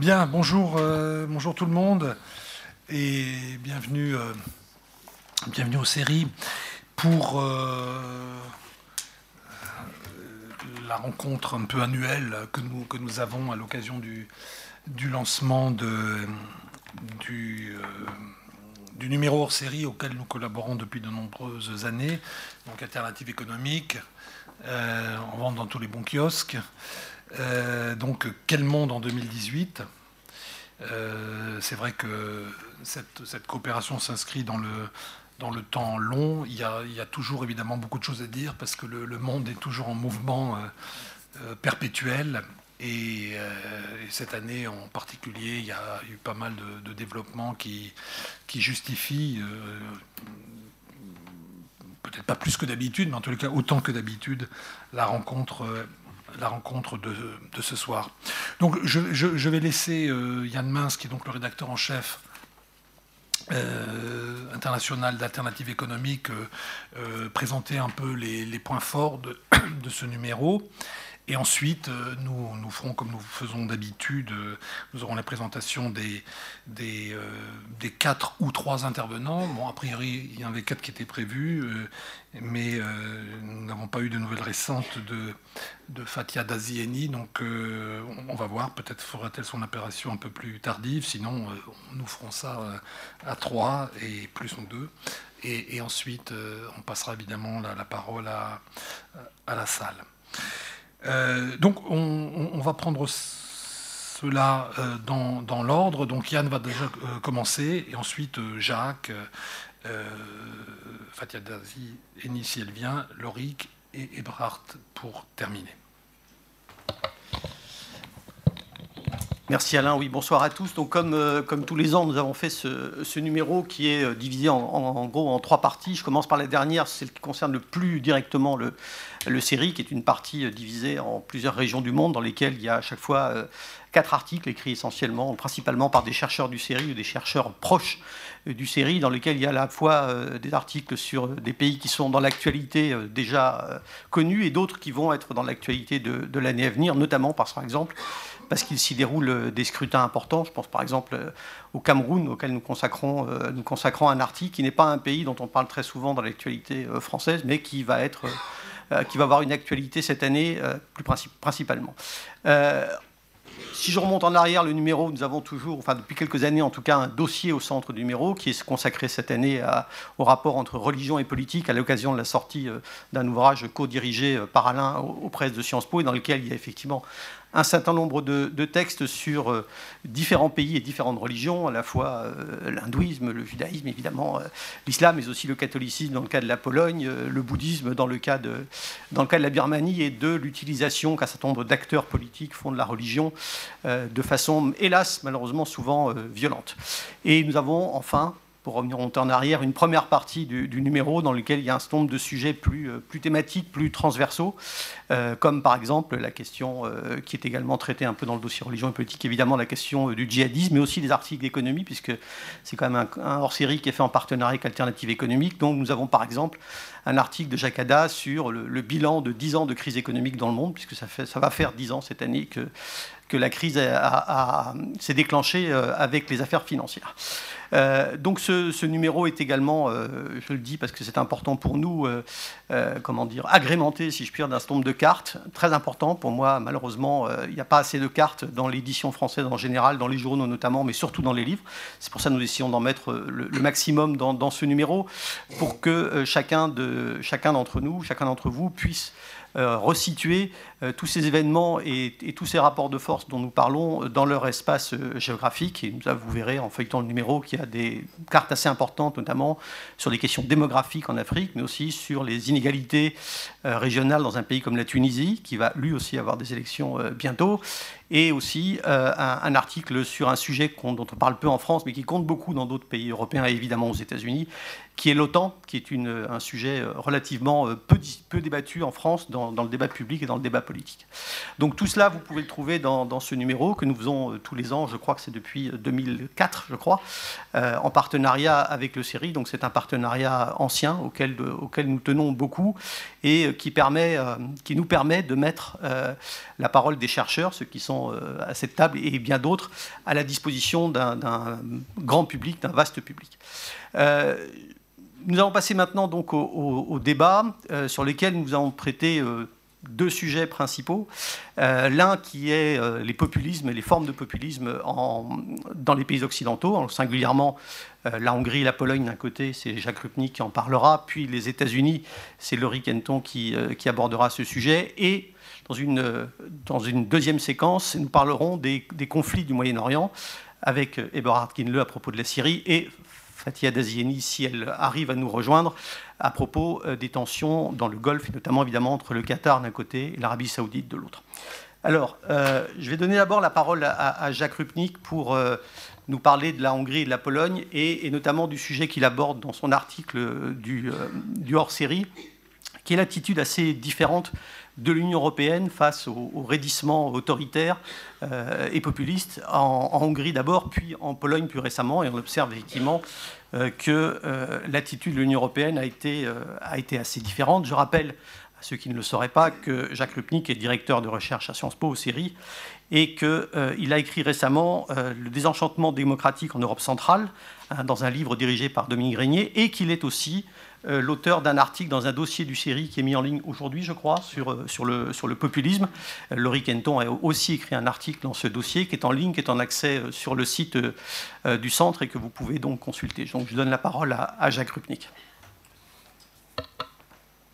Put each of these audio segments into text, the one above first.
Bien, bonjour, euh, bonjour tout le monde et bienvenue, euh, bienvenue aux séries pour euh, la rencontre un peu annuelle que nous, avons à l'occasion du, lancement du, du numéro hors série auquel nous collaborons depuis de nombreuses années, donc Alternative économique, en vente dans tous les bons kiosques. Euh, donc, quel monde en 2018 euh, C'est vrai que cette, coopération s'inscrit dans le, dans le temps long. Il y, a, toujours évidemment beaucoup de choses à dire parce que le, monde est toujours en mouvement euh, perpétuel. Et, cette année en particulier, il y a eu pas mal de, développements qui, qui justifient, peut-être pas plus que d'habitude, mais en tout cas autant que d'habitude, la rencontre la rencontre de, ce soir. Donc je, vais laisser euh, Yann Mince, qui est donc le rédacteur en chef euh, international d'alternative économique, euh, présenter un peu les, points forts de, ce numéro. Et ensuite, euh, nous, nous ferons comme nous faisons d'habitude, euh, nous aurons la présentation des, euh, des, quatre ou trois intervenants. Bon, a priori, il y en avait quatre qui étaient prévus, mais nous n'avons pas eu de nouvelles récentes de, Fatia Dazieni, donc on, va voir, peut-être fera-t-elle son apparition un peu plus tardive, sinon nous ferons ça à trois et plus ou deux. Et, ensuite, on passera évidemment la, parole à la salle. Euh, donc on, va prendre cela euh, dans, l'ordre. Donc Yann va déjà euh, commencer, et ensuite Jacques, Fatia Dazi, Eni si elle vient, Loric et Ebrard pour terminer. Merci Alain. Oui, bonsoir à tous. Donc, comme, comme tous les ans, nous avons fait ce, numéro qui est divisé en, gros en trois parties. Je commence par la dernière, celle qui concerne le plus directement le, le série, qui est une partie euh, divisée en plusieurs régions du monde, dans lesquelles il y a à chaque fois euh, quatre articles écrits essentiellement, principalement par des chercheurs du série ou des chercheurs proches euh, du série, dans lesquels il y a à la fois des articles sur des pays qui sont dans l'actualité déjà connus et d'autres qui vont être dans l'actualité de, l'année à venir, notamment par exemple parce qu'il s'y déroule des scrutins importants. Je pense par exemple au Cameroun, auquel nous consacrons, nous consacrons un article qui n'est pas un pays dont on parle très souvent dans l'actualité française, mais qui va être qui va avoir une actualité cette année euh, plus principalement. Euh, si je remonte en arrière, le numéro, nous avons toujours, enfin depuis quelques années en tout cas, un dossier au centre du numéro qui est consacré cette année au rapport entre religion et politique à l'occasion de la sortie d'un ouvrage co-dirigé par Alain aux presses de Sciences Po et dans lequel il y a effectivement un certain nombre de, textes sur euh, différents pays et différentes religions, à la fois euh, l'hindouisme, le judaïsme, évidemment, euh, l'islam, mais aussi le catholicisme dans le cas de la Pologne, le bouddhisme dans le cas de, dans le cas de la Birmanie et de l'utilisation qu'un certain nombre d'acteurs politiques font de la religion de façon, hélas, malheureusement souvent violente. Et nous avons enfin pour revenir en arrière, une première partie du, numéro dans lequel il y a un certain nombre de sujets plus, euh, plus thématiques, plus transversaux, euh, comme par exemple la question euh, qui est également traitée un peu dans le dossier religion et politique, évidemment la question du djihadisme, mais aussi des articles d'économie, puisque c'est quand même un, hors-série qui est fait en partenariat avec Alternative économique. Donc nous avons par exemple un article de Jacques Ada sur le, bilan de 10 ans de crise économique dans le monde, puisque ça, ça va faire 10 ans cette année que, que la crise s'est déclenchée avec les affaires financières. Euh, donc ce, numéro est également, euh, je le dis parce que c'est important pour nous, euh, comment dire, agrémenté, si je puis dire, d'un certain nombre de cartes. Très important pour moi, malheureusement, il n'y a pas assez de cartes dans l'édition française en général, dans les journaux notamment, mais surtout dans les livres. C'est pour ça que nous essayons d'en mettre le, maximum dans, ce numéro pour que chacun d'entre nous, chacun d'entre vous puisse euh, resituer euh, tous ces événements et, tous ces rapports de force dont nous parlons dans leur espace euh, géographique. Et vous verrez en feuilletant le numéro qu'il y a des cartes assez importantes, notamment sur les questions démographiques en Afrique, mais aussi sur les inégalités régionales dans un pays comme la Tunisie, qui va lui aussi avoir des élections bientôt, et aussi un, article sur un sujet dont on parle peu en France, mais qui compte beaucoup dans d'autres pays européens et évidemment aux États-Unis, qui est l'OTAN, qui est un sujet euh, relativement euh, peu, débattu en France dans, le débat public et dans le débat politique. Donc tout cela, vous pouvez le trouver dans, ce numéro que nous faisons euh, tous les ans, je crois que c'est depuis 2004, je crois, en partenariat avec le CERI. Donc c'est un partenariat ancien auquel, nous tenons beaucoup et qui, nous permet de mettre la parole des chercheurs, ceux qui sont à cette table et bien d'autres à la disposition d'un grand public, d'un vaste public. Nous allons passer maintenant donc au, débat sur lequel nous avons prêté deux sujets principaux. Euh, l'un qui est euh, les populismes et les formes de populisme dans les pays occidentaux, singulièrement euh, la Hongrie la Pologne d'un côté, c'est Jacques Rupnik qui en parlera, puis les États-Unis, c'est Laurie Kenton qui, abordera ce sujet. Et dans une, deuxième séquence, nous parlerons des, des conflits du Moyen-Orient avec Eberhard Kinle à propos de la Syrie et Fatia Dazieni, si elle arrive à nous rejoindre, à propos euh, des tensions dans le Golfe, et notamment évidemment entre le Qatar d'un côté et l'Arabie saoudite de l'autre. Alors, euh, je vais donner d'abord la parole à, Jacques Rupnik pour euh, nous parler de la Hongrie et de la Pologne, et, notamment du sujet qu'il aborde dans son article du, hors-série, qui est l'attitude assez différente de l'Union européenne face au, au raidissement autoritaire et populiste en, Hongrie d'abord, puis en Pologne plus récemment, et on observe effectivement euh, que euh, l'attitude de l'Union européenne a été, euh, a été assez différente. Je rappelle à ceux qui ne le sauraient pas que Jacques Lupnik est directeur de recherche à Sciences Po au Syrie et qu'il a écrit récemment Le désenchantement démocratique en Europe centrale, hein, dans un livre dirigé par Dominique Régnier, et qu'il est aussi euh, l'auteur d'un article dans un dossier du série qui est mis en ligne aujourd'hui, je crois, sur, euh, le populisme. Euh, Laurie Kenton a aussi écrit un article dans ce dossier qui est en ligne, qui est en accès sur le site du centre et que vous pouvez donc consulter. Donc je donne la parole à, Jacques Rupnik.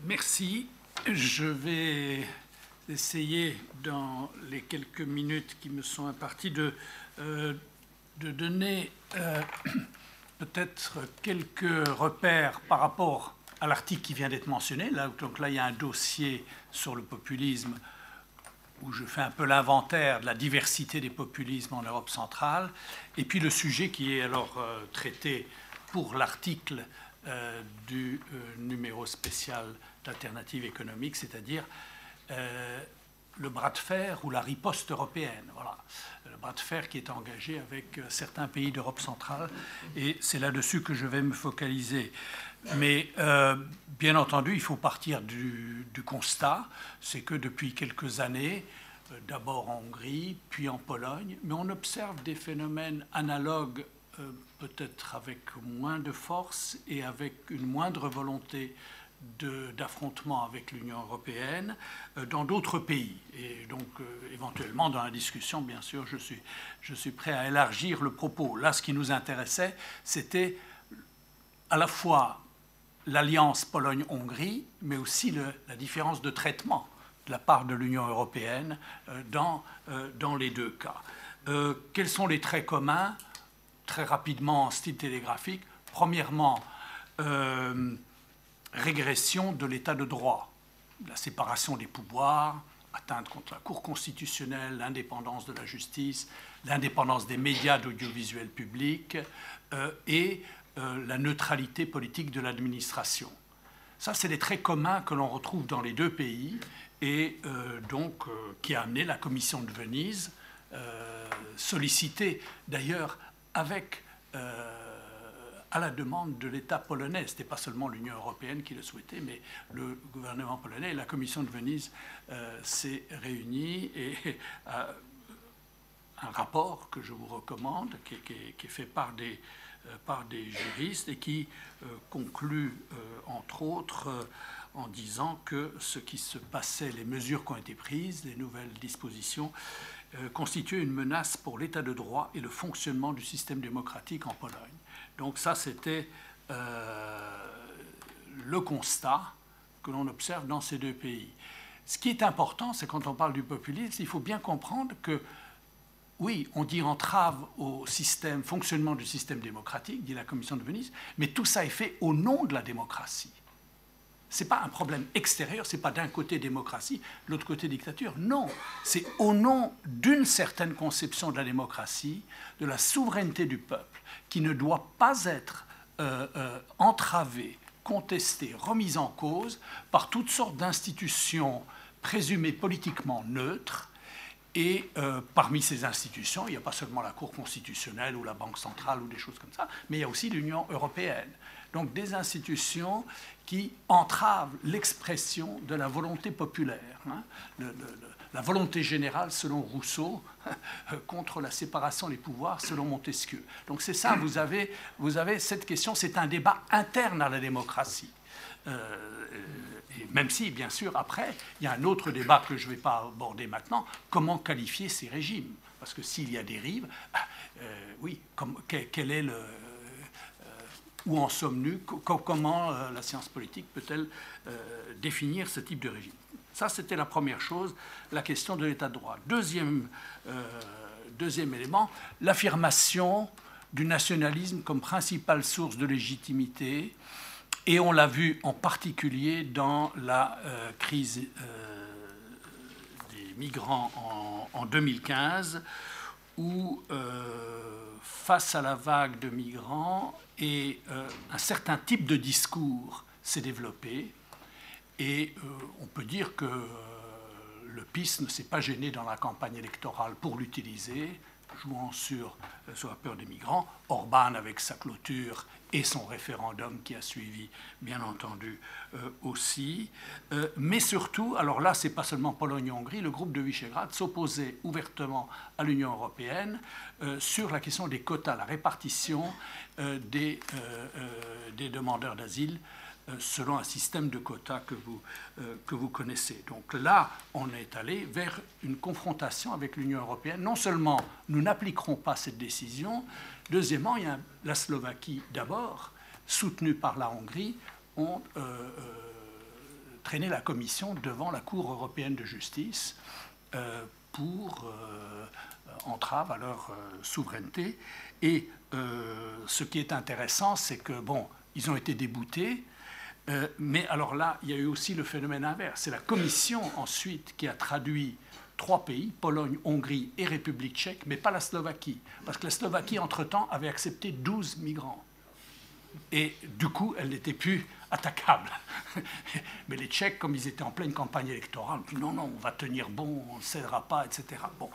Merci. Je vais essayer, dans les quelques minutes qui me sont imparties, de, de donner peut-être quelques repères par rapport à l'article qui vient d'être mentionné. Là, donc là, il y a un dossier sur le populisme où je fais un peu l'inventaire de la diversité des populismes en Europe centrale, et puis le sujet qui est alors euh, traité pour l'article euh, du euh, numéro spécial d'alternative économique, c'est-à-dire le bras de fer ou la riposte européenne. Voilà le bras de fer qui est engagé avec euh, certains pays d'Europe centrale. Et c'est là-dessus que je vais me focaliser. Mais euh, bien entendu, il faut partir du, constat, c'est que depuis quelques années, euh, d'abord en Hongrie, puis en Pologne, mais on observe des phénomènes analogues, peut-être avec moins de force et avec une moindre volonté d'affrontement avec l'Union européenne euh, dans d'autres pays. Et donc, euh, éventuellement, dans la discussion, bien sûr, je suis, je suis prêt à élargir le propos. Là, ce qui nous intéressait, c'était à la fois l'alliance Pologne-Hongrie, mais aussi la différence de traitement de la part de l'Union européenne euh, dans, dans les deux cas. quels sont les traits communs? Très rapidement, en style télégraphique. Premièrement, régression de l'état de droit, la séparation des pouvoirs, atteinte contre la Cour constitutionnelle, l'indépendance de la justice, l'indépendance des médias d'audiovisuel public euh, et euh, la neutralité politique de l'administration. Ça, c'est des traits communs que l'on retrouve dans les deux pays et euh, donc qui a amené la Commission de Venise, sollicitée d'ailleurs avec à la demande de l'État polonais. Ce n'était pas seulement l'Union européenne qui le souhaitait, mais le gouvernement polonais. La commission de Venise euh, s'est réunie et a un rapport que je vous recommande, qui, est fait par des, euh, par des juristes et qui euh, conclut, entre autres, en disant que ce qui se passait, les mesures qui ont été prises, les nouvelles dispositions, constituaient une menace pour l'état de droit et le fonctionnement du système démocratique en Pologne. Donc ça, c'était euh, le constat que l'on observe dans ces deux pays. Ce qui est important, c'est quand on parle du populisme, il faut bien comprendre que, oui, on dit entrave au système, fonctionnement du système démocratique, dit la Commission de Venise, mais tout ça est fait au nom de la démocratie. Ce n'est pas un problème extérieur, ce n'est pas d'un côté démocratie, de l'autre côté dictature. Non, c'est au nom d'une certaine conception de la démocratie, de la souveraineté du peuple, qui ne doit pas être euh, euh, entravée, contestée, remise en cause par toutes sortes d'institutions présumées politiquement neutres. Et euh, parmi ces institutions, il n'y a pas seulement la Cour constitutionnelle ou la Banque centrale ou des choses comme ça, mais il y a aussi l'Union européenne. Donc des institutions qui entravent l'expression de la volonté populaire. Hein. La volonté générale selon Rousseau contre la séparation des pouvoirs selon Montesquieu. Donc c'est ça, vous avez, cette question, c'est un débat interne à la démocratie. Euh, et même si, bien sûr, après, il y a un autre débat que je ne vais pas aborder maintenant, comment qualifier ces régimes Parce que s'il y a des rives, euh, oui, quel, est le... Euh, où en sommes-nous? Comment la science politique peut-elle définir ce type de régime? Ça, c'était la première chose, la question de l'état de droit. Deuxième, deuxième élément, l'affirmation du nationalisme comme principale source de légitimité et on l'a vu en particulier dans la euh, crise euh, des migrants en, 2015, où euh, face à la vague de migrants, un certain type de discours s'est développé, et on peut dire que le PIS ne s'est pas gêné dans la campagne électorale pour l'utiliser, jouant sur, sur la peur des migrants. Orban, avec sa clôture et son référendum qui a suivi, bien entendu, euh, aussi. Euh, mais surtout, alors là, c'est pas seulement Pologne et Hongrie, le groupe de Visegrad s'opposait ouvertement à l'Union européenne euh, sur la question des quotas, la répartition des, des demandeurs d'asile selon un système de quotas que vous, que vous connaissez. Donc là, on est allé vers une confrontation avec l'Union européenne. Non seulement nous n'appliquerons pas cette décision, Deuxièmement, la Slovaquie d'abord, soutenue par la Hongrie, ont euh, euh, traîné la Commission devant la Cour européenne de justice euh, pour entrave à leur souveraineté. Et ce qui est intéressant, c'est que, bon, ils ont été déboutés, mais alors là, il y a eu aussi le phénomène inverse. C'est la Commission ensuite qui a traduit trois pays, Pologne, Hongrie et République tchèque, mais pas la Slovaquie, parce que la Slovaquie, entre-temps, avait accepté 12 migrants. Et du coup, elle n'était plus attaquable. Mais les Tchèques, comme ils étaient en pleine campagne électorale, non, non, on va tenir bon, on ne cédera pas, etc. Bon,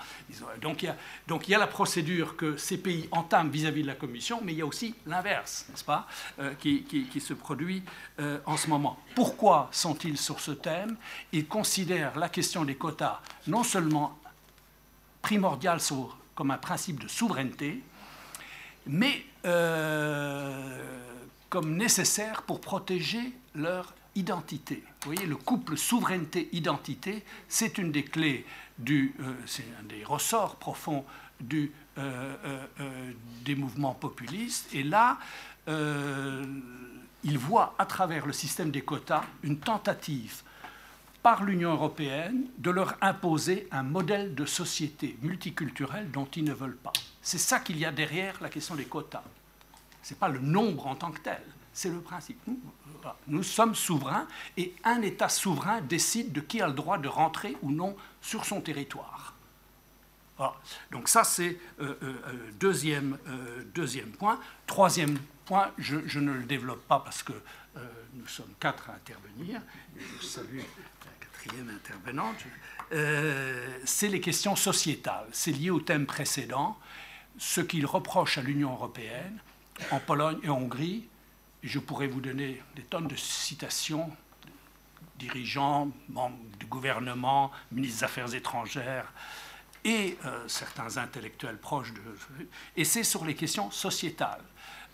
donc, il y a, donc il y a la procédure que ces pays entament vis-à-vis de la Commission, mais il y a aussi l'inverse, n'est-ce pas, euh, qui, se produit euh, en ce moment. Pourquoi sont-ils sur ce thème? Ils considèrent la question des quotas non seulement primordiale comme un principe de souveraineté, mais comme nécessaire pour protéger leur identité. Vous voyez, le couple souveraineté-identité, c'est une des clés, du, euh, c'est un des ressorts profonds du, euh, euh, des mouvements populistes. Et là, ils voient à travers le système des quotas une tentative par l'Union européenne de leur imposer un modèle de société multiculturelle dont ils ne veulent pas. C'est ça qu'il y a derrière la question des quotas. Ce n'est pas le nombre en tant que tel, c'est le principe. Nous, sommes souverains et un État souverain décide de qui a le droit de rentrer ou non sur son territoire. Donc ça, c'est euh, euh, euh, deuxième, deuxième point. Troisième point, je, ne le développe pas parce que nous sommes quatre à intervenir. Je salue intervenante. c'est les questions sociétales. C'est lié au thème précédent. Ce qu'il reproche à l'Union européenne, en Pologne et en Hongrie. Je pourrais vous donner des tonnes de citations dirigeants, membres du gouvernement, ministres des Affaires étrangères et euh, certains intellectuels proches de... Et c'est sur les questions sociétales.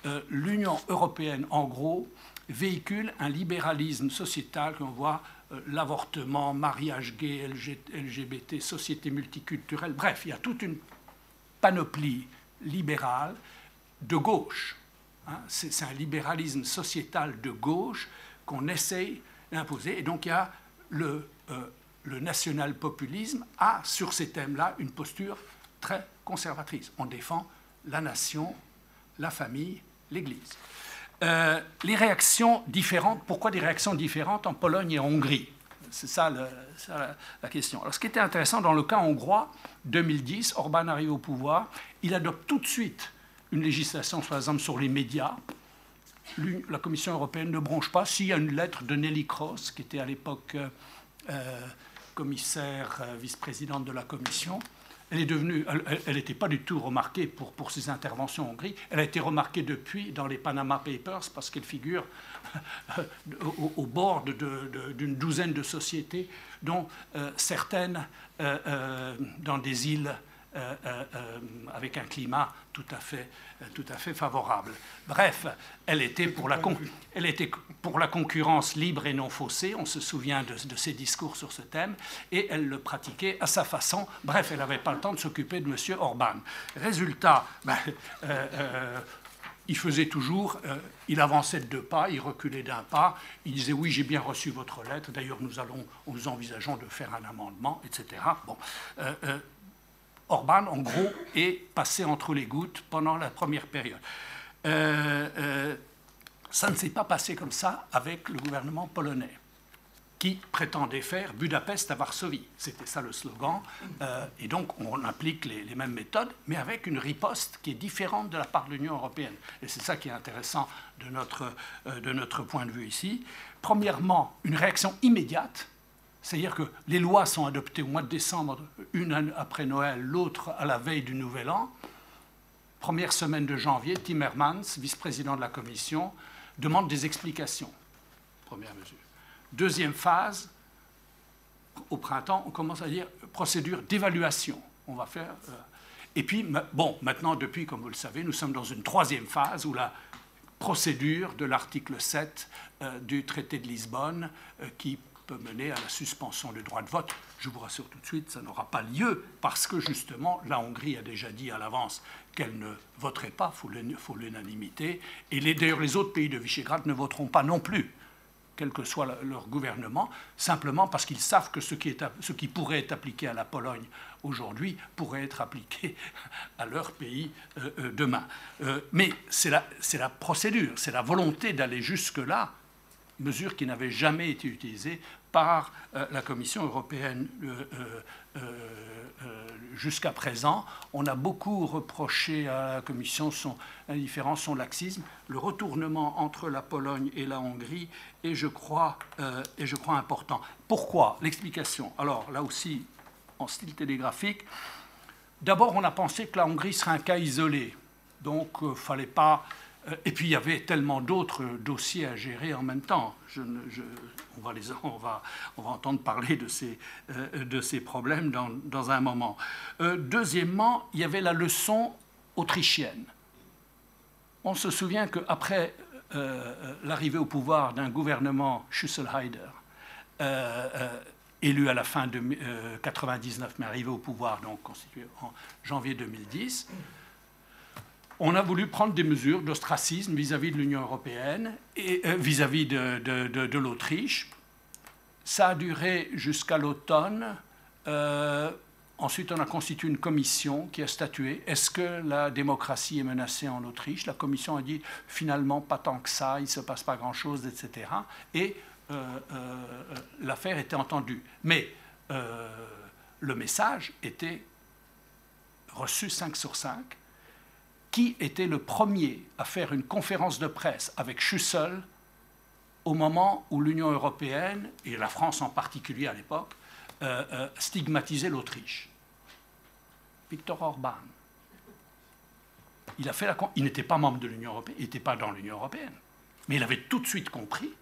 Euh, L'Union européenne, en gros, véhicule un libéralisme sociétal qu'on voit euh, l'avortement, mariage gay, LGBT, société multiculturelle, bref, il y a toute une panoplie libérale de gauche. Hein. c'est un libéralisme sociétal de gauche qu'on essaye d'imposer. Et donc il y a le, euh, le national-populisme a sur ces thèmes-là une posture très conservatrice. On défend la nation, la famille, l'Église. Euh, les réactions différentes, pourquoi des réactions différentes en Pologne et en Hongrie? C'est ça, la, question. Alors ce qui était intéressant dans le cas hongrois, 2010, Orban arrive au pouvoir, il adopte tout de suite une législation, par exemple, sur les médias. La Commission européenne ne bronche pas. S'il y a une lettre de Nelly Cross, qui était à l'époque euh, euh, commissaire, vice-présidente de la Commission, elle est devenue, elle n'était pas du tout remarquée pour, ses interventions en Hongrie. Elle a été remarquée depuis dans les Panama Papers parce qu'elle figure au, bord d'une douzaine de sociétés, dont euh, certaines euh, euh, dans des îles avec un climat tout à fait, tout à fait favorable. Bref, elle était, pour la elle était pour la concurrence libre et non faussée, on se souvient de, de, ses discours sur ce thème, et elle le pratiquait à sa façon. Bref, elle n'avait pas le temps de s'occuper de M. Orban. Résultat, ben, il faisait toujours, euh, il avançait de deux pas, il reculait d'un pas, il disait oui, j'ai bien reçu votre lettre, d'ailleurs nous allons, nous envisageons de faire un amendement, etc. Bon, euh, euh, Orban, en gros, est passé entre les gouttes pendant la première période. ça ne s'est pas passé comme ça avec le gouvernement polonais qui prétendait faire Budapest à Varsovie. C'était ça le slogan. Euh, et donc, on applique les, mêmes méthodes, mais avec une riposte qui est différente de la part de l'Union européenne. Et c'est ça qui est intéressant de notre, euh, de notre point de vue ici. Premièrement, une réaction immédiate. C'est-à-dire que les lois sont adoptées au mois de décembre, une après Noël, l'autre à la veille du Nouvel An. Première semaine de janvier, Timmermans, vice-président de la Commission, demande des explications. Première mesure. Deuxième phase, au printemps, on commence à dire procédure d'évaluation. On va faire. Euh, et puis, bon, maintenant, depuis, comme vous le savez, nous sommes dans une troisième phase où la procédure de l'article 7 euh, du traité de Lisbonne, euh, qui peut mener à la suspension du droit de vote. Je vous rassure tout de suite, ça n'aura pas lieu parce que justement, la Hongrie a déjà dit à l'avance qu'elle ne voterait pas, il faut l'unanimité, et d'ailleurs les autres pays de Visegrad ne voteront pas non plus quel que soit leur gouvernement, simplement parce qu'ils savent que ce qui, pourrait être appliqué à la Pologne aujourd'hui pourrait être appliqué à leur pays euh, euh, demain. Euh, mais c'est la, la, procédure, c'est la volonté d'aller jusque-là, mesure qui n'avait jamais été utilisée par la Commission européenne jusqu'à présent. On a beaucoup reproché à la Commission son indifférence, son laxisme. Le retournement entre la Pologne et la Hongrie est, je crois, euh, je crois important. Pourquoi? L'explication. Alors là aussi, en style télégraphique, d'abord on a pensé que la Hongrie serait un cas isolé. Donc il euh, ne fallait pas euh, et puis il y avait tellement d'autres dossiers à gérer en même temps. on, va entendre parler de ces, euh, de ces problèmes dans, dans un moment. Euh, deuxièmement, il y avait la leçon autrichienne. On se souvient qu'après l'arrivée au pouvoir d'un gouvernement Schusselheider, élu à la fin de 1999, mais arrivé au pouvoir, donc constitué en janvier 2010, on a voulu prendre des mesures d'ostracisme vis-à-vis de l'Union européenne et euh, vis-à-vis de, l'Autriche. Ça a duré jusqu'à l'automne. Euh, ensuite, on a constitué une commission qui a statué. Est-ce que la démocratie est menacée en Autriche? La commission a dit finalement pas tant que ça, il ne se passe pas grand-chose, etc. Et euh, l'affaire était entendue. Mais le message était reçu 5 sur 5 qui était le premier à faire une conférence de presse avec Schussel au moment où l'Union européenne, et la France en particulier à l'époque, euh, euh, stigmatisait l'Autriche Victor Orban. Il, il n'était pas membre de l'Union européenne, il n'était pas dans l'Union européenne, mais il avait tout de suite compris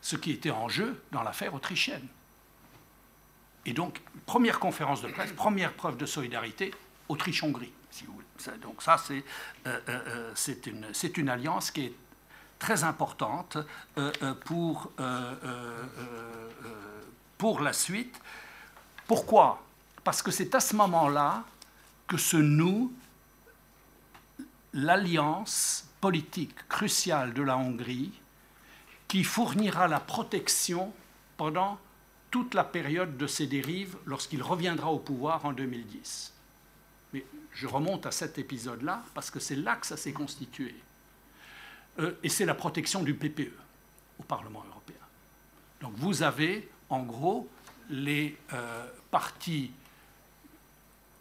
ce qui était en jeu dans l'affaire autrichienne. Et donc, première conférence de presse, première preuve de solidarité, Autriche-Hongrie. Donc ça, c'est euh, euh, euh, une, une, alliance qui est très importante pour, pour la suite. Pourquoi? Parce que c'est à ce moment-là que se noue l'alliance politique cruciale de la Hongrie qui fournira la protection pendant toute la période de ses dérives lorsqu'il reviendra au pouvoir en 2010 je remonte à cet épisode-là parce que c'est là que ça s'est constitué. Euh, et c'est la protection du PPE au Parlement européen. Donc vous avez en gros les euh, partis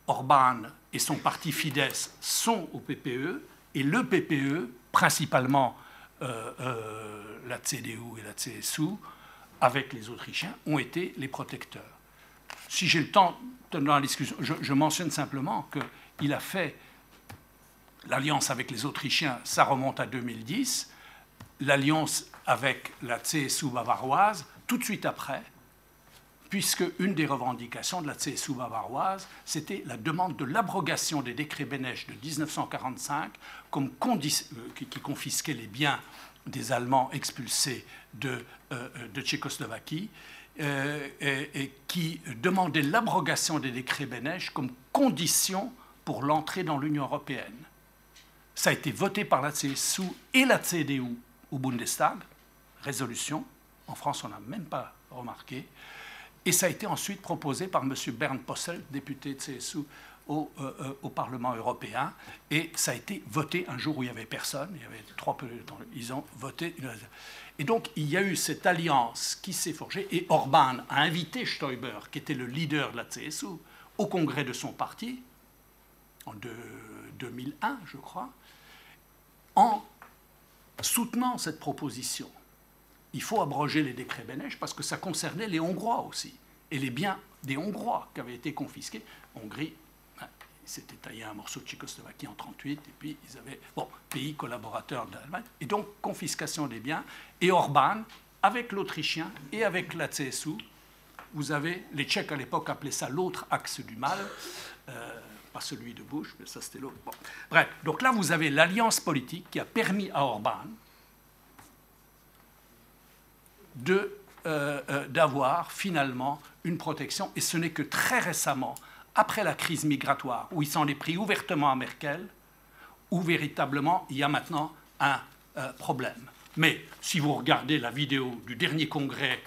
Orban et son parti Fidesz sont au PPE et le PPE, principalement euh, la CDU et la CSU, avec les Autrichiens, ont été les protecteurs. si j'ai le temps dans la discussion, je, mentionne simplement qu'il a fait l'alliance avec les Autrichiens, ça remonte à 2010, l'alliance avec la CSU bavaroise, tout de suite après, puisque une des revendications de la CSU bavaroise, c'était la demande de l'abrogation des décrets Bénèche de 1945 comme euh, qui, confisquaient les biens des Allemands expulsés de, euh, euh, Tchécoslovaquie et, qui demandait l'abrogation des décrets Bénèche comme condition pour l'entrée dans l'Union européenne. Ça a été voté par la CSU et la CDU au Bundestag, résolution. En France, on n'a même pas remarqué. Et ça a été ensuite proposé par M. Bernd Possel, député de CSU au, euh, euh, au, Parlement européen. Et ça a été voté un jour où il n'y avait personne. Il y avait trois Ils ont voté. Et donc, il y a eu cette alliance qui s'est forgée. Et Orban a invité Stoiber, qui était le leader de la CSU, au congrès de son parti, en 2001, je crois, en soutenant cette proposition il faut abroger les décrets Bénèche parce que ça concernait les Hongrois aussi. Et les biens des Hongrois qui avaient été confisqués. Hongrie, ben, s'était taillé un morceau de Tchécoslovaquie en 1938, et puis ils avaient, bon, pays collaborateur de l'Allemagne, et donc confiscation des biens. Et Orban, avec l'Autrichien et avec la CSU, vous avez, les Tchèques à l'époque appelaient ça l'autre axe du mal, euh, pas celui de Bush, mais ça c'était l'autre. Bref, donc là vous avez l'alliance politique qui a permis à Orban, euh, euh, d'avoir finalement une protection. Et ce n'est que très récemment, après la crise migratoire, où il s'en est pris ouvertement à Merkel, où véritablement il y a maintenant un euh, problème. Mais si vous regardez la vidéo du dernier congrès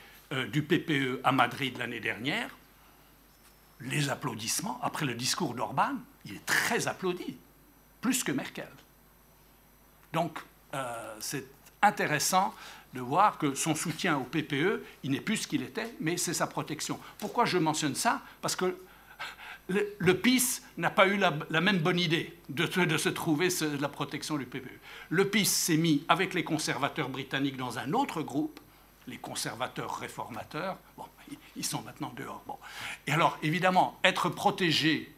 du PPE à Madrid l'année dernière, les applaudissements, après le discours d'Orban, il est très applaudi, plus que Merkel. Donc, c'est intéressant de voir que son soutien au PPE, il n'est plus ce qu'il était, mais c'est sa protection. Pourquoi je mentionne ça? Parce que le, PIS n'a pas eu la, même bonne idée de, se trouver la protection du PPE. Le PIS s'est mis avec les conservateurs britanniques dans un autre groupe, les conservateurs réformateurs. Ils sont maintenant dehors. Bon. Et alors, évidemment, être protégé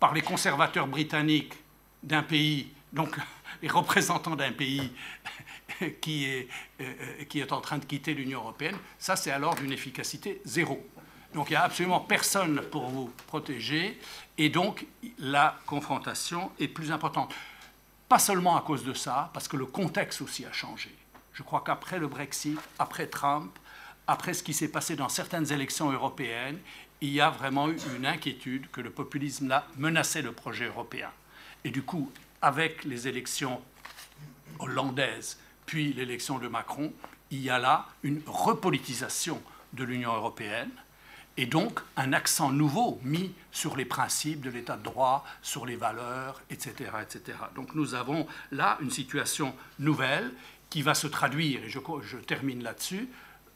par les conservateurs britanniques d'un pays, donc les représentants d'un pays qui est, euh, qui est en train de quitter l'Union européenne, ça c'est alors d'une efficacité zéro. Donc il n'y a absolument personne pour vous protéger et donc la confrontation est plus importante. Pas seulement à cause de ça, parce que le contexte aussi a changé. Je crois qu'après le Brexit, après Trump, après ce qui s'est passé dans certaines élections européennes, il y a vraiment eu une inquiétude que le populisme là menaçait le projet européen. Et du coup, avec les élections hollandaises puis l'élection de Macron, il y a là une repolitisation de l'Union européenne et donc un accent nouveau mis sur les principes de l'état de droit, sur les valeurs, etc., etc. Donc nous avons là une situation nouvelle qui va se traduire, et je, je termine là-dessus,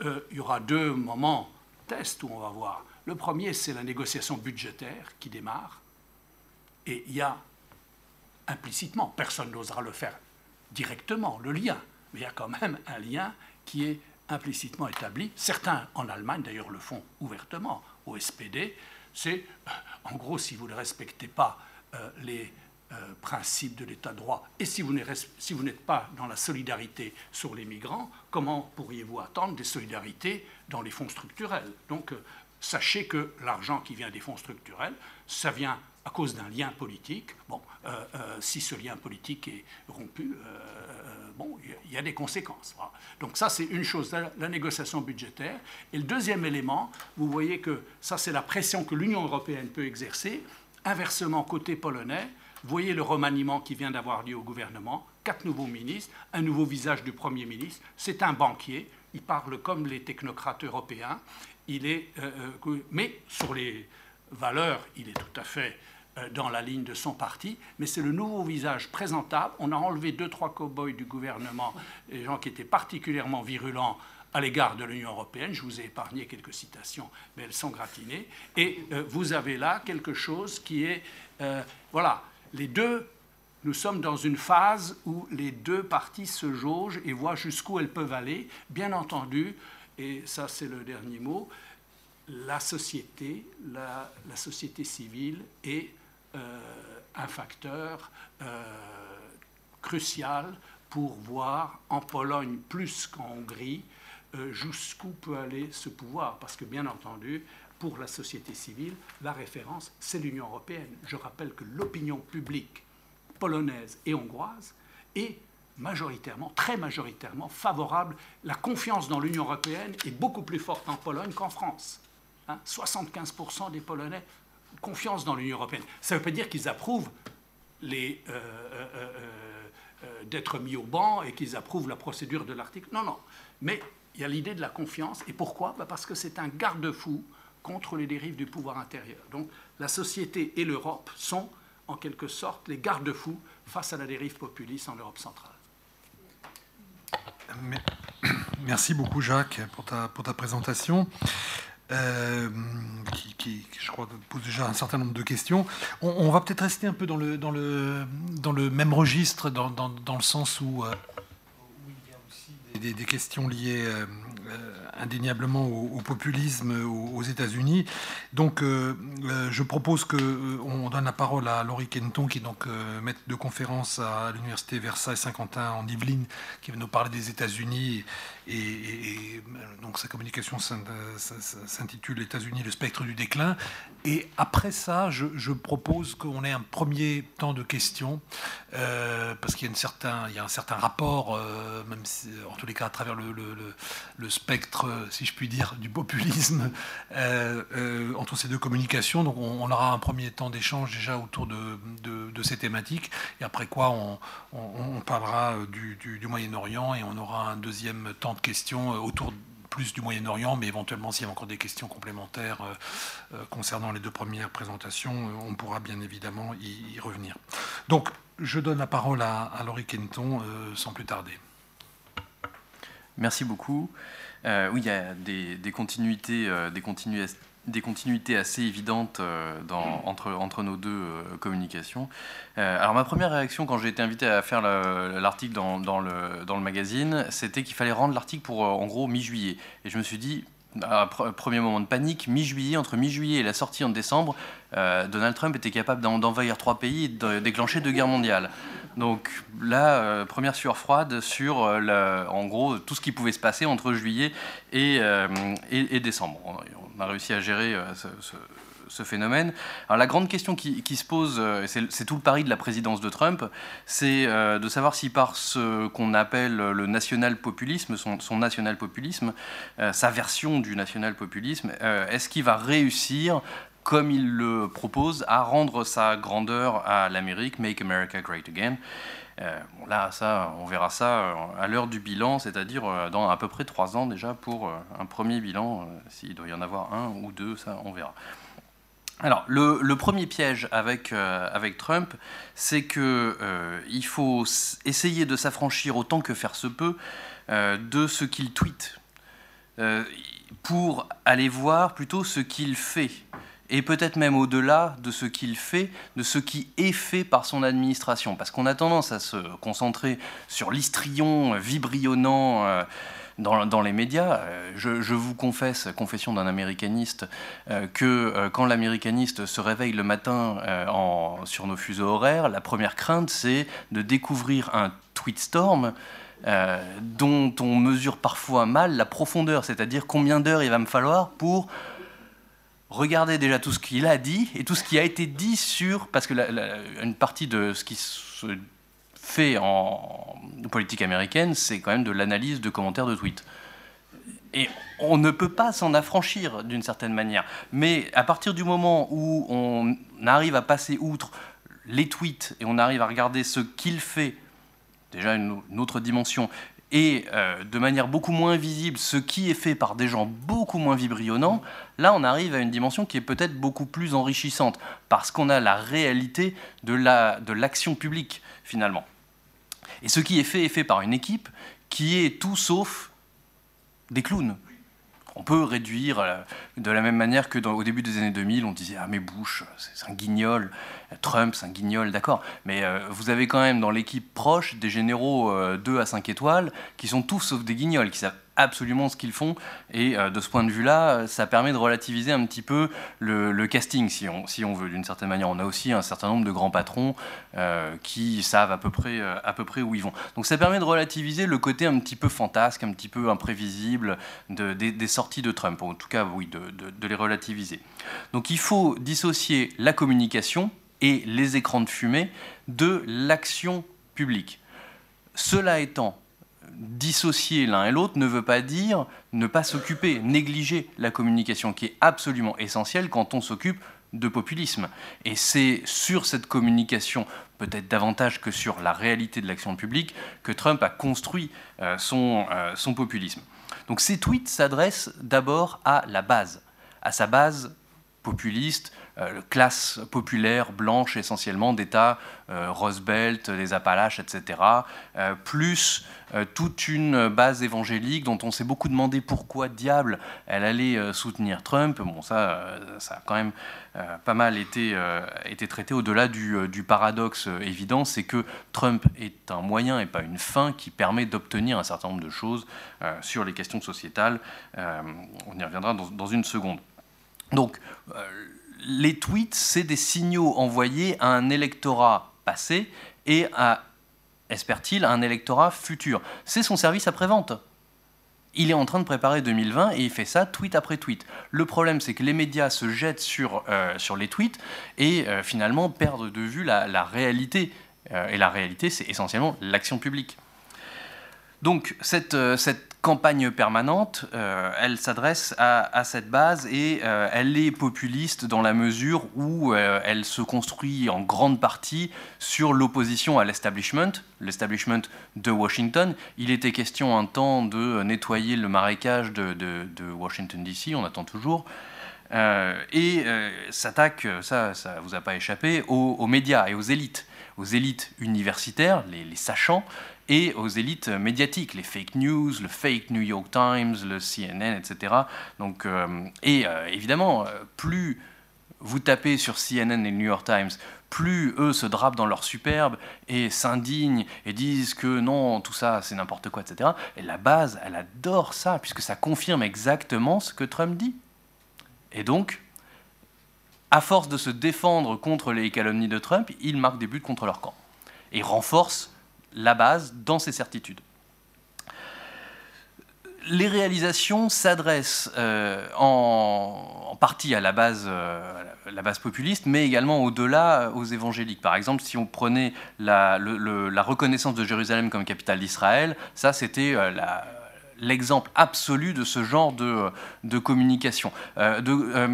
euh, il y aura deux moments test où on va voir. Le premier, c'est la négociation budgétaire qui démarre, et il y a implicitement, personne n'osera le faire directement, le lien mais il y a quand même un lien qui est implicitement établi. Certains en Allemagne, d'ailleurs, le font ouvertement au SPD. C'est, euh, en gros, si vous ne respectez pas euh, les principes de l'État de droit et si vous n'êtes pas dans la solidarité sur les migrants, comment pourriez-vous attendre des solidarités dans les fonds structurels? Donc, sachez que l'argent qui vient des fonds structurels, ça vient à cause d'un lien politique. Bon, si ce lien politique est rompu, bon, il y a des conséquences. Donc ça, c'est une chose, la, négociation budgétaire. Et le deuxième élément, vous voyez que ça, c'est la pression que l'Union européenne peut exercer. Inversement, côté polonais, voyez le remaniement qui vient d'avoir lieu au gouvernement, quatre nouveaux ministres, un nouveau visage du Premier ministre. C'est un banquier, il parle comme les technocrates européens. Il est, euh, euh, mais sur les valeurs, il est tout à fait euh, dans la ligne de son parti, mais c'est le nouveau visage présentable. On a enlevé deux, trois cow-boys du gouvernement, des gens qui étaient particulièrement virulents à l'égard de l'Union européenne. Je vous ai épargné quelques citations, mais elles sont gratinées. Et vous avez là quelque chose qui est... Voilà, les deux... Nous sommes dans une phase où les deux parties se jaugent et voient jusqu'où elles peuvent aller. Bien entendu, et ça c'est le dernier mot, la société, la, société civile est un facteur crucial pour voir en Pologne plus qu'en Hongrie jusqu'où peut aller ce pouvoir. Parce que bien entendu, pour la société civile, la référence, c'est l'Union européenne. Je rappelle que l'opinion publique polonaise et hongroise est majoritairement, très majoritairement favorable. La confiance dans l'Union européenne est beaucoup plus forte en Pologne qu'en France. 75% hein, des Polonais confiance dans l'Union européenne. Ça ne veut pas dire qu'ils approuvent euh, euh, euh, d'être mis au banc et qu'ils approuvent la procédure de l'article. Non, non. Mais il y a l'idée de la confiance. Et pourquoi? Bah, Parce que c'est un garde-fou contre les dérives du pouvoir intérieur. Donc la société et l'Europe sont en quelque sorte les garde-fous face à la dérive populiste en Europe centrale. Merci beaucoup Jacques pour ta, pour ta présentation. Euh, qui, je crois, pose déjà un certain nombre de questions. On, va peut-être rester un peu dans le, dans le, dans le même registre, dans, dans, dans le sens où, euh, il y a aussi des, questions liées euh, indéniablement au, populisme aux, États-Unis. Donc, euh, euh, je propose qu'on euh, donne la parole à Laurie Kenton, qui est donc maître de conférence à l'université Versailles-Saint-Quentin en Yvelines, qui va nous parler des États-Unis et, donc sa communication s'intitule États-Unis, le spectre du déclin. Et après ça, je, propose qu'on ait un premier temps de questions, euh, parce qu'il y, a un certain rapport, euh, même si, en tous les cas à travers le, spectre, si je puis dire, du populisme euh, entre ces deux communications. Donc on, aura un premier temps d'échange déjà autour de, ces thématiques, et après quoi on, parlera du Moyen-Orient et on aura un deuxième temps de questions euh, autour plus du Moyen-Orient, mais éventuellement s'il y a encore des questions complémentaires euh, euh, concernant les deux premières présentations, on pourra bien évidemment y, revenir. Donc je donne la parole à, Laurie Kenton sans plus tarder. Merci beaucoup. oui, il y a des continuités, des continuités des continuités assez évidentes euh, dans, entre, entre nos deux euh, communications. Euh, alors ma première réaction quand j'ai été invité à faire l'article dans, dans, le, dans le magazine, c'était qu'il fallait rendre l'article pour en gros mi-juillet. Et je me suis dit, premier moment de panique, mi-juillet, entre mi-juillet et la sortie en décembre, Donald Trump était capable d'envahir trois pays et de déclencher deux guerres mondiales. Donc là, première sueur froide sur en gros tout ce qui pouvait se passer entre juillet et, et décembre on a réussi à gérer euh, ce, phénomène. Alors la grande question qui, se pose, euh, c'est tout le pari de la présidence de Trump, c'est euh, de savoir si par ce qu'on appelle le national-populisme, son, national-populisme, sa version du national-populisme, est-ce qu'il va réussir comme il le propose, à rendre sa grandeur à l'Amérique, Make America Great Again. Euh, là, ça, on verra ça euh, à l'heure du bilan, c'est-à-dire euh, dans à peu près trois ans déjà pour un premier bilan. S'il doit y en avoir un ou deux, ça, on verra. Alors, le, premier piège avec, avec Trump, c'est qu'il faut essayer de s'affranchir autant que faire se peut de ce qu'il tweet pour aller voir plutôt ce qu'il fait et peut-être même au-delà de ce qu'il fait, de ce qui est fait par son administration. Parce qu'on a tendance à se concentrer sur l'histrion vibrionnant euh, dans, les médias. Euh, je, vous confesse, confession d'un américaniste, euh, que quand l'américaniste se réveille le matin sur nos fuseaux horaires, la première crainte, c'est de découvrir un tweetstorm dont on mesure parfois mal la profondeur, c'est-à-dire combien d'heures il va me falloir pour regardez déjà tout ce qu'il a dit et tout ce qui a été dit sur, parce que une partie de ce qui se fait en politique américaine, c'est quand même de l'analyse de commentaires de tweets. Et on ne peut pas s'en affranchir d'une certaine manière. Mais à partir du moment où on arrive à passer outre les tweets et on arrive à regarder ce qu'il fait, déjà une, autre dimension, et euh, de manière beaucoup moins visible ce qui est fait par des gens beaucoup moins vibrionnants, là on arrive à une dimension qui est peut-être beaucoup plus enrichissante, parce qu'on a la réalité de l'action de publique finalement. Et ce qui est fait est fait par une équipe qui est tout sauf des clowns. On peut réduire euh, de la même manière que au début des années 2000, on disait Ah, mais Bush, c'est un guignol, Trump, c'est un guignol, d'accord. Mais euh, vous avez quand même dans l'équipe proche des généraux 2 euh, à 5 étoiles qui sont tous sauf des guignols, qui savent absolument ce qu'ils font. Et de ce point de vue-là, ça permet de relativiser un petit peu le, casting, si on, veut, d'une certaine manière. On a aussi un certain nombre de grands patrons qui savent à peu, près, à peu près où ils vont. Donc ça permet de relativiser le côté un petit peu fantasque, un petit peu imprévisible de, des, sorties de Trump, en tout cas, oui, de les relativiser. Donc il faut dissocier la communication et les écrans de fumée de l'action publique. Cela étant, dissocier l'un et l'autre ne veut pas dire ne pas s'occuper, négliger la communication qui est absolument essentielle quand on s'occupe de populisme. Et c'est sur cette communication, peut-être davantage que sur la réalité de l'action publique, que Trump a construit euh, son, euh, son populisme. Donc ces tweets s'adressent d'abord à la base, à sa base populiste, classe populaire blanche essentiellement d'États euh, Rose Belt, les Appalaches, etc., euh, plus toute une base évangélique dont on s'est beaucoup demandé pourquoi diable elle allait soutenir Trump. Bon, ça, ça a quand même pas mal été, été traité au-delà du, du, paradoxe évident, c'est que Trump est un moyen et pas une fin qui permet d'obtenir un certain nombre de choses sur les questions sociétales. on y reviendra dans, dans une seconde. Donc, les tweets, c'est des signaux envoyés à un électorat passé et à, espère-t-il, un électorat futur. C'est son service après-vente. Il est en train de préparer 2020 et il fait ça tweet après tweet. Le problème, c'est que les médias se jettent sur, euh, les tweets et euh, finalement perdent de vue la, réalité. Euh, et la réalité, c'est essentiellement l'action publique. Donc cette campagne permanente, euh, elle s'adresse à, cette base et euh, elle est populiste dans la mesure où euh, elle se construit en grande partie sur l'opposition à l'establishment, l'establishment de Washington. Il était question un temps de nettoyer le marécage de, Washington DC, on attend toujours. et s'attaque, ça, ça vous a pas échappé, aux, médias et aux élites, aux élites universitaires, les, les sachants, et aux élites médiatiques, les fake news, le fake New York Times, le CNN, etc. Donc, euh, et euh, évidemment, euh, plus vous tapez sur CNN et New York Times, plus eux se drapent dans leur superbe et s'indignent et disent que non, tout ça c'est n'importe quoi, etc. Et la base, elle adore ça, puisque ça confirme exactement ce que Trump dit. Et donc, à force de se défendre contre les calomnies de Trump, ils marquent des buts contre leur camp et renforcent la base dans ces certitudes. Les réalisations s'adressent euh, en, partie à la base, euh, la base populiste, mais également au-delà aux évangéliques. Par exemple, si on prenait la, reconnaissance de Jérusalem comme capitale d'Israël, ça c'était euh, l'exemple absolu de ce genre de, communication,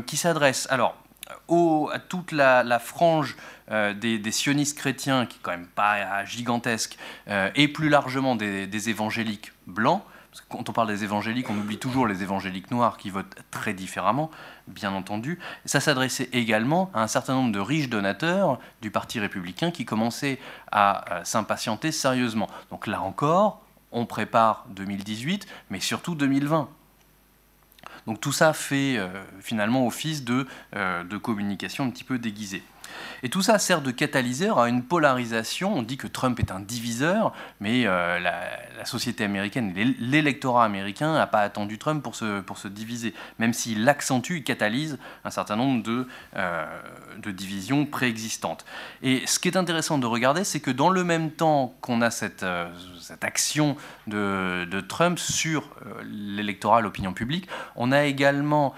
qui s'adresse alors à toute la frange euh, des, sionistes chrétiens, qui est quand même pas gigantesque, euh, et plus largement des, évangéliques blancs, parce que quand on parle des évangéliques, on oublie toujours les évangéliques noirs qui votent très différemment, bien entendu. ça s'adressait également à un certain nombre de riches donateurs du Parti républicain qui commençaient à euh, s'impatienter sérieusement. Donc là encore, on prépare 2018, mais surtout 2020. Donc tout ça fait finalement office de, de communication un petit peu déguisée. Et tout ça sert de catalyseur à une polarisation. On dit que Trump est un diviseur, mais euh, la, société américaine, l'électorat américain n'a pas attendu Trump pour se, pour se diviser, même s'il accentue, il catalyse un certain nombre de, euh, de divisions préexistantes. Et ce qui est intéressant de regarder, c'est que dans le même temps qu'on a cette, euh, cette action de, de, Trump sur l'électorat, l'opinion publique, on a également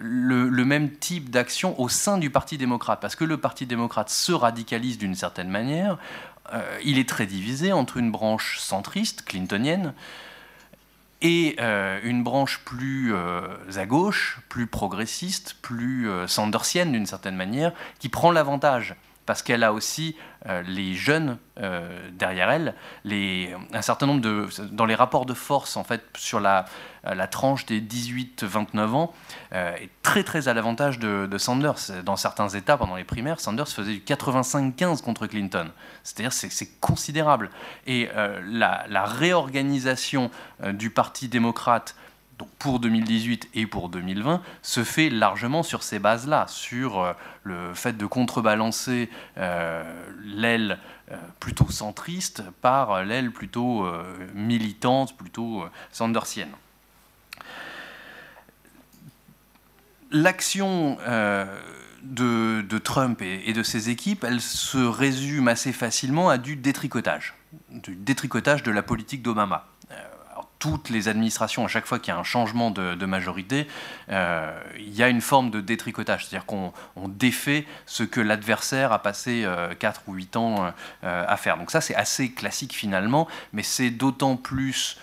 le, le même type d'action au sein du Parti démocrate, parce que le Parti démocrate se radicalise d'une certaine manière. Euh, il est très divisé entre une branche centriste, clintonienne, et euh, une branche plus euh, à gauche, plus progressiste, plus sandersienne d'une certaine manière, qui prend l'avantage parce qu'elle a aussi euh, les jeunes euh, derrière elle, un certain nombre de, dans les rapports de force en fait sur la, euh, tranche des 18-29 ans, est très très à l'avantage de, Sanders. Dans certains États, pendant les primaires, Sanders faisait du 85-15 contre Clinton. C'est-à-dire c'est considérable. Et la, réorganisation du Parti démocrate donc pour 2018 et pour 2020, se fait largement sur ces bases-là, sur euh, le fait de contrebalancer euh, l'aile euh, plutôt centriste par l'aile plutôt militante, plutôt sandersienne. L'action de, Trump et, de ses équipes, elle se résume assez facilement à du détricotage, du détricotage de la politique d'Obama euh, toutes les administrations, à chaque fois qu'il y a un changement de, majorité, euh, il y a une forme de détricotage, c'est-à-dire qu'on défait ce que l'adversaire a passé 4 euh, ou 8 ans à faire. Donc ça, c'est assez classique finalement, mais c'est d'autant plus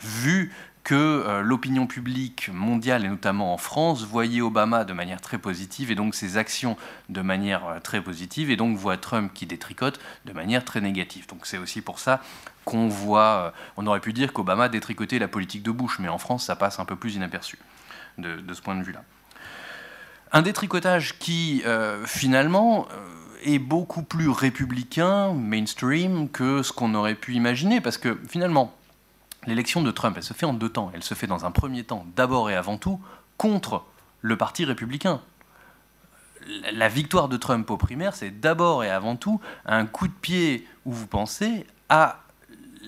vu que euh, l'opinion publique mondiale, et notamment en France, voyait Obama de manière très positive, et donc ses actions de manière euh, très positive, et donc voit Trump qui détricote de manière très négative. Donc c'est aussi pour ça qu'on voit, euh, on aurait pu dire qu'Obama détricotait la politique de Bush, mais en France, ça passe un peu plus inaperçu de, ce point de vue-là. Un détricotage qui, finalement, est beaucoup plus républicain, mainstream, que ce qu'on aurait pu imaginer, parce que finalement, L'élection de Trump, elle se fait en deux temps. Elle se fait dans un premier temps, d'abord et avant tout, contre le Parti républicain. La victoire de Trump aux primaires, c'est d'abord et avant tout un coup de pied où vous pensez à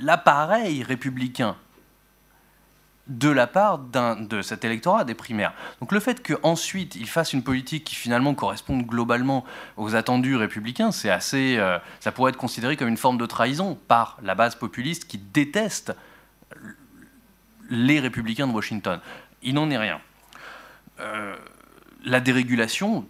l'appareil républicain de la part de cet électorat des primaires. Donc le fait qu'ensuite il fasse une politique qui finalement corresponde globalement aux attendus républicains, assez, euh, ça pourrait être considéré comme une forme de trahison par la base populiste qui déteste les républicains de Washington. Il n'en est rien. Euh, la dérégulation,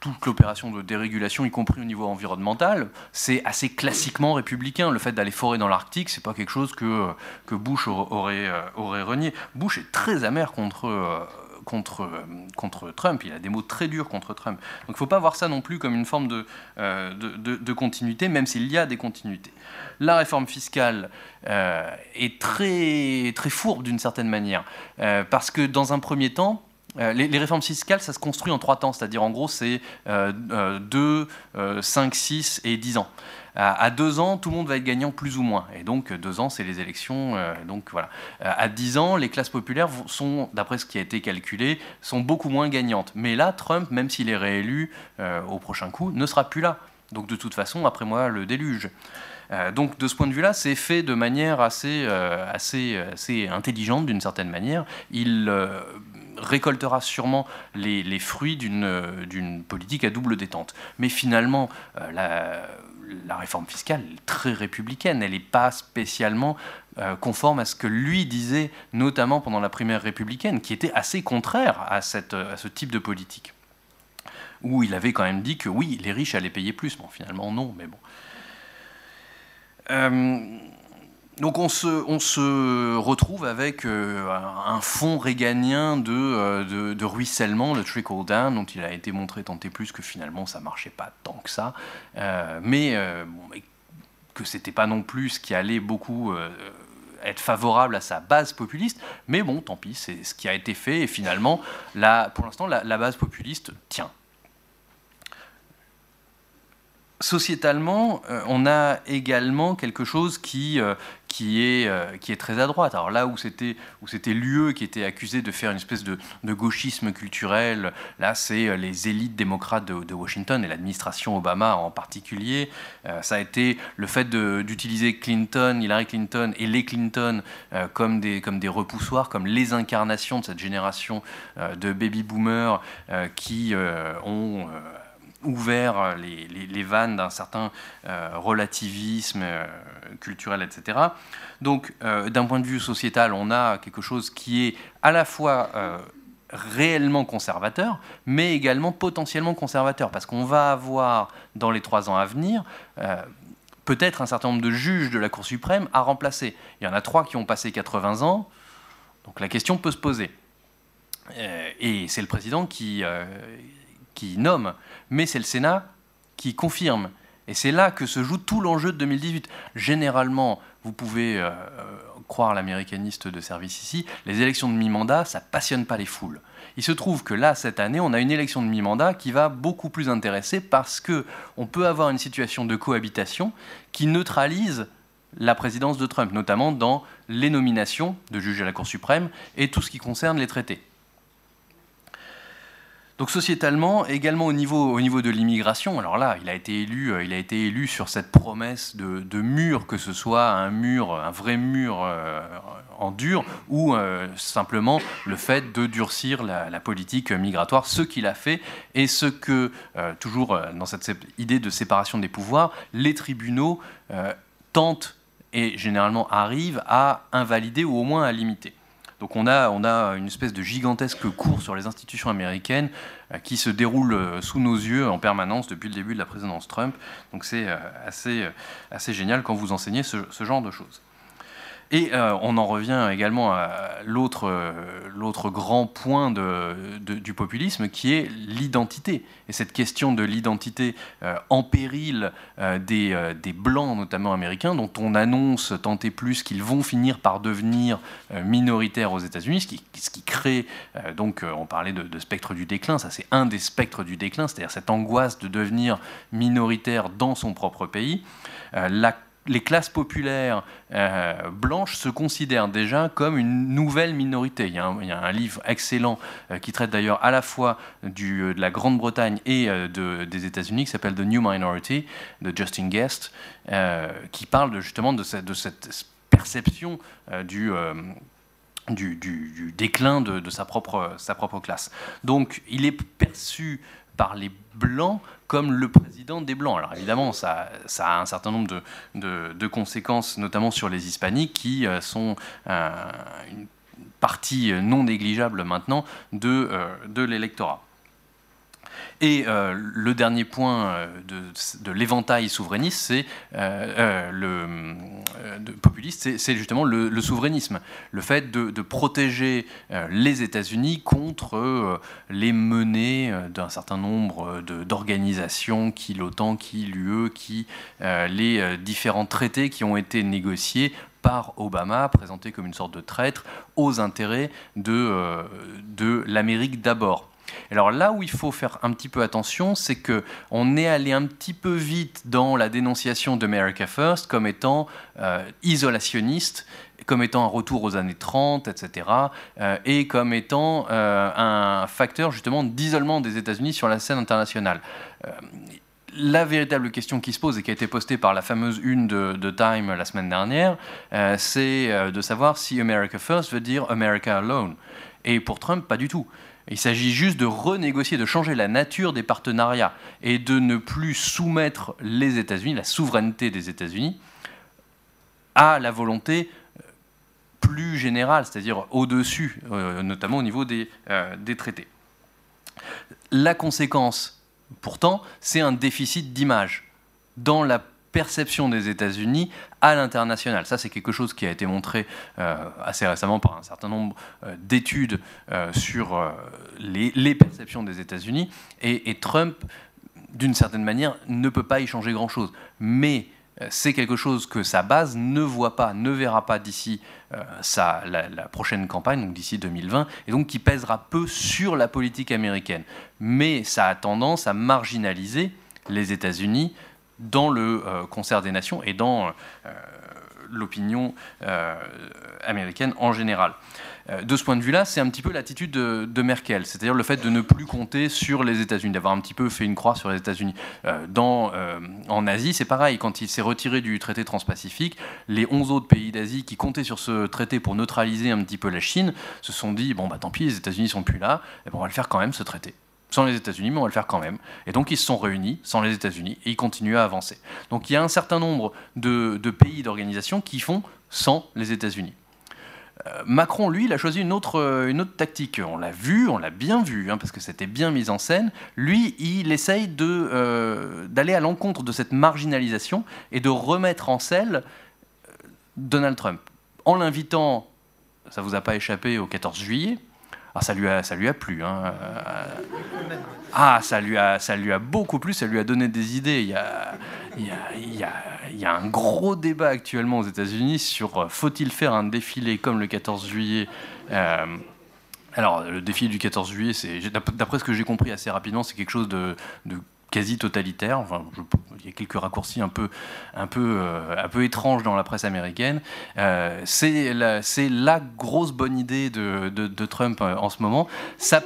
toute l'opération de dérégulation, y compris au niveau environnemental, c'est assez classiquement républicain. Le fait d'aller forer dans l'Arctique, c'est pas quelque chose que, que Bush aurait, euh, aurait renié. Bush est très amer contre, euh, contre, contre Trump. Il a des mots très durs contre Trump. Donc il ne faut pas voir ça non plus comme une forme de, de, de continuité, même s'il y a des continuités la réforme fiscale euh, est très, très fourbe d'une certaine manière, euh, parce que dans un premier temps, euh, les, réformes fiscales, ça se construit en trois temps, c'est-à-dire en gros c'est 2, 5, 6 et 10 ans. À, 2 ans, tout le monde va être gagnant plus ou moins. Et donc, 2 ans, c'est les élections. donc voilà. à 10 ans, les classes populaires sont, d'après ce qui a été calculé, sont beaucoup moins gagnantes. Mais là, Trump, même s'il est réélu au prochain coup, ne sera plus là. Donc de toute façon, après moi, le déluge. Euh, donc de ce point de vue-là, c'est fait de manière assez, euh, assez, assez intelligente d'une certaine manière. Il euh, récoltera sûrement les, fruits d'une politique à double détente. Mais finalement, la, réforme fiscale est très républicaine. Elle n'est pas spécialement conforme à ce que lui disait, notamment pendant la primaire républicaine, qui était assez contraire à, cette, à ce type de politique. Où il avait quand même dit que oui, les riches allaient payer plus. Bon, finalement, non, mais bon. Euh, donc on se, on se, retrouve avec euh, un fond réganien euh, de, de, ruissellement, le trickle down, dont il a été montré tant et plus que finalement ça marchait pas tant que ça, mais, bon, mais, que c'était pas non plus ce qui allait beaucoup être favorable à sa base populiste, mais bon, tant pis, c'est ce qui a été fait, et finalement, pour l'instant, la base populiste tient sociétalement, euh, on a également quelque chose qui, euh, qui, est, euh, qui est très à droite. Alors là où c'était, l'UE qui était accusé de faire une espèce de, gauchisme culturel, là c'est les élites démocrates de, Washington et l'administration Obama en particulier. ça a été le fait d'utiliser Clinton, Hillary Clinton et les Clinton comme, des, comme des repoussoirs, comme les incarnations de cette génération de baby-boomers qui ont ouvert les, vannes d'un certain euh, relativisme euh, culturel, etc. Donc, euh, d'un point de vue sociétal, on a quelque chose qui est à la fois réellement conservateur, mais également potentiellement conservateur, parce qu'on va avoir, dans les trois ans à venir, peut-être un certain nombre de juges de la Cour suprême à remplacer. Il y en a trois qui ont passé 80 ans, donc la question peut se poser. et c'est le président qui qui nomme, mais c'est le Sénat qui confirme. Et c'est là que se joue tout l'enjeu de 2018. Généralement, vous pouvez euh, croire l'américaniste de service ici, les élections de mi-mandat, ça passionne pas les foules. Il se trouve que là, cette année, on a une élection de mi-mandat qui va beaucoup plus intéresser parce que on peut avoir une situation de cohabitation qui neutralise la présidence de Trump, notamment dans les nominations de juges à la Cour suprême et tout ce qui concerne les traités. Donc sociétalement, également au niveau, au niveau de l'immigration, alors là, il a été élu, euh, il a été élu sur cette promesse de, mur, que ce soit un mur, un vrai mur euh, en dur, ou euh, simplement le fait de durcir la, politique migratoire, ce qu'il a fait, et ce que, toujours dans cette idée de séparation des pouvoirs, les tribunaux tentent et généralement arrivent à invalider ou au moins à limiter. Donc on a, une espèce de gigantesque cours sur les institutions américaines euh, qui se déroule euh, sous nos yeux en permanence depuis le début de la présidence Trump. Donc c'est euh, assez génial quand vous enseignez ce genre de choses. Et euh, on en revient également à l'autre, euh, grand point du populisme qui est l'identité. Et cette question de l'identité euh, en péril des, blancs, notamment américains, dont on annonce tant et plus qu'ils vont finir par devenir minoritaires aux États-Unis, ce qui, crée, donc on parlait de, de, spectre du déclin, ça c'est un des spectres du déclin, c'est-à-dire cette angoisse de devenir minoritaire dans son propre pays. la les classes populaires euh, blanches se considèrent déjà comme une nouvelle minorité. Il y a un, livre excellent euh, qui traite d'ailleurs à la fois euh, de la Grande-Bretagne et des États-Unis qui s'appelle The New Minority de Justin Guest, qui parle justement de cette, perception du, déclin de, sa propre classe. Donc il est perçu par les Blancs comme le président des Blancs. Alors évidemment, ça, a un certain nombre de, conséquences, notamment sur les hispaniques, qui euh, sont euh, une partie non négligeable maintenant de, euh, de l'électorat. Et euh, le dernier point euh, de, l'éventail souverainiste, c'est euh, le populiste, c'est justement le, souverainisme, le fait de, protéger les États-Unis contre les menées d'un certain nombre d'organisations, qui l'OTAN, qui l'UE, qui les différents traités qui ont été négociés par Obama, présentés comme une sorte de traître aux intérêts de, de l'Amérique d'abord. Alors là où il faut faire un petit peu attention, c'est que on est allé un petit peu vite dans la dénonciation d'America First comme étant euh, isolationniste, comme étant un retour aux années 30, etc., euh, et comme étant euh, un facteur justement d'isolement des États-Unis sur la scène internationale la véritable question qui se pose et qui a été postée par la fameuse une de, Time la semaine dernière, c'est de savoir si America First veut dire America Alone. Et pour Trump, pas du tout. Il s'agit juste de renégocier, de changer la nature des partenariats et de ne plus soumettre les États-Unis, la souveraineté des États-Unis, à la volonté euh, plus générale, c'est-à-dire au-dessus, euh, notamment au niveau des, euh, des traités. La conséquence, pourtant, c'est un déficit d'image dans la perception des États-Unis à l'international. Ça, c'est quelque chose qui a été montré euh, assez récemment par un certain nombre euh, d'études euh, sur les, perceptions des États-Unis. Et, Trump, d'une certaine manière, ne peut pas y changer grand-chose. Mais c'est quelque chose que sa base ne voit pas, ne verra pas d'ici la, la, prochaine campagne, donc d'ici 2020, et donc qui pèsera peu sur la politique américaine. Mais ça a tendance à marginaliser les États-Unis dans le euh, concert des nations et dans euh, l'opinion euh, américaine en général. De ce point de vue-là, c'est un petit peu l'attitude de, Merkel, c'est-à-dire le fait de ne plus compter sur les États-Unis, d'avoir un petit peu fait une croix sur les États-Unis. Dans, en Asie, c'est pareil, quand il s'est retiré du traité transpacifique, les 11 autres pays d'Asie qui comptaient sur ce traité pour neutraliser un petit peu la Chine se sont dit, bon, bah tant pis, les États-Unis sont plus là, et on va le faire quand même, ce traité sans les États-Unis, mais on va le faire quand même. Et donc ils se sont réunis sans les États-Unis et ils continuent à avancer. Donc il y a un certain nombre de, pays, d'organisations qui font sans les États-Unis. Euh, Macron, lui, il a choisi une autre, euh, une autre tactique. On l'a vu, on l'a bien vu, hein, parce que c'était bien mis en scène. Lui, il essaye euh, d'aller à l'encontre de cette marginalisation et de remettre en selle Donald Trump. En l'invitant, ça vous a pas échappé, au 14 juillet, ah, ça lui a, ça lui a plu. Hein. Ah, ça lui, a, ça lui a beaucoup plu, ça lui a donné des idées. Il y a, il y a, il y a, il y a un gros débat actuellement aux États-Unis sur euh, faut-il faire un défilé comme le 14 juillet euh, alors, le défilé du 14 juillet, c'est, d'après ce que j'ai compris assez rapidement, c'est quelque chose de quasi totalitaire. Il y a quelques raccourcis un peu, un peu, euh, un peu étranges dans la presse américaine. Euh, c'est la, grosse bonne idée de, Trump euh, en ce moment. Ça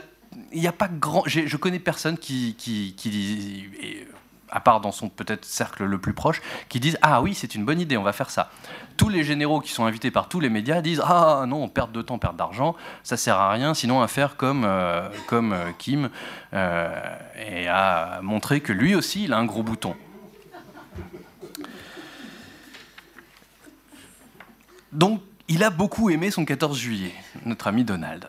il n'y a pas grand. Je connais personne qui à part dans son peut-être cercle le plus proche, qui disent Ah oui, c'est une bonne idée, on va faire ça. Tous les généraux qui sont invités par tous les médias disent Ah non, on perd de temps, perd d'argent, ça sert à rien, sinon à faire comme, euh, comme euh, Kim euh, et à montrer que lui aussi, il a un gros bouton. Donc, il a beaucoup aimé son 14 juillet, notre ami Donald.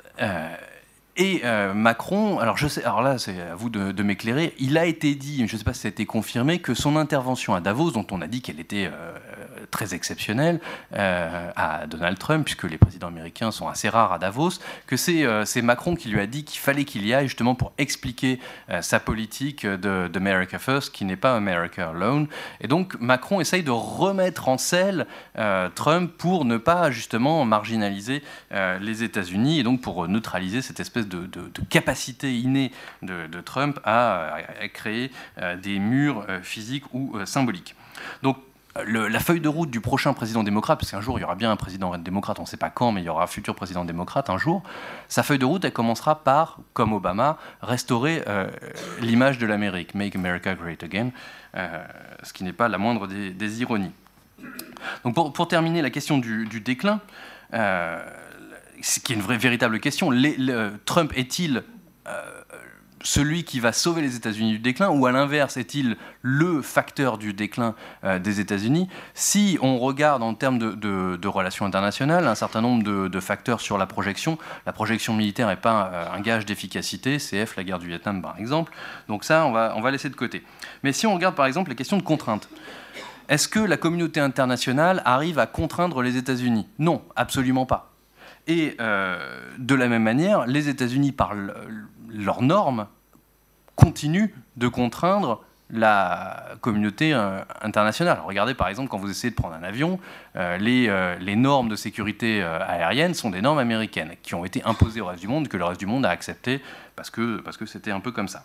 Et euh, Macron, alors je sais, alors là c'est à vous de, m'éclairer, il a été dit, je ne sais pas si ça a été confirmé, que son intervention à Davos, dont on a dit qu'elle était euh, très exceptionnelle euh, à Donald Trump, puisque les présidents américains sont assez rares à Davos, que c'est Macron qui lui a dit qu'il fallait qu'il y aille justement pour expliquer sa politique d'America First, qui n'est pas America Alone. Et donc Macron essaye de remettre en selle Trump pour ne pas justement marginaliser les États-Unis et donc pour neutraliser cette espèce de, capacité innée de, Trump à, créer euh, des murs euh, physiques ou euh, symboliques. Donc, la feuille de route du prochain président démocrate, parce qu'un jour il y aura bien un président démocrate, on ne sait pas quand, mais il y aura un futur président démocrate un jour, sa feuille de route, elle commencera par, comme Obama, restaurer l'image de l'Amérique, Make America Great Again, ce qui n'est pas la moindre des, ironies. Donc pour, terminer la question du, déclin, ce qui est une vraie, véritable question. Trump est-il euh, celui qui va sauver les États-Unis du déclin ou à l'inverse est-il le facteur du déclin euh, des États-Unis? Si on regarde en termes de, relations internationales un certain nombre de, facteurs sur la projection, la projection militaire n'est pas un, gage d'efficacité, CF, la guerre du Vietnam par exemple, donc ça on va, laisser de côté. Mais si on regarde par exemple les questions de contraintes, est-ce que la communauté internationale arrive à contraindre les États-Unis? Non, absolument pas. Et euh, de la même manière, les États-Unis, par leurs normes, continuent de contraindre la communauté euh, internationale. Regardez par exemple quand vous essayez de prendre un avion, euh, les, normes de sécurité aérienne sont des normes américaines qui ont été imposées au reste du monde, que le reste du monde a accepté parce que parce que c'était un peu comme ça.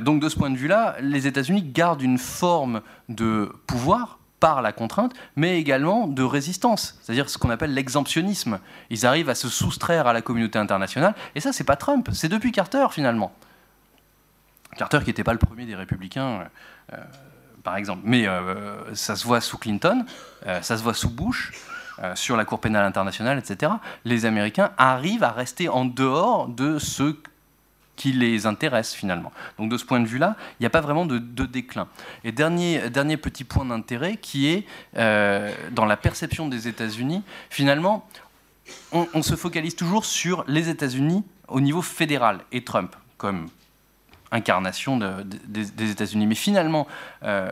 donc de ce point de vue-là, les États-Unis gardent une forme de pouvoir par la contrainte, mais également de résistance, c'est-à-dire ce qu'on appelle l'exemptionnisme. Ils arrivent à se soustraire à la communauté internationale, et ça, c'est pas Trump, c'est depuis Carter finalement. Carter qui n'était pas le premier des républicains, euh, par exemple, mais euh, ça se voit sous Clinton, euh, ça se voit sous Bush. sur la Cour pénale internationale, etc., les Américains arrivent à rester en dehors de ce qui les intéresse finalement. Donc de ce point de vue-là, il n'y a pas vraiment de, déclin. Et dernier, dernier petit point d'intérêt qui est euh, dans la perception des États-Unis, finalement, on, se focalise toujours sur les États-Unis au niveau fédéral et Trump comme incarnation des États-Unis. Mais finalement, euh,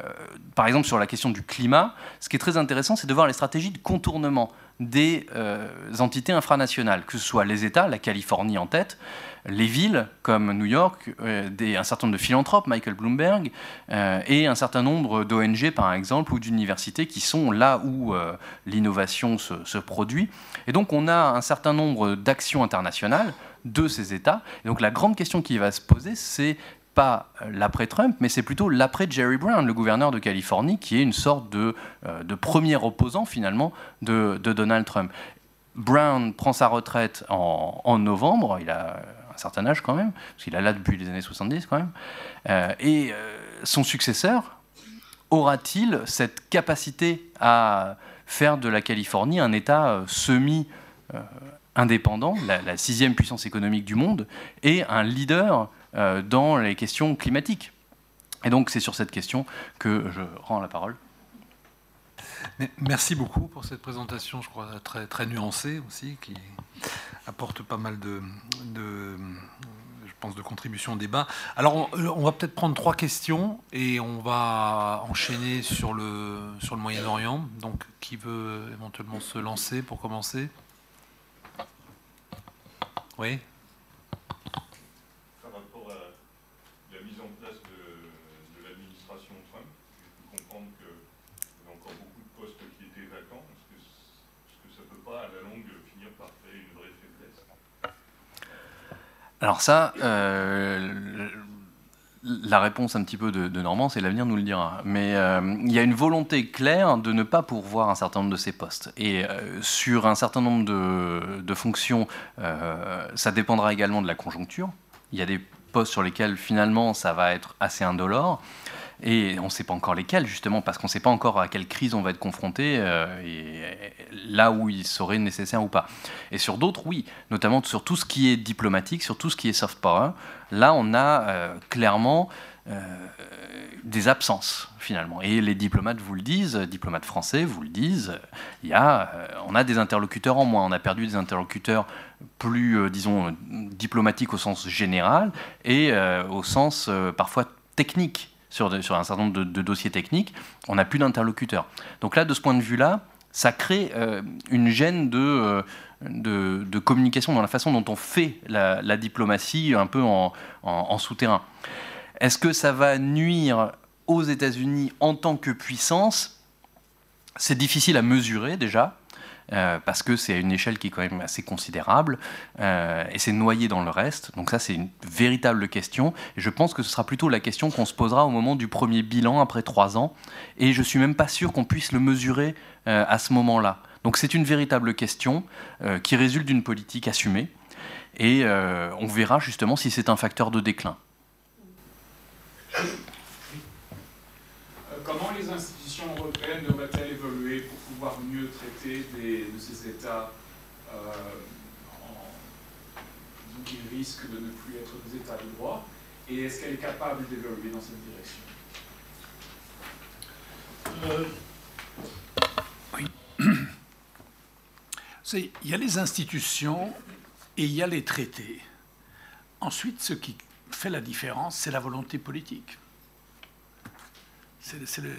par exemple sur la question du climat, ce qui est très intéressant, c'est de voir les stratégies de contournement des euh, entités infranationales, que ce soit les États, la Californie en tête, les villes comme New York, euh, un certain nombre de philanthropes, Michael Bloomberg, euh, et un certain nombre d'ONG par exemple, ou d'universités qui sont là où l'innovation se, produit. Et donc on a un certain nombre d'actions internationales de ces États. Et donc la grande question qui va se poser, c'est pas l'après-Trump, mais c'est plutôt l'après Jerry Brown, le gouverneur de Californie, qui est une sorte de, euh, premier opposant finalement de, Donald Trump. Brown prend sa retraite en, novembre, il a un certain âge quand même, parce qu'il est là depuis les années 70 quand même, euh, et euh, son successeur aura-t-il cette capacité à faire de la Californie un État semi indépendant, la, sixième puissance économique du monde, et un leader dans les questions climatiques. Et donc c'est sur cette question que je rends la parole. Merci beaucoup pour cette présentation, je crois, très, très nuancée aussi, qui apporte pas mal de, je pense, de contributions au débat. Alors, on, va peut-être prendre trois questions et on va enchaîner sur le, sur le Moyen-Orient. Donc, qui veut éventuellement se lancer pour commencer? Oui? Alors ça, euh, la réponse un petit peu de, Normand, c'est l'avenir nous le dira. Mais euh, il y a une volonté claire de ne pas pourvoir un certain nombre de ces postes. Et euh, sur un certain nombre de, fonctions, ça dépendra également de la conjoncture. il y a des postes sur lesquels finalement ça va être assez indolore. Et on ne sait pas encore lesquels, justement, parce qu'on ne sait pas encore à quelle crise on va être confronté, euh, et là où il serait nécessaire ou pas. Et sur d'autres, oui, notamment sur tout ce qui est diplomatique, sur tout ce qui est soft power, là on a euh, clairement euh, des absences finalement. Et les diplomates vous le disent, diplomates français vous le disent, y a, on a des interlocuteurs en moins, on a perdu des interlocuteurs plus, disons, diplomatiques au sens général et au sens parfois technique sur, un certain nombre de, dossiers techniques, on n'a plus d'interlocuteurs. Donc là, de ce point de vue-là, ça crée euh, une gêne euh, de, communication dans la façon dont on fait la, diplomatie un peu en, en souterrain. Est-ce que ça va nuire aux États-Unis en tant que puissance? C'est difficile à mesurer déjà. Euh, parce que c'est à une échelle qui est quand même assez considérable, euh, et c'est noyé dans le reste. Donc ça, c'est une véritable question. Je pense que ce sera plutôt la question qu'on se posera au moment du premier bilan après trois ans. Et je suis même pas sûr qu'on puisse le mesurer euh, à ce moment-là. Donc c'est une véritable question qui résulte d'une politique assumée. Et on verra justement si c'est un facteur de déclin. Comment les institutions européennes devraient-elles évoluer pour mieux traiter de ces États euh, qui risquent de ne plus être des États de droit Et est-ce qu'elle est capable d'évoluer dans cette direction? Euh, Oui. Il y a les institutions et il y a les traités. Ensuite, ce qui fait la différence, c'est la volonté politique. C'est le,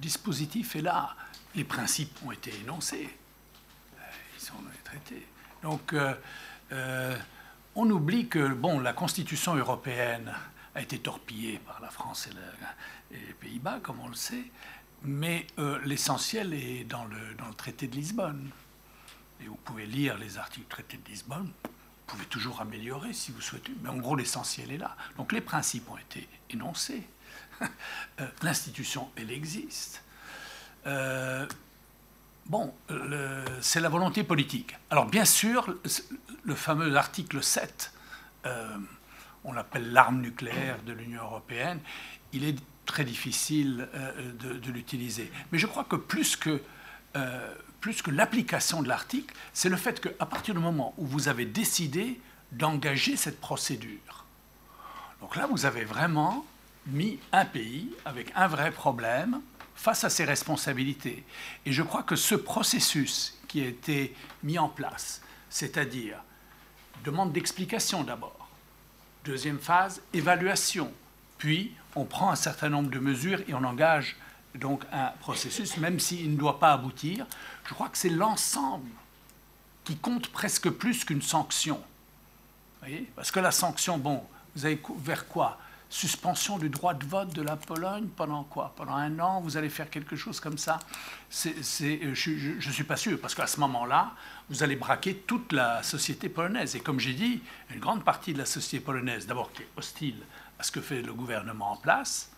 dispositif est là les principes ont été énoncés, euh, ils sont traités. Donc, euh, euh, on oublie que bon, la Constitution européenne a été torpillée par la France et, les Pays-Bas, comme on le sait, mais l'essentiel est dans le, dans le traité de Lisbonne. Et vous pouvez lire les articles du traité de Lisbonne, vous pouvez toujours améliorer si vous souhaitez, mais en gros l'essentiel est là. Donc les principes ont été énoncés. L'institution, elle existe. Euh, bon, c'est la volonté politique. Alors bien sûr, le fameux article 7, euh, on l'appelle l'arme nucléaire de l'Union européenne, il est très difficile euh, de, l'utiliser. Mais je crois que plus que, plus que l'application de l'article, c'est le fait qu'à partir du moment où vous avez décidé d'engager cette procédure, donc là, vous avez vraiment mis un pays avec un vrai problème face à ses responsabilités. Et je crois que ce processus qui a été mis en place, c'est-à-dire demande d'explication d'abord, deuxième phase, évaluation, puis on prend un certain nombre de mesures et on engage donc un processus, même s'il ne doit pas aboutir, je crois que c'est l'ensemble qui compte presque plus qu'une sanction. Voyez? Parce que la sanction, bon, vous avez vers quoi? Suspension du droit de vote de la Pologne pendant quoi? Pendant un an, vous allez faire quelque chose comme ça? C'est, euh, Je ne suis pas sûr, parce qu'à ce moment-là, vous allez braquer toute la société polonaise. Et comme j'ai dit, une grande partie de la société polonaise, d'abord qui est hostile à ce que fait le gouvernement en place,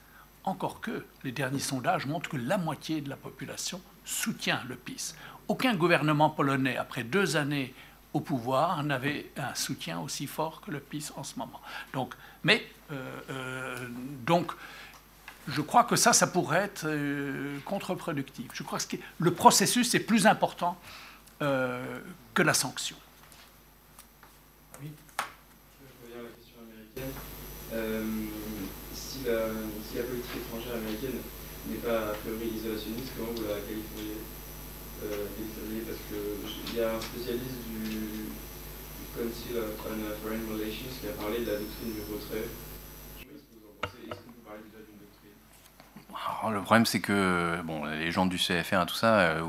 encore que les derniers sondages montrent que la moitié de la population soutient le PIS. Aucun gouvernement polonais, après deux années au pouvoir n'avait un soutien aussi fort que le PIS en ce moment. Donc, mais donc, je crois que ça, ça pourrait être euh, contre-productif. Je crois que le processus est plus important que la sanction. Oui, je reviens à la question américaine. Si la, politique étrangère américaine n'est pas a priori isolationniste, comment vous la qualifieriez parce qu'il y a un spécialiste du Council on Foreign Relations qui a parlé de la doctrine du retrait. Le problème, c'est que bon, les gens du CFR et tout ça euh,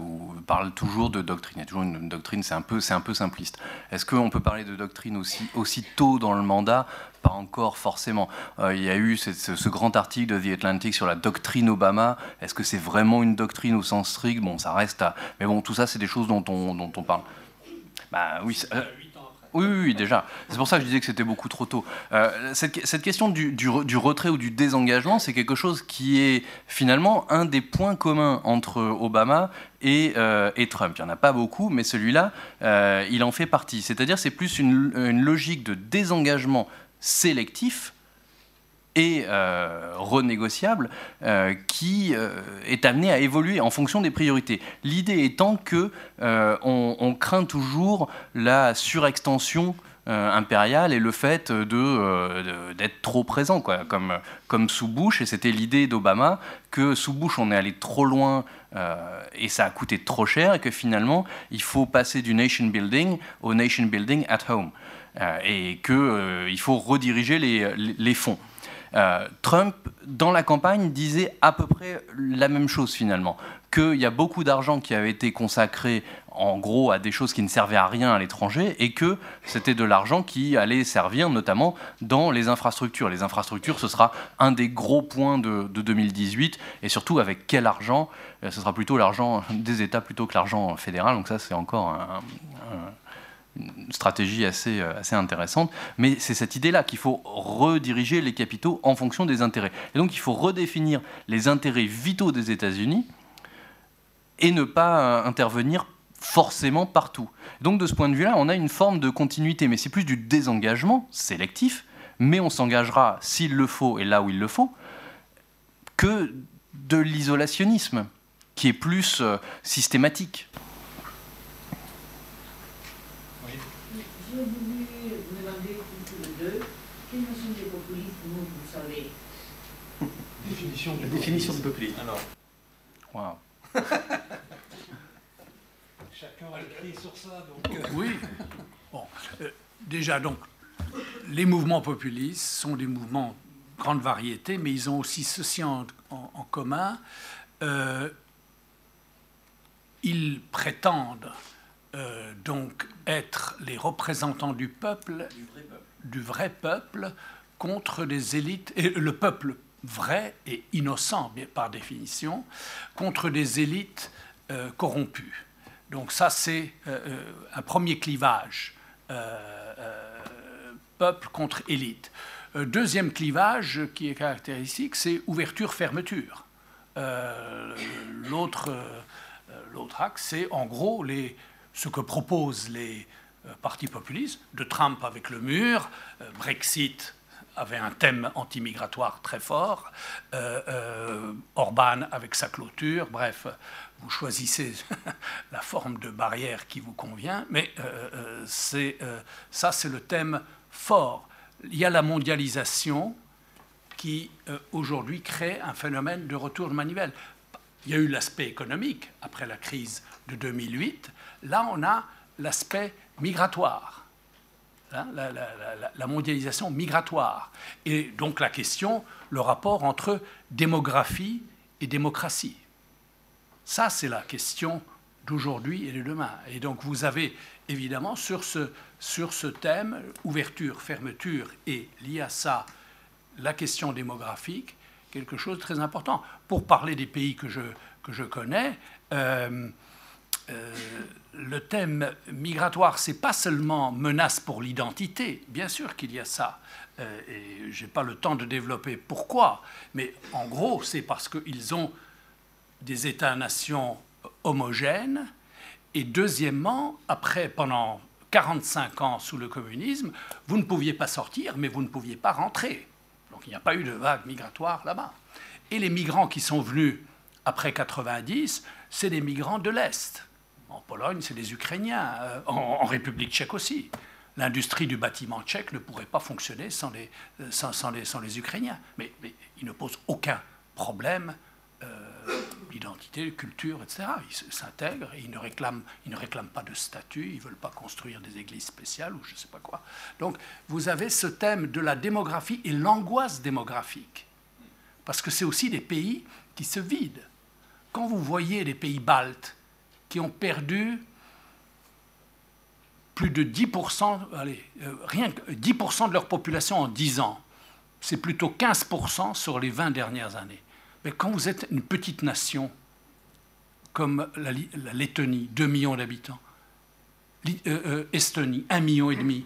parlent toujours de doctrine. Il y a toujours une doctrine, c'est un peu, c'est un peu simpliste. Est-ce qu'on peut parler de doctrine aussi, aussi tôt dans le mandat? Pas encore forcément. Euh, il y a eu ce, ce, grand article de The Atlantic sur la doctrine Obama. Est-ce que c'est vraiment une doctrine au sens strict? Bon, ça reste à. Mais bon, tout ça, c'est des choses dont on, dont on parle. Bah oui. Euh, oui, oui, déjà. C'est pour ça que je disais que c'était beaucoup trop tôt. Euh, cette, question du, retrait ou du désengagement, c'est quelque chose qui est finalement un des points communs entre Obama et, euh, Trump. Il n'y en a pas beaucoup, mais celui-là, euh, il en fait partie. C'est-à-dire c'est plus une, logique de désengagement sélectif et euh, renégociable euh, qui euh, est amené à évoluer en fonction des priorités. L'idée étant que on, craint toujours la surextension impériale et le fait d'être trop présent, comme, sous Bush. Et c'était l'idée d'Obama que sous Bush, on est allé trop loin et ça a coûté trop cher et que finalement, il faut passer du nation building au nation building at home. et qu'il faut rediriger les fonds. Euh, Trump, dans la campagne, disait à peu près la même chose finalement, qu'il y a beaucoup d'argent qui avait été consacré en gros à des choses qui ne servaient à rien à l'étranger et que c'était de l'argent qui allait servir notamment dans les infrastructures. Les infrastructures, ce sera un des gros points de, 2018 et surtout avec quel argent? Euh, Ce sera plutôt l'argent des États plutôt que l'argent fédéral, donc ça c'est encore un une stratégie assez, euh, assez intéressante. Mais c'est cette idée-là qu'il faut rediriger les capitaux en fonction des intérêts. Et donc il faut redéfinir les intérêts vitaux des États-Unis et ne pas euh, intervenir forcément partout. Donc de ce point de vue-là, on a une forme de continuité, mais c'est plus du désengagement sélectif, mais on s'engagera s'il le faut et là où il le faut, que de l'isolationnisme, qui est plus euh, systématique. la définition du populisme. Alors. Chacun a écrit sur ça. Donc... Euh. Oui. Bon. Euh, déjà, donc, les mouvements populistes sont des mouvements de grande variété, mais ils ont aussi ceci en, commun. Euh, ils prétendent donc être les représentants du peuple, du vrai peuple, du vrai peuple contre des élites, et le peuple vrai et innocent par définition, contre des élites euh, corrompues. Donc ça, c'est euh, euh, un premier clivage, peuple contre élite. deuxième clivage qui est caractéristique, c'est ouverture-fermeture. L'autre axe, c'est en gros les, ce que proposent les partis populistes, de Trump avec le mur, Brexit avait un thème anti-migratoire très fort, euh, euh, Orban avec sa clôture, bref, vous choisissez la forme de barrière qui vous convient, mais euh, c'est, ça c'est le thème fort. Il y a la mondialisation qui aujourd'hui crée un phénomène de retour de manivelle. Il y a eu l'aspect économique après la crise de 2008, là on a l'aspect migratoire. Hein, la, mondialisation migratoire. Et donc la question, le rapport entre démographie et démocratie. Ça, c'est la question d'aujourd'hui et de demain. Et donc vous avez évidemment sur ce, sur ce thème, ouverture, fermeture, et lié à ça, la question démographique, quelque chose de très important. Pour parler des pays que je, que je connais, euh, euh, le thème migratoire, c'est pas seulement menace pour l'identité, bien sûr qu'il y a ça, euh, et j'ai pas le temps de développer pourquoi, mais en gros, c'est parce qu'ils ont des États-nations homogènes, et deuxièmement, après, pendant 45 ans sous le communisme, vous ne pouviez pas sortir, mais vous ne pouviez pas rentrer. Donc il n'y a pas eu de vague migratoire là-bas. Et les migrants qui sont venus après 90, c'est des migrants de l'Est en Pologne, c'est des Ukrainiens. Euh, en, République tchèque aussi. L'industrie du bâtiment tchèque ne pourrait pas fonctionner sans les, euh, les, les Ukrainiens. Mais, ils ne posent aucun problème euh, d'identité, de culture, etc. Ils s'intègrent ils ils ne réclament pas de statut, ils ne veulent pas construire des églises spéciales ou je ne sais pas quoi. Donc vous avez ce thème de la démographie et l'angoisse démographique. Parce que c'est aussi des pays qui se vident. Quand vous voyez les pays baltes, qui ont perdu plus de 10%, allez, euh, rien que 10% de leur population en 10 ans. C'est plutôt 15% sur les 20 dernières années. Mais quand vous êtes une petite nation comme la, Lettonie, 2 millions d'habitants, l'Estonie, euh, Estonie, 1 million et demi,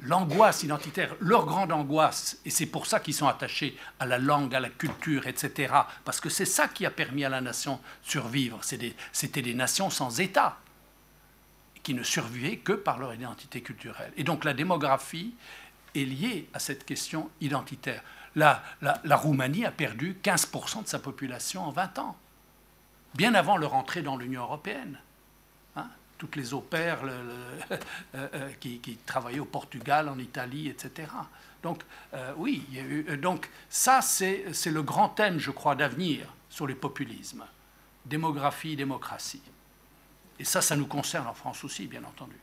l'angoisse identitaire, leur grande angoisse, et c'est pour ça qu'ils sont attachés à la langue, à la culture, etc., parce que c'est ça qui a permis à la nation survivre. C'était des, nations sans État, qui ne survivaient que par leur identité culturelle. Et donc la démographie est liée à cette question identitaire. La, la, Roumanie a perdu 15% de sa population en 20 ans, bien avant leur entrée dans l'Union européenne. Toutes les opères euh, euh, qui, travaillaient au Portugal, en Italie, etc. Donc euh, oui, il y a eu, donc ça c'est le grand thème, je crois, d'avenir sur les populismes. Démographie, démocratie. Et ça, ça nous concerne en France aussi, bien entendu.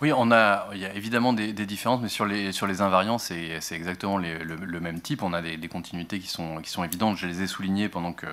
Oui, on a, il y a évidemment des, différences, mais sur les, sur les invariants, c'est exactement le, le, même type. On a des, des, continuités qui sont, qui sont évidentes. Je les ai soulignées pendant que,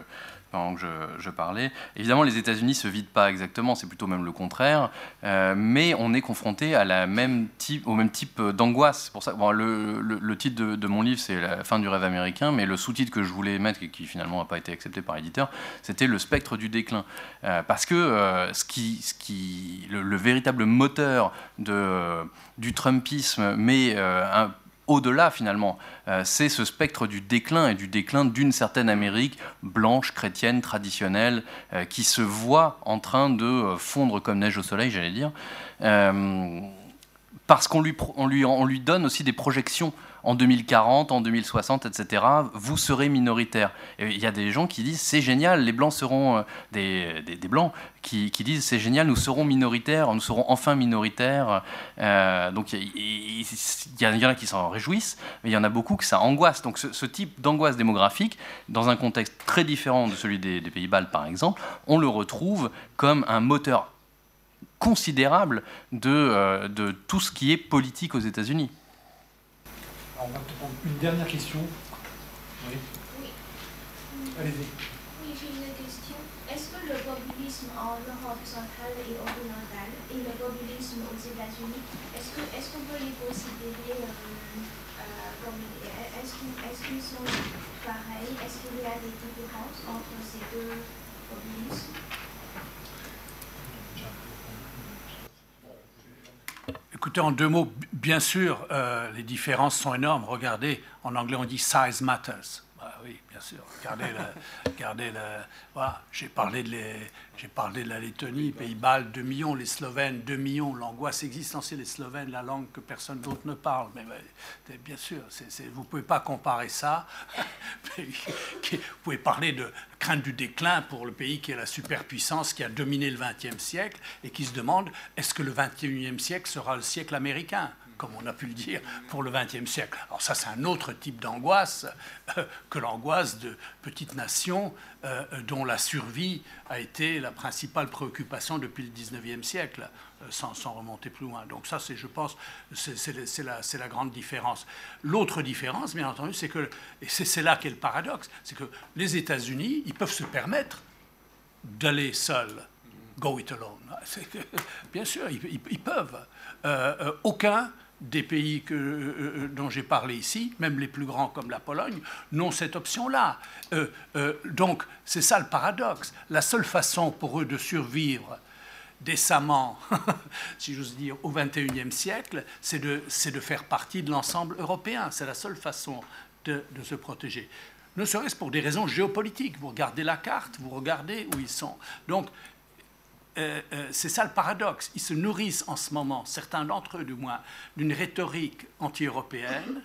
que je, parlais. Évidemment, les États-Unis se vident pas exactement, c'est plutôt même le contraire, euh, mais on est confronté à la même type, au même type d'angoisse. Pour ça, bon, le, le, titre de, mon livre, c'est La fin du rêve américain, mais le sous-titre que je voulais mettre, et qui finalement n'a pas été accepté par l'éditeur, c'était Le spectre du déclin. Euh, parce que euh, ce qui, ce qui, le, véritable moteur de, du Trumpisme, mais un au-delà finalement. Euh, c'est ce spectre du déclin et du déclin d'une certaine Amérique blanche, chrétienne, traditionnelle, euh, qui se voit en train de euh, fondre comme neige au soleil, j'allais dire, parce qu'on lui, on lui, on lui donne aussi des projections en 2040, en 2060, etc., vous serez minoritaire. Il y a des gens qui disent c'est génial, les blancs seront des, des, blancs qui, disent c'est génial, nous serons minoritaires, nous serons enfin minoritaires. donc il y, en a qui s'en réjouissent, mais il y en a beaucoup que ça angoisse. Donc ce, type d'angoisse démographique, dans un contexte très différent de celui des, des Pays-Bas par exemple, on le retrouve comme un moteur considérable de, euh, de tout ce qui est politique aux États-Unis. On va prendre une dernière question. Oui. oui. Allez-y. Oui, j'ai une question. Est-ce que le populisme en Europe centrale et orientale et le populisme aux États-Unis, est-ce qu'on est qu'on peut les considérer euh, euh, comme. Est-ce qu'ils sont pareils Est-ce qu'il y a des différences entre ces deux populismes Écoutez, en deux mots, bien sûr, euh, les différences sont énormes. Regardez, en anglais, on dit size matters. Bah bien sûr. Le, voilà, j'ai parlé de la Lettonie, Pays-Bas, 2 millions, les Slovènes, 2 millions, l'angoisse existentielle des Slovènes, la langue que personne d'autre ne parle. Mais, bien sûr, vous ne pouvez pas comparer ça. vous pouvez parler de crainte du déclin pour le pays qui est la superpuissance, qui a dominé le XXe siècle et qui se demande est-ce que le XXIe siècle sera le siècle américain? Comme on a pu le dire, pour le XXe siècle. Alors ça, c'est un autre type d'angoisse euh, que l'angoisse de petites nations euh, dont la survie a été la principale préoccupation depuis le XIXe siècle, euh, sans, remonter plus loin. Donc ça, je pense, c'est, la, grande différence. L'autre différence, bien entendu, c'est que, et c'est, là qu'est le paradoxe, c'est que les États-Unis, ils peuvent se permettre d'aller seuls. Go it alone. Bien sûr, ils, peuvent. Aucun des pays que, euh, euh, dont j'ai parlé ici, même les plus grands comme la Pologne, n'ont cette option-là. Euh, donc c'est ça le paradoxe. La seule façon pour eux de survivre décemment, si j'ose dire, au XXIe siècle, c'est de, de, faire partie de l'ensemble européen. C'est la seule façon de, de se protéger. Ne serait-ce pour des raisons géopolitiques. Vous regardez la carte, vous regardez où ils sont. Donc euh, euh, c'est ça le paradoxe. Ils se nourrissent en ce moment, certains d'entre eux du moins, d'une rhétorique anti-européenne,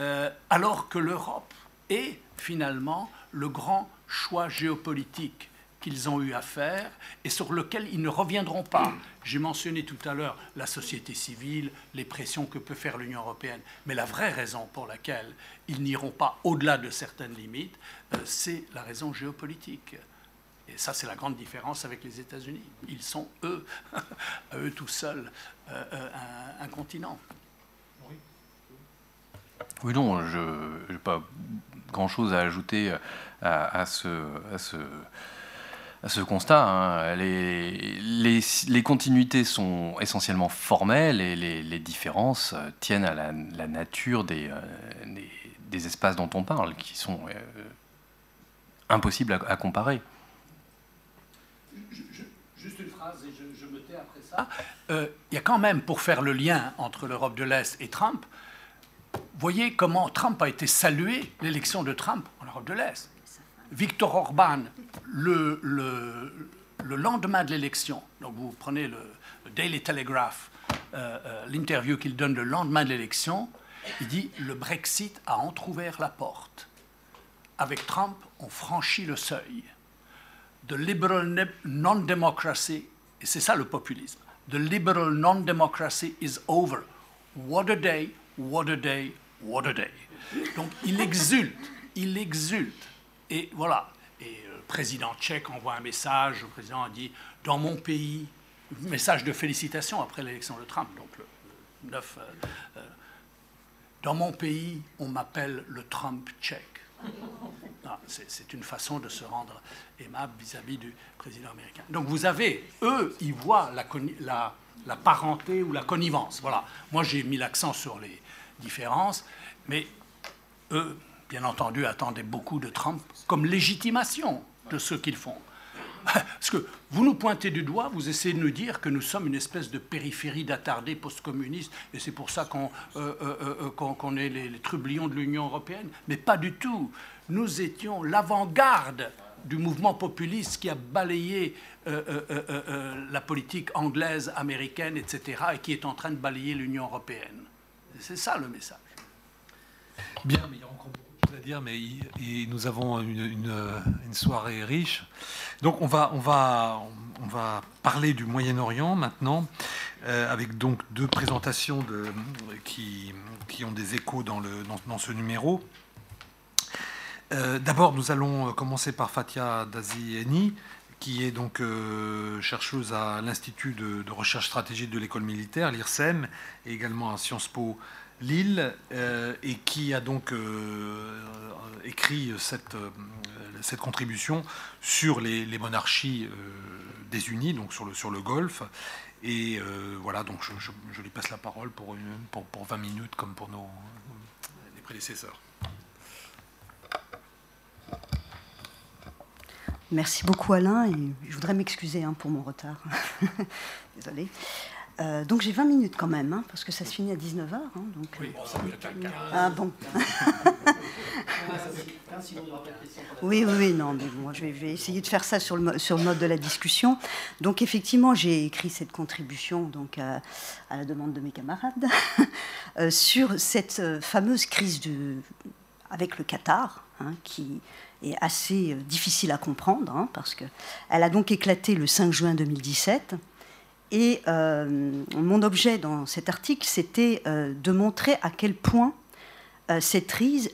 euh, alors que l'Europe est finalement le grand choix géopolitique qu'ils ont eu à faire et sur lequel ils ne reviendront pas. J'ai mentionné tout à l'heure la société civile, les pressions que peut faire l'Union européenne, mais la vraie raison pour laquelle ils n'iront pas au-delà de certaines limites, c'est la raison géopolitique. Et ça, c'est la grande différence avec les États-Unis. Ils sont, eux, à eux tout seuls, euh, euh, un, continent. Oui, non, je n'ai pas grand-chose à ajouter à, ce, constat. Hein. Les, continuités sont essentiellement formelles et les, différences tiennent à la, nature euh, des, espaces dont on parle, qui sont impossibles à comparer. Euh, il y a quand même, pour faire le lien entre l'Europe de l'Est et Trump, voyez comment Trump a été salué, l'élection de Trump en Europe de l'Est. Victor Orban, le, le lendemain de l'élection, donc vous prenez le, Daily Telegraph, euh, euh, l'interview qu'il donne le lendemain de l'élection, il dit le Brexit a entr'ouvert la porte. Avec Trump, on franchit le seuil. The liberal non-democracy, et c'est ça le populisme, the liberal non-democracy is over. What a day, what a day, what a day. Donc il exulte, il exulte. Et voilà. Et le président tchèque envoie un message, le président a dit, dans mon pays, message de félicitations après l'élection de Trump, donc le 9. Euh, euh, dans mon pays, on m'appelle le Trump tchèque. C'est une façon de se rendre aimable vis-à-vis du président américain. Donc vous avez, eux, ils voient la, la, la parenté ou la connivence. Voilà. Moi, j'ai mis l'accent sur les différences, mais eux, bien entendu, attendaient beaucoup de Trump comme légitimation de ce qu'ils font. Parce que vous nous pointez du doigt, vous essayez de nous dire que nous sommes une espèce de périphérie d'attardés post-communistes, et c'est pour ça qu'on euh, euh, euh, est les, trublions de l'Union européenne. Mais pas du tout. Nous étions l'avant-garde du mouvement populiste qui a balayé la politique anglaise, américaine, etc., et qui est en train de balayer l'Union européenne. C'est ça le message. Bien, mais il y a encore à dire, mais nous avons une, soirée riche. Donc on va, on va, on va parler du Moyen-Orient maintenant, euh, avec donc deux présentations de, qui, qui ont des échos dans, le, dans, ce numéro. Euh, d'abord, nous allons commencer par Fatia Dazieni, qui est donc euh, chercheuse à l'Institut de, recherche stratégique de l'école militaire, l'IRSEM, et également à Sciences Po Lille, euh, et qui a donc euh, écrit cette, euh, cette contribution sur les, monarchies des Unis, donc sur le, sur le Golfe. Et voilà, donc je, lui passe la parole pour, pour, pour 20 minutes, comme pour nos les prédécesseurs. Merci beaucoup Alain et je voudrais m'excuser hein, pour mon retard. Désolée. Euh, donc j'ai 20 minutes quand même, hein, parce que ça se finit à 19h. Hein, donc, oui, bon, ça ah bon. oui, oui, non, mais bon, je vais, essayer de faire ça sur le, sur le mode de la discussion. Donc effectivement, j'ai écrit cette contribution donc, à, la demande de mes camarades euh, sur cette euh, fameuse crise de, avec le Qatar, hein, qui est assez difficile à comprendre, hein, parce qu'elle a donc éclaté le 5 juin 2017 et euh, mon objet dans cet article, c'était euh, de montrer à quel point euh, cette crise,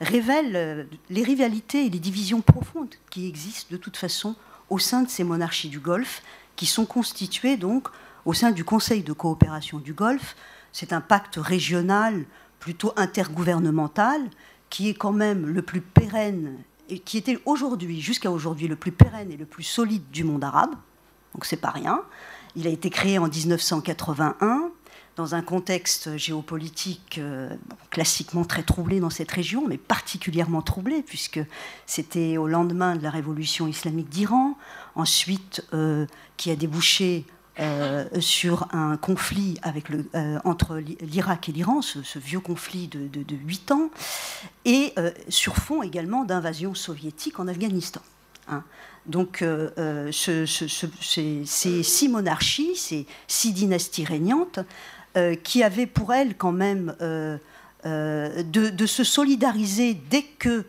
révèle les rivalités et les divisions profondes qui existent de toute façon au sein de ces monarchies du Golfe, qui sont constituées donc au sein du Conseil de coopération du Golfe. C'est un pacte régional plutôt intergouvernemental qui est quand même le plus pérenne et qui était aujourd'hui, jusqu'à aujourd'hui, le plus pérenne et le plus solide du monde arabe donc c'est pas rien. Il a été créé en 1981 dans un contexte géopolitique euh, classiquement très troublé dans cette région, mais particulièrement troublé puisque c'était au lendemain de la révolution islamique d'Iran, ensuite euh, qui a débouché euh, sur un conflit entre l'Irak et l'Iran, ce, vieux conflit de, de, 8 ans, et sur fond également d'invasion soviétique en Afghanistan. Hein. Donc, euh, euh, ces, six monarchies, ces six dynasties régnantes, euh, qui avaient pour elles quand même de, se solidariser dès que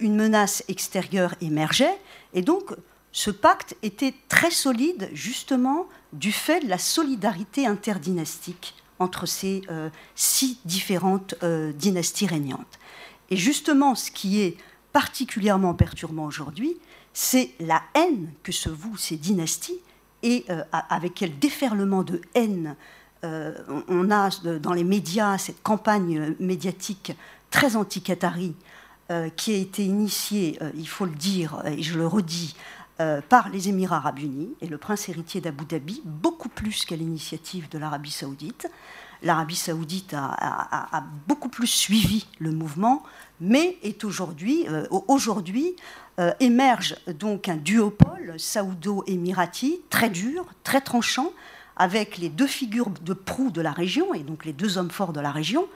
une menace extérieure émergeait. Et donc, ce pacte était très solide, justement, du fait de la solidarité interdynastique entre ces six différentes dynasties régnantes. Et justement, ce qui est particulièrement perturbant aujourd'hui, c'est la haine que se vouent ces dynasties et euh, avec quel déferlement de haine euh, on a dans les médias cette campagne médiatique très anti-qatari euh, qui a été initiée, il faut le dire, et je le redis, par les Émirats arabes unis et le prince héritier d'Abu Dhabi, beaucoup plus qu'à l'initiative de l'Arabie saoudite. L'Arabie saoudite a, beaucoup plus suivi le mouvement, mais est aujourd'hui euh, émerge donc un duopole saoudo-émirati très dur, très tranchant, avec les deux figures de proue de la région, et donc les deux hommes forts de la région,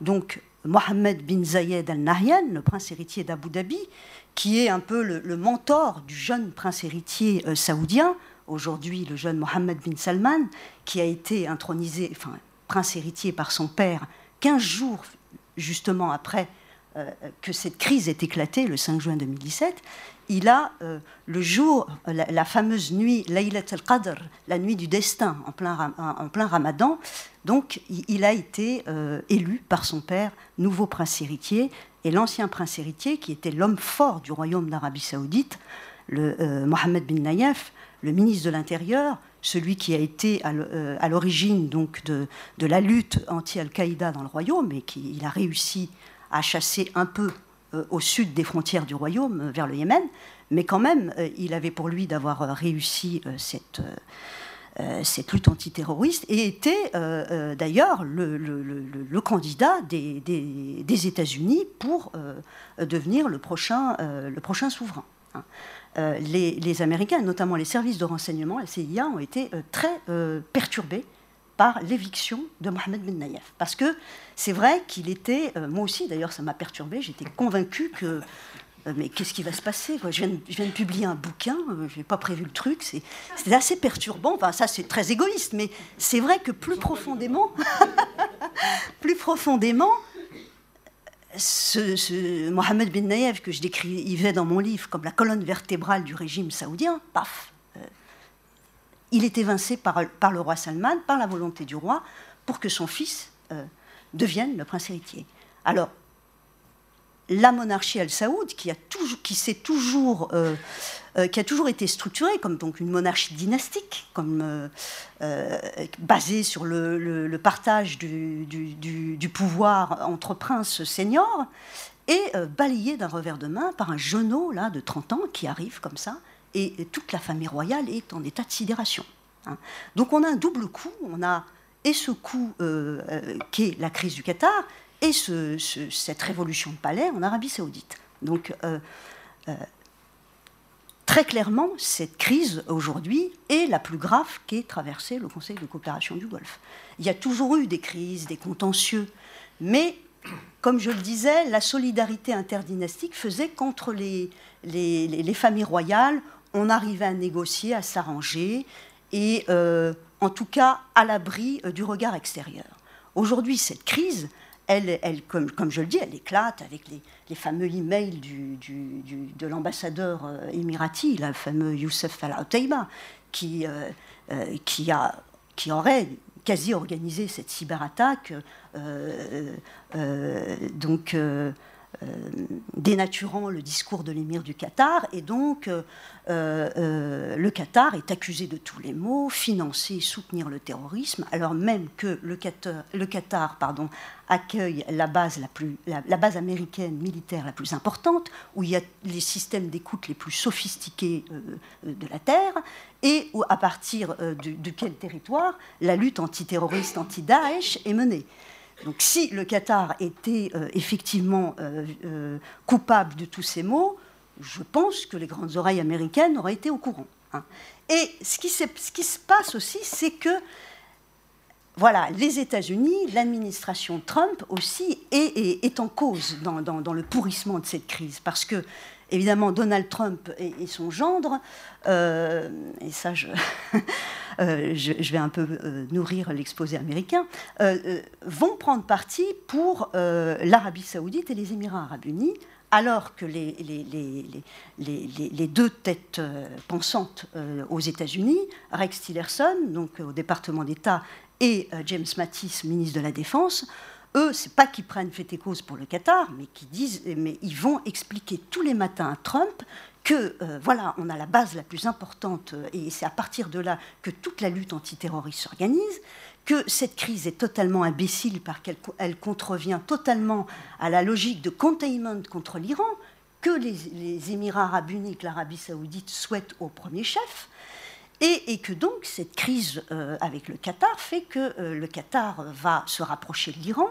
donc Mohammed bin Zayed Al Nahyan, le prince héritier d'Abu Dhabi, qui est un peu le, mentor du jeune prince héritier saoudien, aujourd'hui le jeune Mohammed bin Salman, qui a été intronisé, enfin, prince héritier par son père, 15 jours justement après euh, que cette crise ait éclaté, le 5 juin 2017, il a euh, le jour, la, fameuse nuit, Laylat al-Qadr, la nuit du destin, en plein, ramadan, donc il, a été euh, élu par son père nouveau prince héritier, et l'ancien prince héritier, qui était l'homme fort du royaume d'Arabie saoudite, le, Mohammed bin Nayef, le ministre de l'Intérieur, celui qui a été à l'origine donc de, la lutte anti-Al-Qaïda dans le royaume et qui a réussi à chasser un peu euh, au sud des frontières du royaume, euh, vers le Yémen, mais quand même, euh, il avait pour lui d'avoir réussi cette, lutte antiterroriste et était d'ailleurs le, candidat des, États-Unis pour devenir le prochain, le prochain souverain. Hein. Les, les, Américains, notamment les services de renseignement, la CIA, ont été très perturbés par l'éviction de Mohamed Ben Nayef. Parce que c'est vrai qu'il était, euh, moi aussi d'ailleurs ça m'a perturbé, j'étais convaincue que, euh, mais qu'est-ce qui va se passer je viens, de, publier un bouquin, euh, je n'ai pas prévu le truc, c'était assez perturbant, enfin ça c'est très égoïste, mais c'est vrai que plus profondément, plus profondément, ce, Mohamed Ben Nayef que je décrivais dans mon livre comme la colonne vertébrale du régime saoudien, paf, il est évincé par, le roi Salman, par la volonté du roi, pour que son fils euh, devienne le prince héritier. Alors, la monarchie al-Saoud, qui, a toujours, euh, euh, qui a toujours été structurée comme donc une monarchie dynastique, comme, basée sur le, partage du, pouvoir entre princes seniors, est balayée d'un revers de main par un genou là, de 30 ans qui arrive comme ça et toute la famille royale est en état de sidération. Hein. Donc on a un double coup, on a et ce coup euh, euh, qui est la crise du Qatar et cette révolution de palais en Arabie saoudite. Donc euh, très clairement, cette crise aujourd'hui est la plus grave qu'ait traversée le Conseil de coopération du Golfe. Il y a toujours eu des crises, des contentieux, mais comme je le disais, la solidarité interdynastique faisait qu'entre les, familles royales, on arrivait à négocier, à s'arranger, et euh, en tout cas à l'abri euh, du regard extérieur. Aujourd'hui, cette crise, elle, comme, je le dis, elle éclate avec les, fameux emails de l'ambassadeur euh, émirati, le fameux Youssef al qui, qui, qui aurait quasi organisé cette cyberattaque. donc euh, dénaturant le discours de l'émir du Qatar. Et donc, euh, euh, le Qatar est accusé de tous les maux, financer, soutenir le terrorisme, alors même que le Qatar, accueille la base, la, plus, la, américaine militaire la plus importante, où il y a les systèmes d'écoute les plus sophistiqués de la Terre, et à partir de quel territoire la lutte antiterroriste, anti-Daesh est menée. Donc si le Qatar était euh, effectivement euh, euh, coupable de tous ces maux, je pense que les grandes oreilles américaines auraient été au courant. Hein. Et ce qui, se passe aussi, c'est que voilà, les États-Unis, l'administration Trump aussi est, en cause dans, dans, le pourrissement de cette crise, parce que évidemment, Donald Trump et, son gendre, euh, et ça, euh, je, vais un peu euh, nourrir l'exposé américain, vont prendre parti pour l'Arabie saoudite et les Émirats arabes unis, alors que les, les, les, deux têtes pensantes aux États-Unis, Rex Tillerson, donc au département d'État, et James Mattis, ministre de la Défense, eux, c'est pas qu'ils prennent fait et cause pour le Qatar, mais qu'ils disent, mais ils vont expliquer tous les matins à Trump que euh, voilà, on a la base la plus importante euh, et c'est à partir de là que toute la lutte antiterroriste s'organise, que cette crise est totalement imbécile parce qu'elle elle contrevient totalement à la logique de containment contre l'Iran que les, Émirats arabes unis, que l'Arabie saoudite souhaitent au premier chef. Et, que donc cette crise euh, avec le Qatar fait que le Qatar va se rapprocher de l'Iran,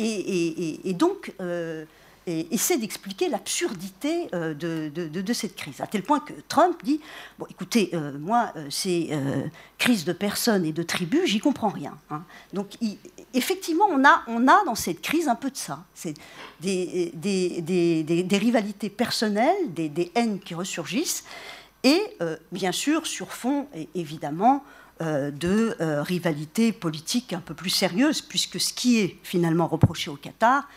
et, donc, euh, essaie d'expliquer l'absurdité de, de, cette crise, à tel point que Trump dit, bon écoutez, moi, ces crises de personnes et de tribus, j'y comprends rien. Hein. Donc effectivement, on a, on a dans cette crise un peu de ça. C'est des, rivalités personnelles, des, haines qui ressurgissent, et bien sûr, sur fond, évidemment, euh, de euh, rivalité politique un peu plus sérieuse, puisque ce qui est finalement reproché au Qatar,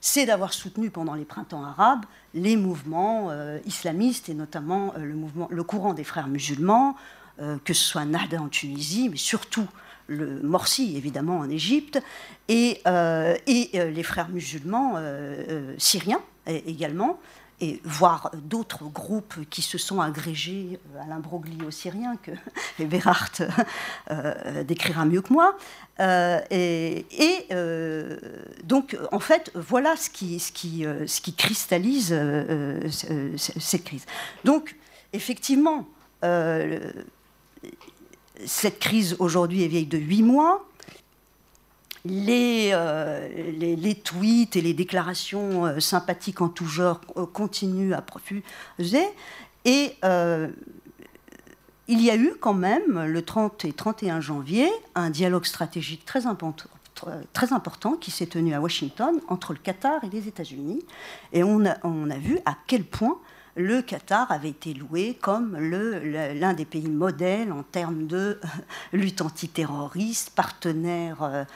c'est d'avoir soutenu pendant les printemps arabes les mouvements euh, islamistes et notamment le, courant des frères musulmans, que ce soit Nahda en Tunisie, mais surtout le Morsi évidemment en Égypte, et les frères musulmans syriens également, et voir d'autres groupes qui se sont agrégés à l'imbroglio syrien que Eberhardt euh, décrira mieux que moi. Euh, et, euh, donc, en fait, voilà ce qui, ce qui, ce qui cristallise cette crise. Donc, effectivement, cette crise aujourd'hui est vieille de huit mois. Euh, les, tweets et les déclarations euh, sympathiques en tout genre euh, continuent à profuser. Et il y a eu quand même, le 30 et 31 janvier, un dialogue stratégique très important, qui s'est tenu à Washington entre le Qatar et les États-Unis. Et on a, vu à quel point le Qatar avait été loué comme l'un des pays modèles en termes de lutte antiterroriste, partenaire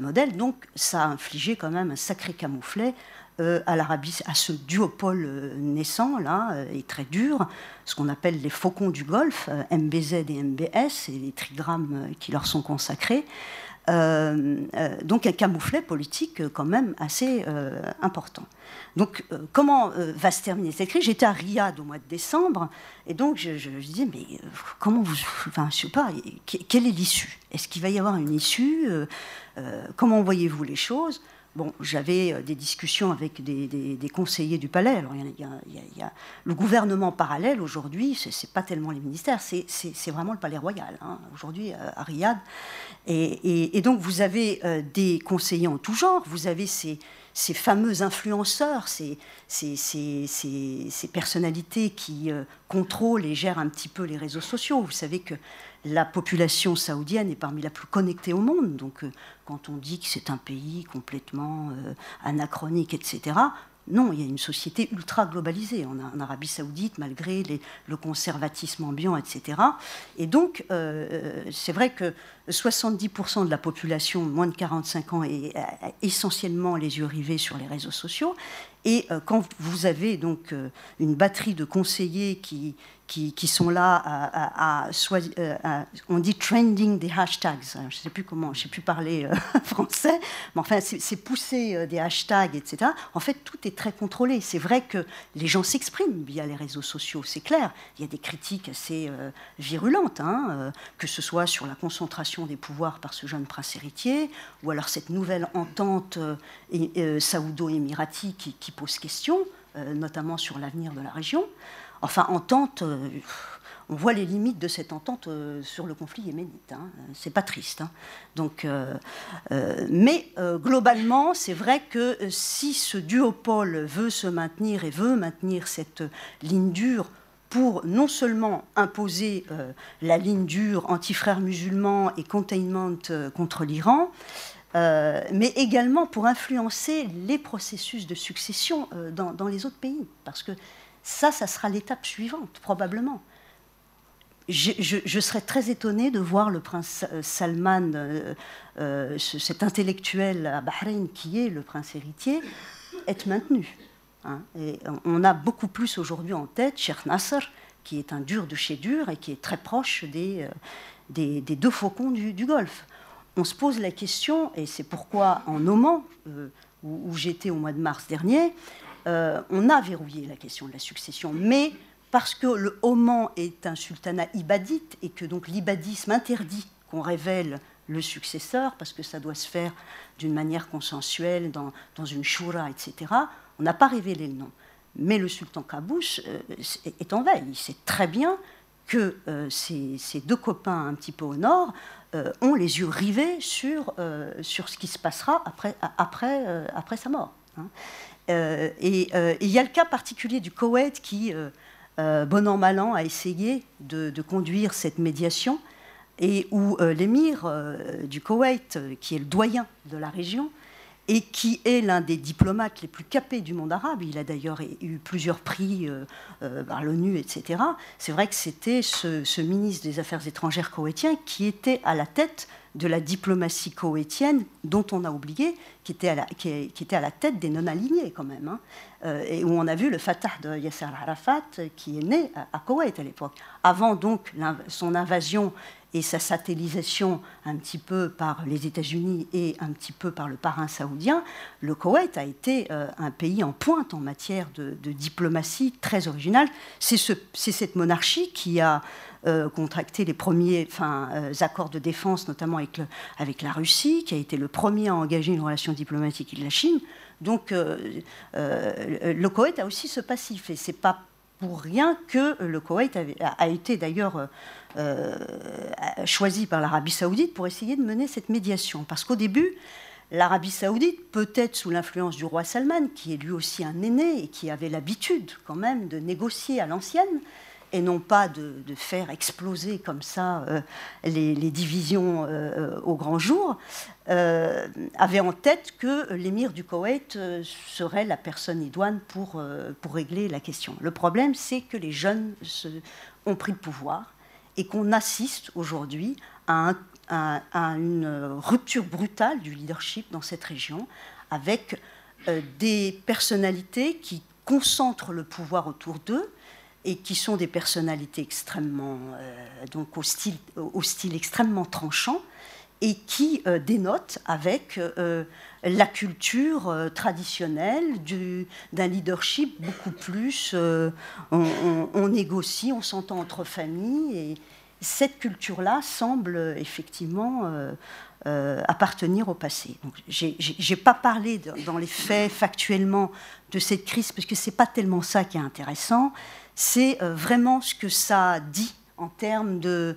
modèle. Donc ça a infligé quand même un sacré camouflet euh, à l'Arabie, à ce duopole euh, naissant là et très dur, ce qu'on appelle les faucons du Golfe, MBZ et MBS, et les trigrammes qui leur sont consacrés. Donc un camouflet politique quand même assez important. Donc comment va se terminer cette crise? J'étais à Riyad au mois de décembre, et donc je, disais, mais comment vous... Enfin, je sais pas, quelle est l'issue? Est-ce qu'il va y avoir une issue? Euh, comment voyez-vous les choses? Bon, j'avais euh, des discussions avec des, conseillers du palais. Alors, il y, a, le gouvernement parallèle aujourd'hui, ce n'est pas tellement les ministères, c'est vraiment le palais royal, hein, aujourd'hui euh, à Riyad. Et, donc, vous avez des conseillers en tout genre, vous avez ces, fameux influenceurs, ces, personnalités qui contrôlent et gèrent un petit peu les réseaux sociaux. Vous savez que la population saoudienne est parmi la plus connectée au monde. Donc, euh, quand on dit que c'est un pays complètement euh, anachronique, etc., non, il y a une société ultra globalisée en, Arabie saoudite, malgré le conservatisme ambiant, etc. Et donc, euh, c'est vrai que 70% de la population, moins de 45 ans, est, essentiellement les yeux rivés sur les réseaux sociaux. Et quand vous avez donc une batterie de conseillers qui, qui, sont là euh, on dit trending des hashtags. Je ne sais plus comment, je sais plus parler euh, français, mais enfin c'est pousser euh, des hashtags, etc. En fait, tout est très contrôlé. C'est vrai que les gens s'expriment via les réseaux sociaux, c'est clair. Il y a des critiques assez virulentes, hein, que ce soit sur la concentration des pouvoirs par ce jeune prince héritier, ou alors cette nouvelle entente saoudo-émiratie qui, qui, pose question, notamment sur l'avenir de la région. Enfin, entente, euh, on voit les limites de cette entente euh, sur le conflit yéménite. Hein. C'est pas triste. Hein. Euh, mais globalement, c'est vrai que si ce duopole veut se maintenir et veut maintenir cette ligne dure pour non seulement imposer la ligne dure anti-frères musulmans et containment contre l'Iran, mais également pour influencer les processus de succession dans, dans, les autres pays. Parce que ça, ça sera l'étape suivante, probablement. Je, serais très étonnée de voir le prince euh, Salman, euh, euh, cet intellectuel à Bahreïn qui est le prince héritier, être maintenu. Hein. On a beaucoup plus aujourd'hui en tête Sheikh Nasser, qui est un dur de chez dur et qui est très proche des, des, deux faucons du, Golfe. On se pose la question, et c'est pourquoi en Oman, où j'étais au mois de mars dernier, euh, on a verrouillé la question de la succession, mais parce que le Oman est un sultanat ibadite et que donc l'ibadisme interdit qu'on révèle le successeur, parce que ça doit se faire d'une manière consensuelle, dans, une shura, etc., on n'a pas révélé le nom. Mais le sultan Qaboos euh, est en veille. Il sait très bien que euh, ses, deux copains un petit peu au nord ont les yeux rivés sur, sur ce qui se passera après, après, après sa mort. Hein. Et il y a le cas particulier du Koweït qui, bon an mal an, a essayé de conduire cette médiation et où l'émir du Koweït, qui est le doyen de la région, et qui est l'un des diplomates les plus capés du monde arabe. Il a d'ailleurs eu plusieurs prix euh, euh, par l'ONU, etc. C'est vrai que c'était ce, ministre des Affaires étrangères koweïtien qui était à la tête de la diplomatie koweïtienne, dont on a oublié, qui était à la, qui, était à la tête des non-alignés quand même, hein. euh, et où on a vu le Fatah de Yasser Arafat, qui est né à, à Koweït à l'époque. Avant donc son invasion et sa satellisation un petit peu par les États-Unis et un petit peu par le parrain saoudien, le Koweït a été euh, un pays en pointe en matière de, diplomatie très originale. C'est ce, cette monarchie qui a euh, contracté les premiers euh, accords de défense, notamment avec, la Russie, qui a été le premier à engager une relation diplomatique avec la Chine. Donc le Koweït a aussi ce passif, et c'est pas pour rien que le Koweït a, été d'ailleurs euh, choisi par l'Arabie saoudite pour essayer de mener cette médiation. Parce qu'au début, l'Arabie saoudite, peut-être sous l'influence du roi Salman, qui est lui aussi un aîné et qui avait l'habitude quand même de négocier à l'ancienne, et non pas de, faire exploser comme ça euh, les, divisions euh, au grand jour, euh, avait en tête que l'émir du Koweït serait la personne idoine pour, pour régler la question. Le problème, c'est que les jeunes ont pris le pouvoir et qu'on assiste aujourd'hui à, à, une rupture brutale du leadership dans cette région, avec des personnalités qui concentrent le pouvoir autour d'eux, et qui sont des personnalités extrêmement, euh, donc au style, extrêmement tranchant et qui euh, dénotent avec euh, la culture traditionnelle d'un leadership beaucoup plus on, négocie, on s'entend entre familles et cette culture-là semble effectivement appartenir au passé. Je n'ai pas parlé dans les faits factuellement de cette crise parce que c'est pas tellement ça qui est intéressant c'est euh, vraiment ce que ça dit en termes de,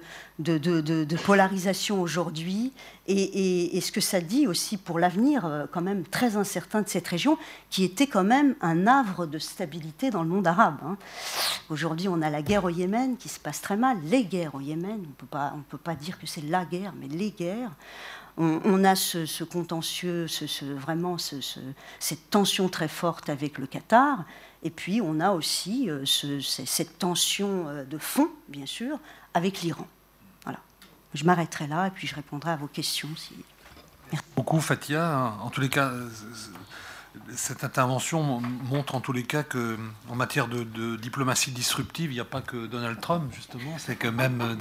polarisation aujourd'hui et, ce que ça dit aussi pour l'avenir euh, quand même très incertain de cette région qui était quand même un havre de stabilité dans le monde arabe. Hein. Aujourd'hui, on a la guerre au Yémen qui se passe très mal, les guerres au Yémen, on ne peut pas dire que c'est la guerre, mais les guerres. On, a ce, contentieux, vraiment cette tension très forte avec le Qatar. Et puis on a aussi euh, cette tension euh, de fond, bien sûr, avec l'Iran. Voilà. Je m'arrêterai là et puis je répondrai à vos questions. Si... Merci beaucoup, Fatia. En tous les cas, cette intervention montre en tous les cas que, en matière de, diplomatie disruptive, il n'y a pas que Donald Trump justement, c'est que même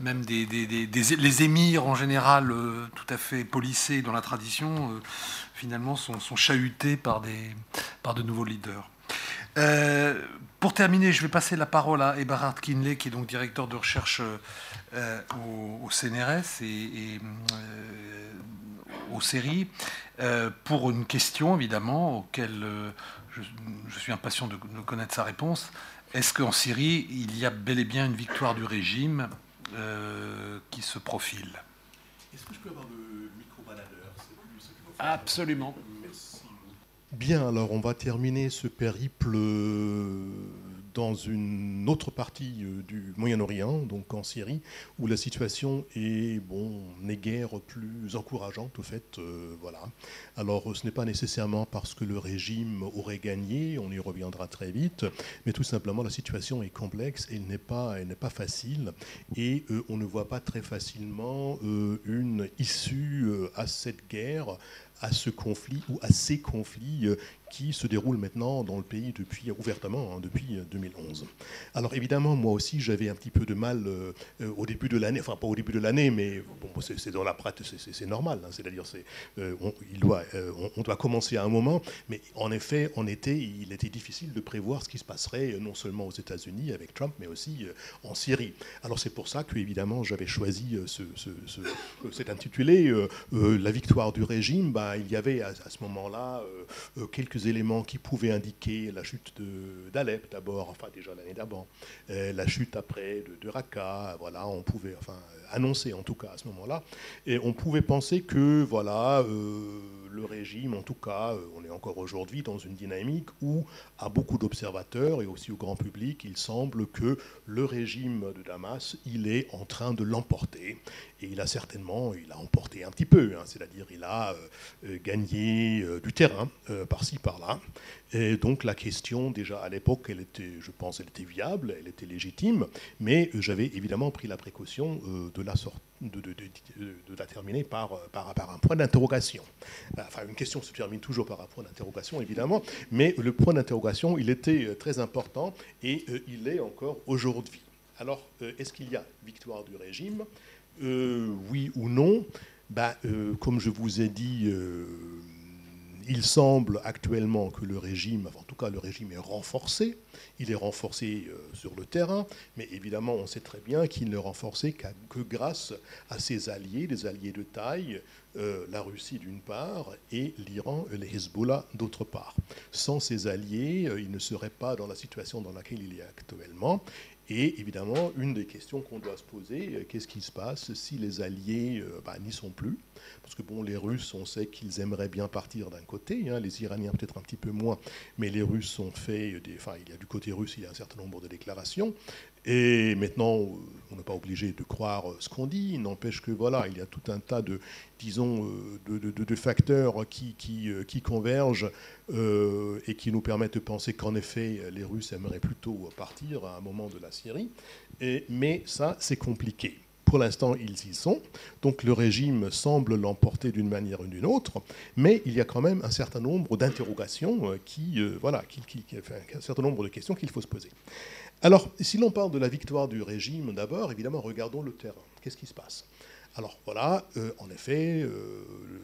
les émirs en général, euh, tout à fait polissés dans la tradition, finalement sont, chahutés par de nouveaux leaders. Euh, pour terminer, je vais passer la parole à Eberhard Kinley, qui est donc directeur de recherche euh, au, CNRS et, euh, aux séries, pour une question évidemment auquel je, suis impatient de, connaître sa réponse. Est-ce qu'en Syrie, il y a bel et bien une victoire du régime qui se profile? Est-ce que je peux avoir le micro-baladeur? Absolument. Bien, alors on va terminer ce périple euh, dans une autre partie euh, du Moyen-Orient, donc en Syrie, où la situation est, bon, n'est guère plus encourageante, au fait. Euh, voilà. Alors, ce n'est pas nécessairement parce que le régime aurait gagné, on y reviendra très vite, mais tout simplement la situation est complexe et n'est pas, elle n'est pas facile, et on ne voit pas très facilement une issue à cette guerre à ce conflit ou à ces conflits euh, qui se déroule maintenant dans le pays depuis ouvertement hein, depuis 2011. Euh, Alors évidemment, moi aussi, j'avais un petit peu de mal euh, euh, au début de l'année, enfin pas au début de l'année, mais c'est dans la pratique, c'est normal. Hein, C'est-à-dire, c'est on, doit, commencer à un moment, mais en effet, en été, il était difficile de prévoir ce qui se passerait non seulement aux États-Unis avec Trump, mais aussi en Syrie. Alors c'est pour ça que évidemment, j'avais choisi ce, cet intitulé "La victoire du régime". Bah, il y avait à, ce moment-là quelques éléments qui pouvaient indiquer la chute d'Alep d'abord, enfin déjà l'année d'avant, la chute après de, Raqqa. Voilà, on pouvait, enfin, annoncer en tout cas à ce moment-là, et on pouvait penser que voilà le régime, en tout cas, on est encore aujourd'hui dans une dynamique où, à beaucoup d'observateurs et aussi au grand public, il semble que le régime de Damas, il est en train de l'emporter. Et il a certainement, il a emporté un petit peu, hein, c'est-à-dire il a euh, gagné euh, du terrain euh, par-ci, par-là. Et donc la question, déjà à l'époque, elle était, je pense, elle était viable, elle était légitime, mais j'avais évidemment pris la précaution de la terminer par, par, par un point d'interrogation. Enfin, une question se termine toujours par un point d'interrogation, évidemment, mais le point d'interrogation, il était très important et il est encore aujourd'hui. Alors, est-ce qu'il y a victoire du régime? Euh, oui ou non, bah, euh, comme je vous ai dit, euh, il semble actuellement que le régime, en tout cas le régime est renforcé, il est renforcé sur le terrain, mais évidemment on sait très bien qu'il ne renforcé que grâce à ses alliés, des alliés de taille, la Russie d'une part et l'Iran et les Hezbollah d'autre part. Sans ces alliés, il ne serait pas dans la situation dans laquelle il est actuellement. Et évidemment, une des questions qu'on doit se poser, euh, qu'est-ce qui se passe si les Alliés euh, bah, n'y sont plus? Parce que bon, les Russes, on sait qu'ils aimeraient bien partir d'un côté, hein, les Iraniens peut-être un petit peu moins, mais les Russes ont fait, des, enfin, il y a du côté russe, il y a un certain nombre de déclarations. Et maintenant, on n'est pas obligé de croire ce qu'on dit. N'empêche que voilà, il y a tout un tas de, disons, euh, de, facteurs qui, euh, convergent euh, et qui nous permettent de penser qu'en effet, les Russes aimeraient plutôt partir à un moment de la Syrie. Mais ça, c'est compliqué. Pour l'instant, ils y sont. Donc le régime semble l'emporter d'une manière ou d'une autre, mais il y a quand même un certain nombre d'interrogations qui, voilà, un certain nombre de questions qu'il faut se poser. Alors, si l'on parle de la victoire du régime, d'abord, évidemment, regardons le terrain. Qu'est-ce qui se passe? Alors, voilà, euh, en effet, euh, le,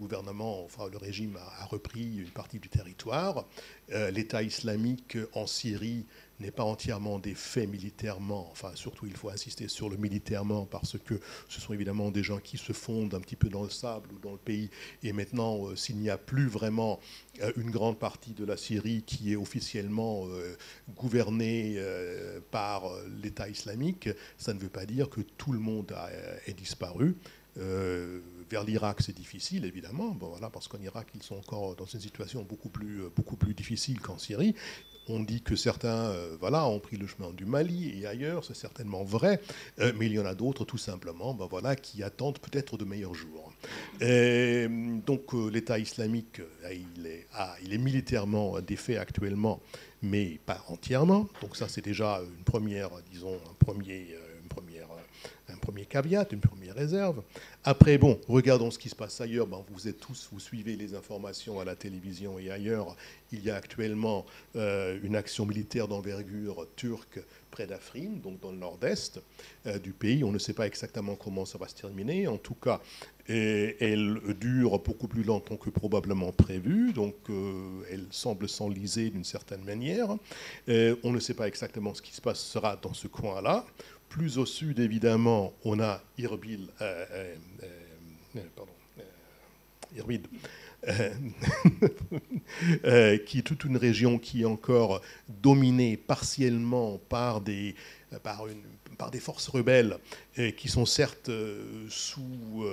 gouvernement, enfin, le régime a, repris une partie du territoire. Euh, L'État islamique en Syrie n'est pas entièrement défait militairement, enfin surtout il faut insister sur le militairement parce que ce sont évidemment des gens qui se fondent un petit peu dans le sable ou dans le pays et maintenant euh, s'il n'y a plus vraiment euh, une grande partie de la Syrie qui est officiellement euh, gouvernée par l'État islamique, ça ne veut pas dire que tout le monde a, est disparu. Vers l'Irak, c'est difficile, évidemment, bon, voilà, parce qu'en Irak, ils sont encore dans une situation beaucoup plus, beaucoup plus difficile qu'en Syrie. On dit que certains euh, voilà, ont pris le chemin du Mali et ailleurs, c'est certainement vrai, euh, mais il y en a d'autres tout simplement ben voilà, qui attendent peut-être de meilleurs jours. Et, donc euh, l'État islamique, il est, il est militairement défait actuellement, mais pas entièrement. Donc ça c'est déjà une première, disons, un premier, premier caveat, une première réserve. Après, bon, regardons ce qui se passe ailleurs. Ben, vous êtes tous, vous suivez les informations à la télévision et ailleurs. Il y a actuellement euh, une action militaire d'envergure turque près d'Afrin, donc dans le nord-est euh, du pays. On ne sait pas exactement comment ça va se terminer. En tout cas, elle dure beaucoup plus longtemps que probablement prévu, donc euh, elle semble s'enliser d'une certaine manière. on ne sait pas exactement ce qui se passera dans ce coin-là. Plus au sud, évidemment, on a Irbil, euh, euh, euh, qui est toute une région qui est encore dominée partiellement par des, forces rebelles qui sont certes sous,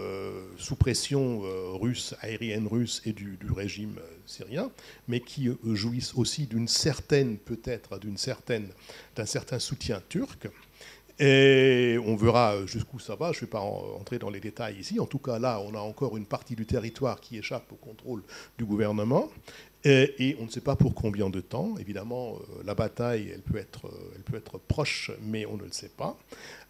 sous pression russe, aérienne russe et du, régime syrien, mais qui jouissent aussi d'une certaine, peut-être, d'un certain soutien turc. Et on verra jusqu'où ça va. Je ne vais pas entrer dans les détails ici. En tout cas, là, on a encore une partie du territoire qui échappe au contrôle du gouvernement. Et, on ne sait pas pour combien de temps. Évidemment, euh, la bataille, euh, elle peut être proche, mais on ne le sait pas.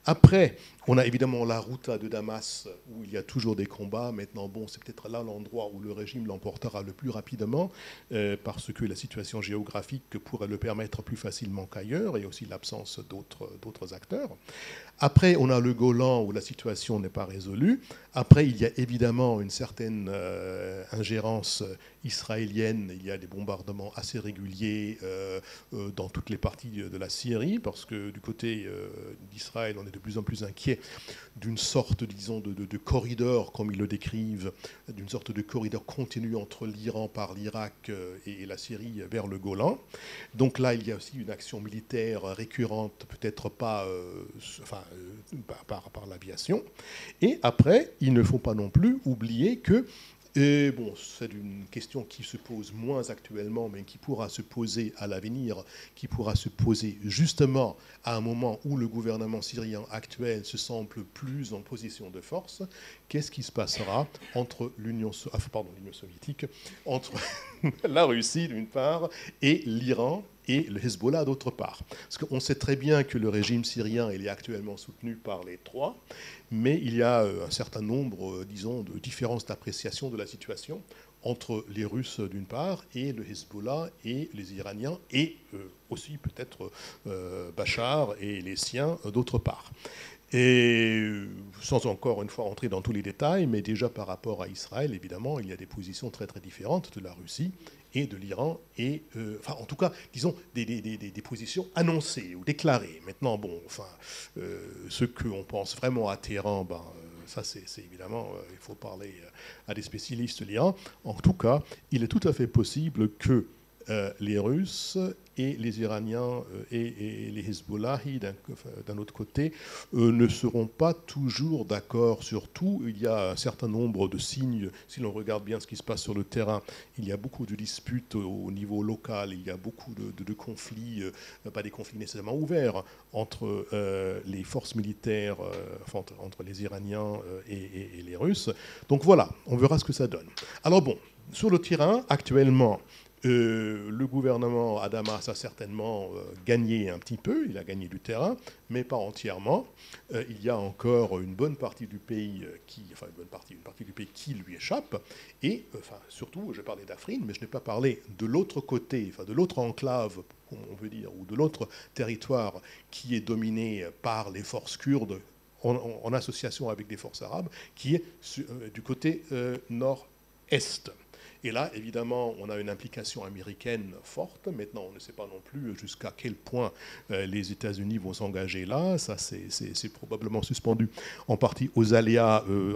Après, on a évidemment la route de Damas, où il y a toujours des combats. Maintenant, bon, c'est peut-être là l'endroit où le régime l'emportera le plus rapidement, euh, parce que la situation géographique pourrait le permettre plus facilement qu'ailleurs, et aussi l'absence d'autres acteurs. Après, on a le Golan, où la situation n'est pas résolue. Après, il y a évidemment une certaine euh, ingérence israélienne. Il y a des bombardements assez réguliers euh, dans toutes les parties de la Syrie, parce que du côté d'Israël, on est de plus en plus inquiet d'une sorte, disons, de, corridor, comme ils le décrivent, d'une sorte de corridor continu entre l'Iran par l'Irak euh, et, la Syrie vers le Golan. Donc là, il y a aussi une action militaire récurrente, peut-être pas euh, enfin, euh, par, par l'aviation. Et après, il ne faut pas non plus oublier que et bon, c'est une question qui se pose moins actuellement, mais qui pourra se poser à l'avenir, qui pourra se poser justement à un moment où le gouvernement syrien actuel se semble plus en position de force. Qu'est-ce qui se passera entre l'Union ah, soviétique, entre la Russie d'une part et l'Iran? Et le Hezbollah d'autre part. Parce qu'on sait très bien que le régime syrien est actuellement soutenu par les trois, mais il y a euh, un certain nombre, euh, disons, de différences d'appréciation de la situation entre les Russes d'une part et le Hezbollah et les Iraniens et euh, aussi peut-être Bachar et les siens d'autre part. Et sans encore une fois rentrer dans tous les détails, mais déjà par rapport à Israël, évidemment, il y a des positions très très différentes de la Russie et de l'Iran, et euh, enfin en tout cas, disons, des, des, positions annoncées ou déclarées. Maintenant, bon, enfin, euh, ce qu'on pense vraiment à Téhéran, ben, euh, ça c'est évidemment, il faut parler à des spécialistes de l'Iran. En tout cas, il est tout à fait possible que les Russes et les Iraniens euh, et, les Hezbollahi d'un autre côté euh, ne seront pas toujours d'accord sur tout. Il y a un certain nombre de signes, si l'on regarde bien ce qui se passe sur le terrain, il y a beaucoup de disputes au niveau local, il y a beaucoup de, conflits, euh, pas des conflits nécessairement ouverts, entre les forces militaires, entre, les Iraniens et les Russes. Donc voilà, on verra ce que ça donne. Alors bon, sur le terrain, actuellement, euh, le gouvernement à Damas a certainement euh, gagné un petit peu, il a gagné du terrain, mais pas entièrement. Euh, il y a encore une bonne partie du pays qui, enfin une bonne partie, une partie du pays qui lui échappe. Et enfin surtout, j'ai parlé d'Afrin, mais je n'ai pas parlé de l'autre côté, de l'autre enclave, on peut dire, ou de l'autre territoire qui est dominé par les forces kurdes en, association avec des forces arabes, qui est du côté nord-est. Et là, évidemment, on a une implication américaine forte. Maintenant, on ne sait pas non plus jusqu'à quel point euh, les États-Unis vont s'engager là. Ça, c'est probablement suspendu en partie aux aléas euh,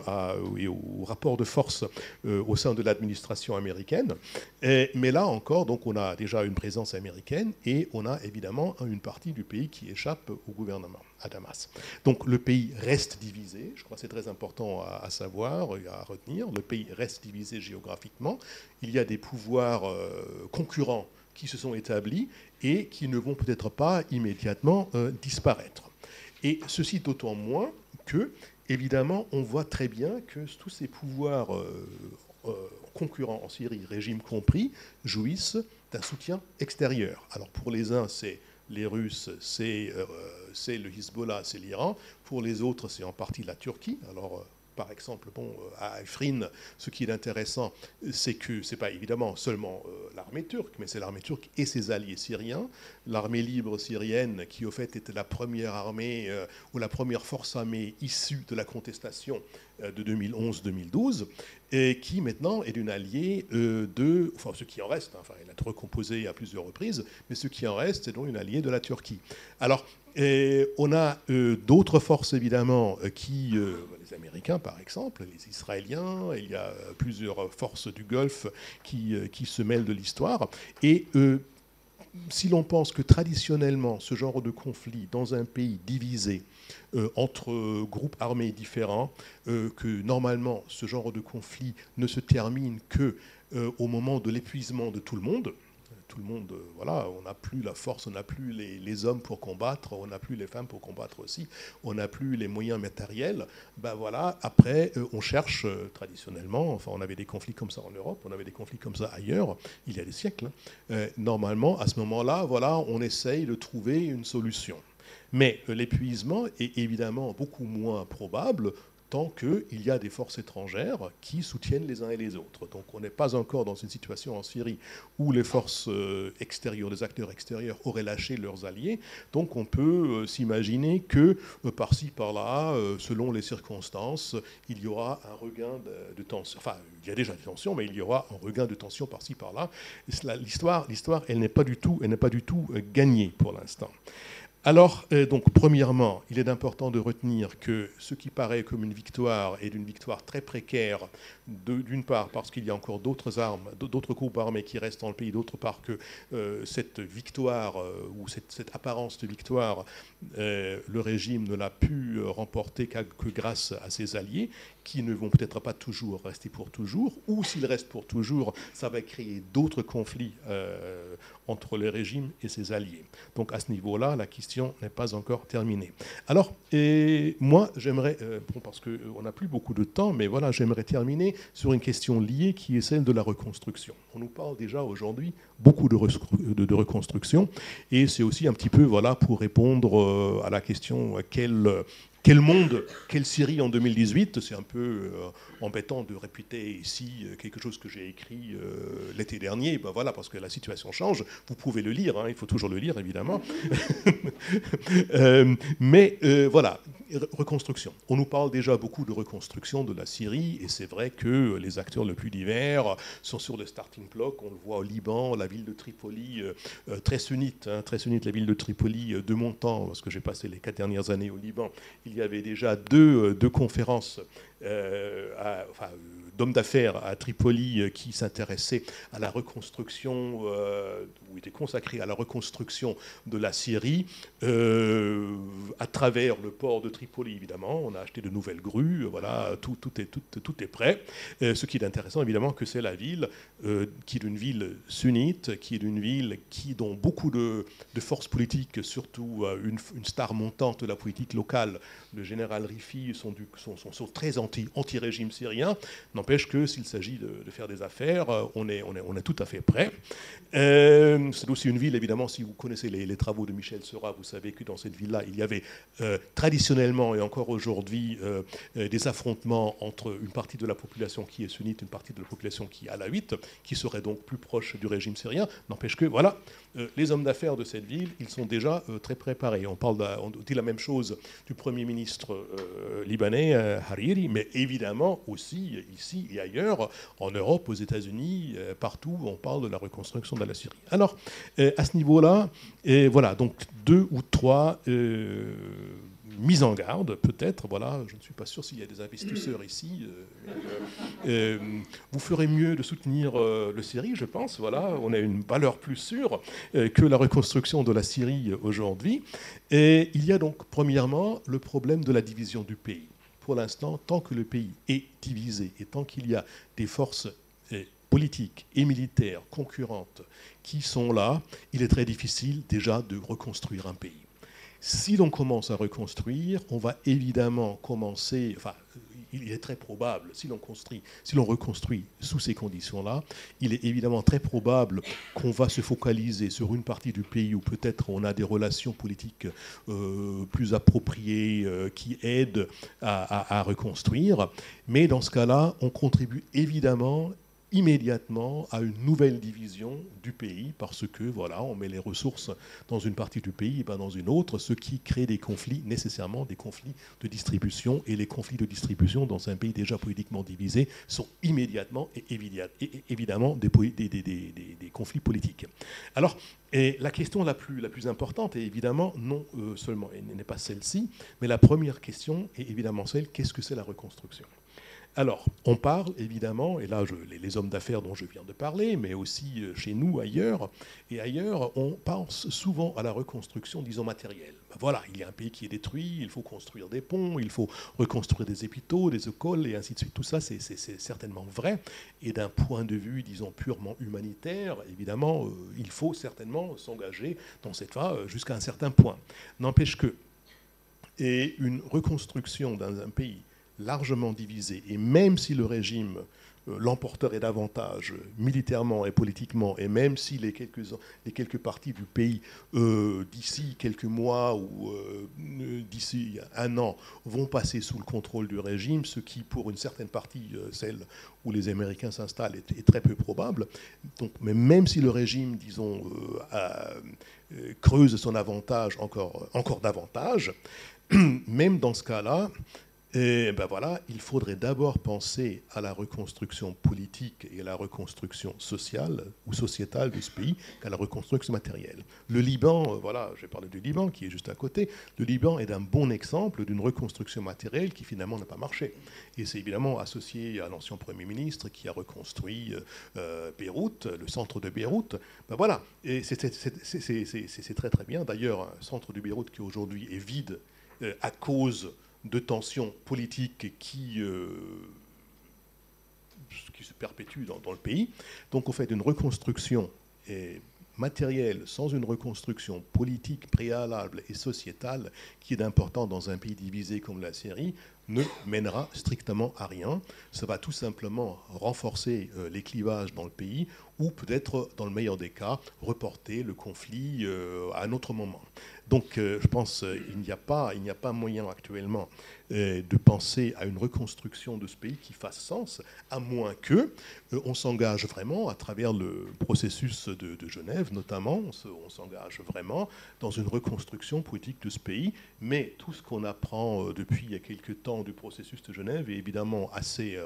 et aux rapports de force euh, au sein de l'administration américaine. mais là encore, donc, on a déjà une présence américaine et on a évidemment une partie du pays qui échappe au gouvernement à Damas. Donc le pays reste divisé, je crois que c'est très important à, savoir et à retenir, le pays reste divisé géographiquement, il y a des pouvoirs euh, concurrents qui se sont établis et qui ne vont peut-être pas immédiatement euh, disparaître. Et ceci d'autant moins que, évidemment, on voit très bien que tous ces pouvoirs euh, concurrents en Syrie, régime compris, jouissent d'un soutien extérieur. Alors pour les uns, c'est les Russes, c'est c'est le Hezbollah, c'est l'Iran. Pour les autres, c'est en partie la Turquie. Alors, euh, par exemple, bon, euh, à Afrin, ce qui est intéressant, c'est que ce n'est pas évidemment seulement euh, l'armée turque, mais c'est l'armée turque et ses alliés syriens. L'armée libre syrienne, qui au fait était la première armée ou la première force armée issue de la contestation de 2011-2012, et qui maintenant est une alliée de, enfin ce qui en reste, hein, enfin elle a été recomposée à plusieurs reprises, mais ce qui en reste, c'est donc une alliée de la Turquie. Alors on a euh, d'autres forces, évidemment, euh, qui, euh, les Américains par exemple, les Israéliens, il y a plusieurs forces du Golfe qui, qui se mêlent de l'histoire. Et si l'on pense que traditionnellement, ce genre de conflit dans un pays divisé entre groupes armés différents, que normalement ce genre de conflit ne se termine que au moment de l'épuisement de tout le monde, tout le monde, euh, voilà, on n'a plus la force, on n'a plus les, hommes pour combattre, on n'a plus les femmes pour combattre aussi, on n'a plus les moyens matériels. Ben voilà, après, euh, on cherche euh, traditionnellement, enfin, on avait des conflits comme ça en Europe, on avait des conflits comme ça ailleurs, il y a des siècles. Hein. normalement, à ce moment-là, voilà, on essaye de trouver une solution. Mais l'épuisement est évidemment beaucoup moins probable tant qu'il y a des forces étrangères qui soutiennent les uns et les autres. Donc on n'est pas encore dans une situation en Syrie où les forces euh, extérieures, les acteurs extérieurs auraient lâché leurs alliés. Donc on peut euh, s'imaginer que euh, par-ci, par-là, selon les circonstances, il y aura un regain de, tension. Enfin, il y a déjà des tensions, mais il y aura un regain de tension par-ci, par-là. L'histoire, l'histoire, elle n'est pas du tout, elle n'est pas du tout gagnée pour l'instant. Alors, euh, donc, premièrement, il est important de retenir que ce qui paraît comme une victoire est une victoire très précaire, d'une part parce qu'il y a encore d'autres armes, d'autres groupes armés qui restent dans le pays, d'autre part que euh, cette victoire euh, ou cette, apparence de victoire, le régime ne l'a pu remporter que grâce à ses alliés, qui ne vont peut-être pas toujours rester pour toujours, ou s'ils restent pour toujours, ça va créer d'autres conflits entre le régime et ses alliés. Donc à ce niveau-là, la question n'est pas encore terminée. Alors, et moi, j'aimerais, euh, parce qu'on euh, n'a plus beaucoup de temps, mais voilà, j'aimerais terminer sur une question liée qui est celle de la reconstruction. On nous parle déjà aujourd'hui beaucoup de, reconstruction, et c'est aussi un petit peu voilà, pour répondre euh, à la question quelle quel monde, quelle Syrie en 2018 C'est un peu euh, embêtant de répéter ici euh, quelque chose que j'ai écrit euh, l'été dernier. Ben voilà, parce que la situation change. Vous pouvez le lire, hein, il faut toujours le lire évidemment. mais voilà, reconstruction. On nous parle déjà beaucoup de reconstruction de la Syrie, et c'est vrai que les acteurs les plus divers sont sur le starting block. On le voit au Liban, la ville de Tripoli, très sunnite, hein, très sunnite, la ville de Tripoli de mon temps, parce que j'ai passé les quatre dernières années au Liban. Il y avait déjà deux, deux conférences euh, d'hommes d'affaires à Tripoli euh, qui s'intéressaient à la reconstruction, euh, ou étaient consacrés à la reconstruction de la Syrie à travers le port de Tripoli, évidemment. On a acheté de nouvelles grues, voilà, tout, tout, est, tout, tout est prêt. ce qui est intéressant, évidemment, que c'est la ville qui est une ville sunnite, qui est une ville qui, dont beaucoup de, de forces politiques, surtout une, une, star montante de la politique locale, le général Rifi, sont, du, sont, sont, très anti-régime syrien. N'empêche que s'il s'agit de, faire des affaires, euh, on est, on est, on est tout à fait prêt. Euh, c'est aussi une ville, évidemment, si vous connaissez les, travaux de Michel Seurat, vous savez que dans cette ville-là, il y avait euh, traditionnellement et encore aujourd'hui des affrontements entre une partie de la population qui est sunnite, une partie de la population qui est alawite, qui serait donc plus proche du régime syrien. N'empêche que, voilà, les hommes d'affaires de cette ville, ils sont déjà très préparés. On, parle on dit la même chose du Premier ministre libanais, Hariri, mais évidemment aussi ici et ailleurs, en Europe, aux États-Unis, euh, partout, on parle de la reconstruction de la Syrie. Alors, euh, à ce niveau-là, voilà, donc deux ou trois euh, mises en garde, peut-être. Voilà, je ne suis pas sûr s'il y a des investisseurs ici. vous ferez mieux de soutenir le Syrie, je pense. Voilà, on a une valeur plus sûre que la reconstruction de la Syrie aujourd'hui. Et il y a donc, premièrement, le problème de la division du pays pour l'instant, tant que le pays est divisé et tant qu'il y a des forces politiques et militaires concurrentes qui sont là, il est très difficile déjà de reconstruire un pays. Si l'on commence à reconstruire, on va évidemment commencer, enfin, il est très probable, si l'on construit, si l'on reconstruit sous ces conditions-là, il est évidemment très probable qu'on va se focaliser sur une partie du pays où peut-être on a des relations politiques euh, plus appropriées euh, qui aident à, à reconstruire. Mais dans ce cas-là, on contribue évidemment immédiatement à une nouvelle division du pays parce que voilà, on met les ressources dans une partie du pays et pas dans une autre, ce qui crée des conflits nécessairement des conflits de distribution et les conflits de distribution dans un pays déjà politiquement divisé sont immédiatement et, évidemment des, conflits politiques. Alors et la question la plus, la plus importante est évidemment non euh, seulement, n'est pas celle-ci, mais la première question est évidemment celle qu'est-ce que c'est la reconstruction? Alors, on parle évidemment, et là les, hommes d'affaires dont je viens de parler, mais aussi euh, chez nous ailleurs, et ailleurs, on pense souvent à la reconstruction, disons, matérielle. Ben voilà, il y a un pays qui est détruit, il faut construire des ponts, il faut reconstruire des hôpitaux, des écoles, et ainsi de suite. Tout ça, c'est certainement vrai. Et d'un point de vue, disons, purement humanitaire, évidemment, euh, il faut certainement s'engager dans cette voie euh, jusqu'à un certain point. N'empêche que, et une reconstruction dans un pays largement divisé, et même si le régime euh, l'emporterait davantage militairement et politiquement, et même si les quelques, les quelques parties du pays, euh, d'ici quelques mois ou euh, d'ici un an, vont passer sous le contrôle du régime, ce qui, pour une certaine partie, celle où les Américains s'installent, est, très peu probable. Donc, mais même si le régime, disons, creuse son avantage encore, encore davantage, même dans ce cas-là, Et ben voilà, il faudrait d'abord penser à la reconstruction politique et à la reconstruction sociale ou sociétale de ce pays qu'à la reconstruction matérielle. Le Liban, euh, voilà, j'ai parlé du Liban qui est juste à côté. Le Liban est un bon exemple d'une reconstruction matérielle qui finalement n'a pas marché. Et c'est évidemment associé à l'ancien Premier ministre qui a reconstruit euh, euh, Beyrouth, le centre de Beyrouth. Ben voilà, et c'est très très bien. D'ailleurs, un centre de Beyrouth qui aujourd'hui est vide à cause de tensions politiques qui, euh, se perpétuent dans, le pays. Donc, on fait une reconstruction matérielle sans une reconstruction politique préalable et sociétale qui est important dans un pays divisé comme la Syrie ne mènera strictement à rien. Ça va tout simplement renforcer euh, les clivages dans le pays ou peut-être, dans le meilleur des cas, reporter le conflit euh, à un autre moment. Donc euh, je pense qu'il n'y a, pas, a pas moyen actuellement euh, de penser à une reconstruction de ce pays qui fasse sens, à moins que euh, on s'engage vraiment, à travers le processus de, Genève notamment, on s'engage vraiment dans une reconstruction politique de ce pays. Mais tout ce qu'on apprend depuis il y a quelques temps du processus de Genève est évidemment assez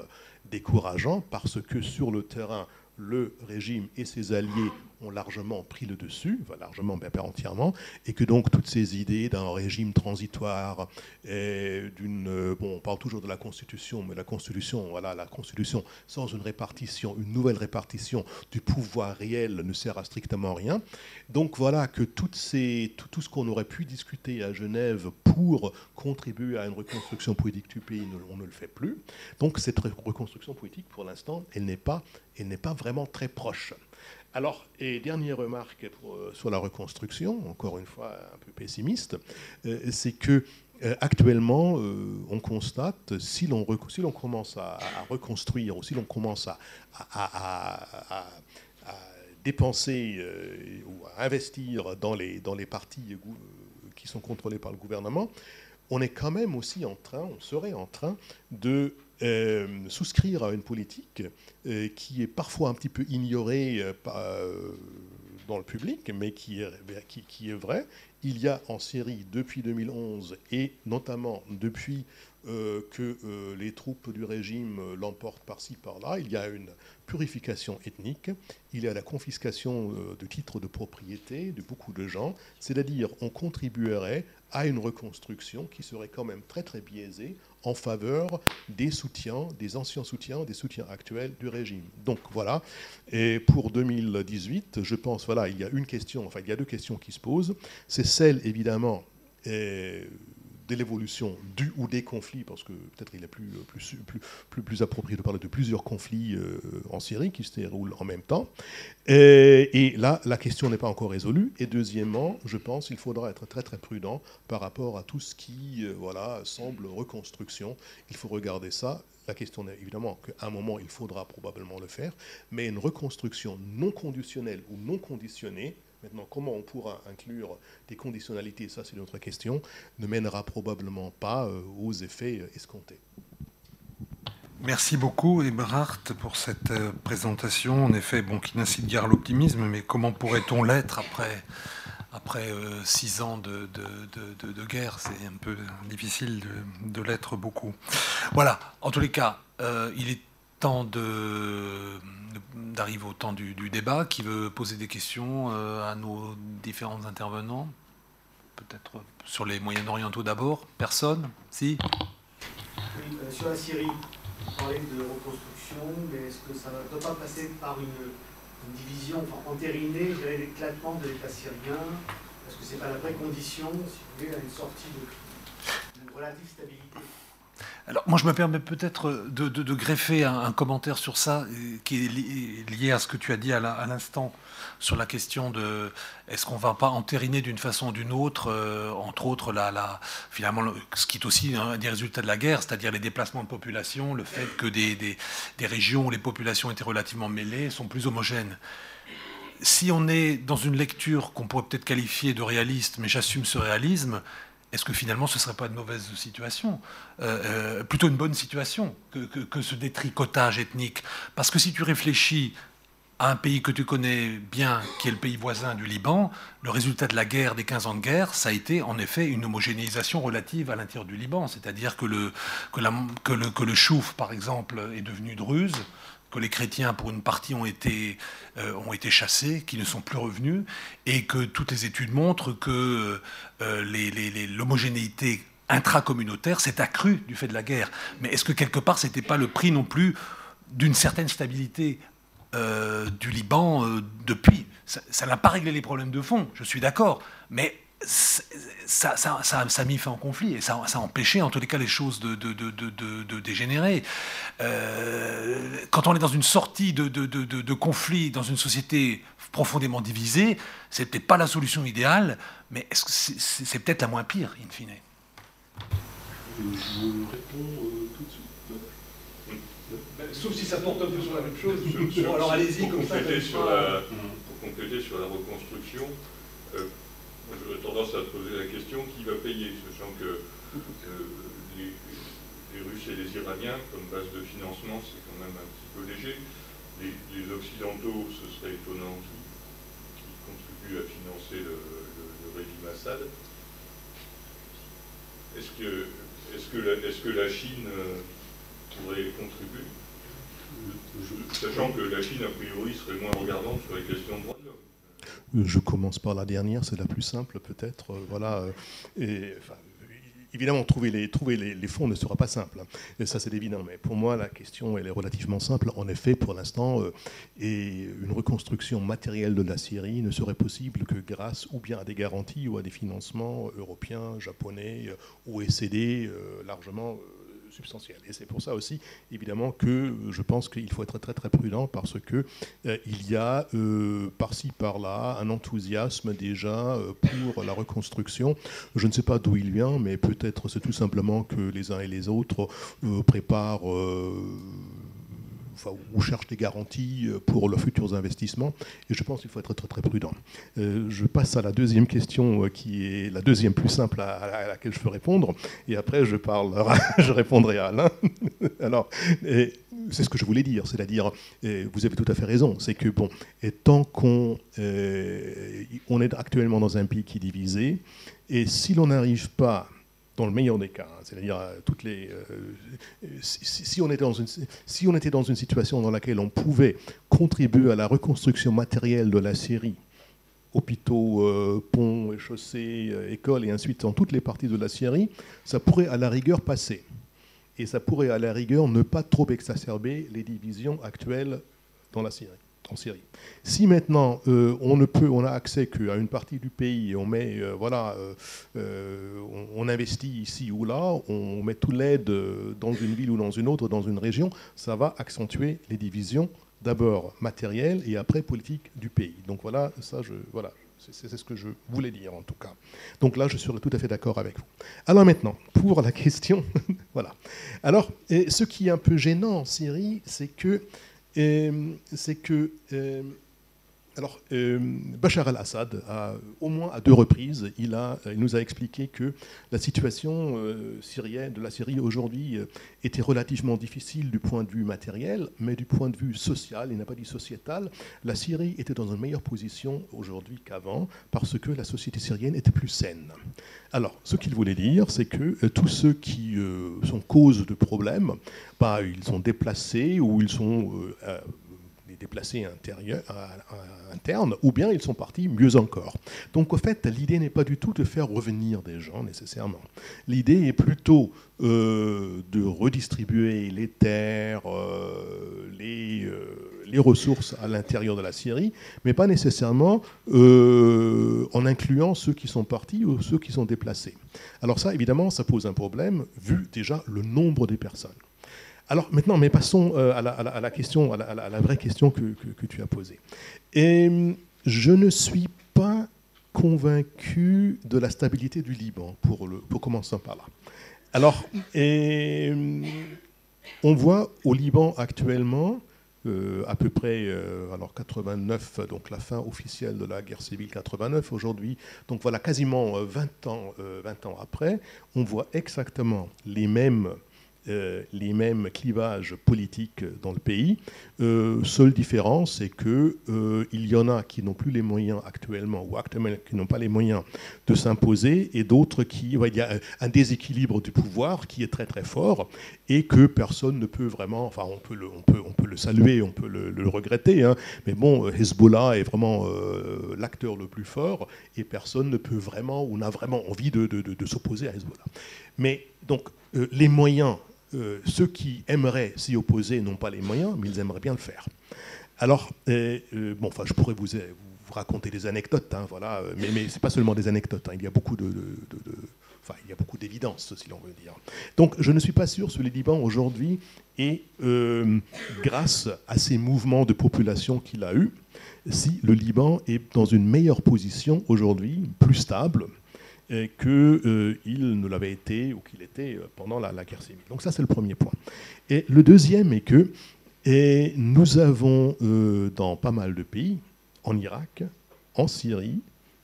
décourageant parce que sur le terrain, le régime et ses alliés ont largement pris le dessus, largement, mais pas entièrement, et que donc toutes ces idées d'un régime transitoire, d'une, bon, on parle toujours de la Constitution, mais la Constitution, voilà, la Constitution sans une répartition, une nouvelle répartition du pouvoir réel ne sert à strictement rien. Donc voilà que tout, tout ce qu'on aurait pu discuter à Genève pour contribuer à une reconstruction politique du pays, on ne le fait plus. Donc cette reconstruction politique, pour l'instant, elle n'est pas, elle n'est pas vraiment très proche. Alors, et dernière remarque euh, sur la reconstruction, encore une fois un peu pessimiste, euh, c'est que euh, actuellement, on constate, si l'on commence à, reconstruire ou si l'on commence à, à, dépenser ou à investir dans les, dans les partis qui sont contrôlés par le gouvernement, on est quand même aussi en train, on serait en train de euh, souscrire à une politique euh, qui est parfois un petit peu ignorée euh, dans le public, mais qui est, qui, qui vraie. Il y a en Syrie, depuis 2011, et notamment depuis que les troupes du régime l'emportent par-ci, par-là, il y a une purification ethnique, il y a la confiscation de titres de propriété de beaucoup de gens, c'est-à-dire on contribuerait à une reconstruction qui serait quand même très très biaisée en faveur des soutiens, des anciens soutiens, des soutiens actuels du régime. Donc voilà. Et pour 2018, je pense, voilà, il y a une question, enfin il y a deux questions qui se posent. C'est celle évidemment de l'évolution du ou des conflits, parce que peut-être il est plus, plus, plus, plus, approprié de parler de plusieurs conflits euh, en Syrie qui se déroulent en même temps. Et, là, la question n'est pas encore résolue. Et deuxièmement, je pense qu'il faudra être très très prudent par rapport à tout ce qui euh, voilà, semble reconstruction. Il faut regarder ça. La question est évidemment qu'à un moment, il faudra probablement le faire, mais une reconstruction non conditionnelle ou non conditionnée, Maintenant, comment on pourra inclure des conditionnalités, ça c'est une autre question, ne mènera probablement pas euh, aux effets euh, escomptés. Merci beaucoup, Eberhard, pour cette euh, présentation. En effet, bon, qui n'incite guère l'optimisme, mais comment pourrait-on l'être après, après six ans de, de, guerre? C'est un peu difficile de, l'être beaucoup. Voilà, en tous les cas, il est temps d'arriver au temps du, débat. Qui veut poser des questions euh, à nos différents intervenants Peut-être sur les Moyen-Orientaux d'abord Personne Si oui, euh, Sur la Syrie, on parlait de reconstruction, mais est-ce que ça ne doit pas passer par une, division, enfin entériner l'éclatement de l'État syrien? Est-ce que ce n'est pas la précondition, si vous voulez, à une sortie de, de relative stabilité? Alors, moi, je me permets peut-être de, greffer un, commentaire sur ça, qui est lié à ce que tu as dit à l'instant sur la question de est-ce qu'on ne va pas entériner d'une façon ou d'une autre, euh, entre autres, la, finalement, ce qui est aussi un des résultats de la guerre, c'est-à-dire les déplacements de population, le fait que des, des régions où les populations étaient relativement mêlées sont plus homogènes. Si on est dans une lecture qu'on pourrait peut-être qualifier de réaliste, mais j'assume ce réalisme, est-ce que finalement ce ne serait pas une mauvaise situation euh, euh, Plutôt une bonne situation que, ce détricotage ethnique? Parce que si tu réfléchis à un pays que tu connais bien, qui est le pays voisin du Liban, le résultat de la guerre, des 15 ans de guerre, ça a été en effet une homogénéisation relative à l'intérieur du Liban. C'est-à-dire que le, que, le chouf, par exemple, est devenu druze, que les chrétiens, pour une partie, ont été, euh, ont été chassés, qui ne sont plus revenus, et que toutes les études montrent que euh, l'homogénéité intracommunautaire s'est accrue du fait de la guerre. Mais est-ce que quelque part, ce n'était pas le prix non plus d'une certaine stabilité euh, du Liban depuis? Ça n'a pas réglé les problèmes de fond, je suis d'accord, mais ça, ça, ça, ça, a mis fin au conflit et ça, a empêché en tous les cas les choses de, de, de, dégénérer. Euh, quand on est dans une sortie de, conflit dans une société profondément divisée, c'est peut-être pas la solution idéale, mais c'est peut-être la moins pire, in fine? Je réponds tout de suite. Sauf si ça porte un peu sur la même chose. alors allez-y comme ça. Sur la, pour compléter sur la reconstruction, euh, j'aurais tendance à poser la question qui va payer, sachant que les, Russes et les Iraniens, comme base de financement, c'est quand même un petit peu léger. Les, Occidentaux, ce serait étonnant qui, contribuent à financer le, régime Assad. Est-ce que, est -ce que la Chine euh, pourrait contribuer? Sachant que la Chine, a priori, serait moins regardante sur les questions de droits de l'homme. Je commence par la dernière, c'est la plus simple peut-être. Euh, voilà. Euh, évidemment, trouver les, fonds ne sera pas simple. Hein. Et ça, c'est évident. Mais pour moi, la question, est relativement simple. En effet, pour l'instant, euh, une reconstruction matérielle de la Syrie ne serait possible que grâce ou bien à des garanties ou à des financements européens, japonais, OECD, largement Et c'est pour ça aussi, évidemment, que je pense qu'il faut être très très prudent parce que euh, il y a euh, par-ci par-là un enthousiasme déjà euh, pour la reconstruction. Je ne sais pas d'où il vient, mais peut-être c'est tout simplement que les uns et les autres préparent ou cherchent des garanties euh, pour leurs futurs investissements. Et je pense qu'il faut être très, très prudent. Euh, je passe à la deuxième question, euh, qui est la deuxième plus simple à, laquelle je peux répondre. Et après, je, parle, je répondrai à Alain. Alors, c'est ce que je voulais dire, c'est-à-dire, vous avez tout à fait raison, c'est que, bon, tant qu'on on est actuellement dans un pays qui est divisé, et si l'on n'arrive pas dans le meilleur des cas. Hein, c'est-à-dire, euh, toutes les, euh, si, on était dans une, si on était dans une situation dans laquelle on pouvait contribuer à la reconstruction matérielle de la Syrie, hôpitaux, euh, ponts, chaussées, écoles et ainsi de suite, dans toutes les parties de la Syrie, ça pourrait à la rigueur passer. Et ça pourrait à la rigueur ne pas trop exacerber les divisions actuelles dans la Syrie en Syrie. Si maintenant euh, on ne peut, on a accès qu'à une partie du pays on met, euh, voilà, euh, on, investit ici ou là, on met tout l'aide dans une ville ou dans une autre, dans une région, ça va accentuer les divisions d'abord matérielles et après politiques du pays. Donc voilà, ça, voilà, c'est ce que je voulais dire en tout cas. Donc là, je serais tout à fait d'accord avec vous. Alors maintenant, pour la question, voilà. Alors, ce qui est un peu gênant en Syrie, c'est que c'est que euh, alors, euh, Bachar al-Assad, au moins à deux reprises, il, a, il, nous a expliqué que la situation euh, syrienne, de la Syrie aujourd'hui était relativement difficile du point de vue matériel, mais du point de vue social, il n'a pas dit sociétal, la Syrie était dans une meilleure position aujourd'hui qu'avant parce que la société syrienne était plus saine. Alors, ce qu'il voulait dire, c'est que tous ceux qui sont cause de problèmes, bah, ils sont déplacés ou ils sont déplacés internes, ou bien ils sont partis mieux encore. Donc au fait, l'idée n'est pas du tout de faire revenir des gens nécessairement. L'idée est plutôt euh, de redistribuer les terres, euh, les, euh, les, ressources à l'intérieur de la Syrie, mais pas nécessairement en incluant ceux qui sont partis ou ceux qui sont déplacés. Alors ça, évidemment, ça pose un problème vu déjà le nombre des personnes. Alors maintenant, mais passons euh, à la, vraie question que, tu as posée. Et je ne suis pas convaincu de la stabilité du Liban, pour, commencer par là. Alors, et, on voit au Liban actuellement, euh, à peu près, euh, alors 89, donc la fin officielle de la guerre civile 89 aujourd'hui, donc voilà quasiment 20 ans, 20 ans après, on voit exactement les mêmes euh, les mêmes clivages politiques dans le pays. Euh, seule différence, c'est que euh, y en a qui n'ont plus les moyens actuellement, ou actuellement qui n'ont pas les moyens de s'imposer, et d'autres qui, il y a un déséquilibre du pouvoir qui est très très fort, et que personne ne peut vraiment, enfin on peut le, on peut, on peut le saluer, on peut le, regretter, hein, mais bon, Hezbollah est vraiment l'acteur le plus fort, et personne ne peut vraiment, ou n'a vraiment envie de, de, de s'opposer à Hezbollah. Mais donc les moyens euh, ceux qui aimeraient s'y opposer n'ont pas les moyens, mais ils aimeraient bien le faire. Alors, euh, euh, bon, enfin, je pourrais vous, raconter des anecdotes, hein, voilà, mais, ce n'est pas seulement des anecdotes, hein, il y a beaucoup de, enfin, il y a beaucoup d'évidence, si l'on veut dire. Donc, je ne suis pas sûr sur les Liban aujourd'hui, et grâce à ces mouvements de population qu'il a eus, si le Liban est dans une meilleure position aujourd'hui, plus stable, qu'il euh, ne l'avait été ou qu'il était euh, pendant la, guerre civile. Donc ça, c'est le premier point. Et le deuxième est que nous avons euh, dans pas mal de pays, en Irak, en Syrie,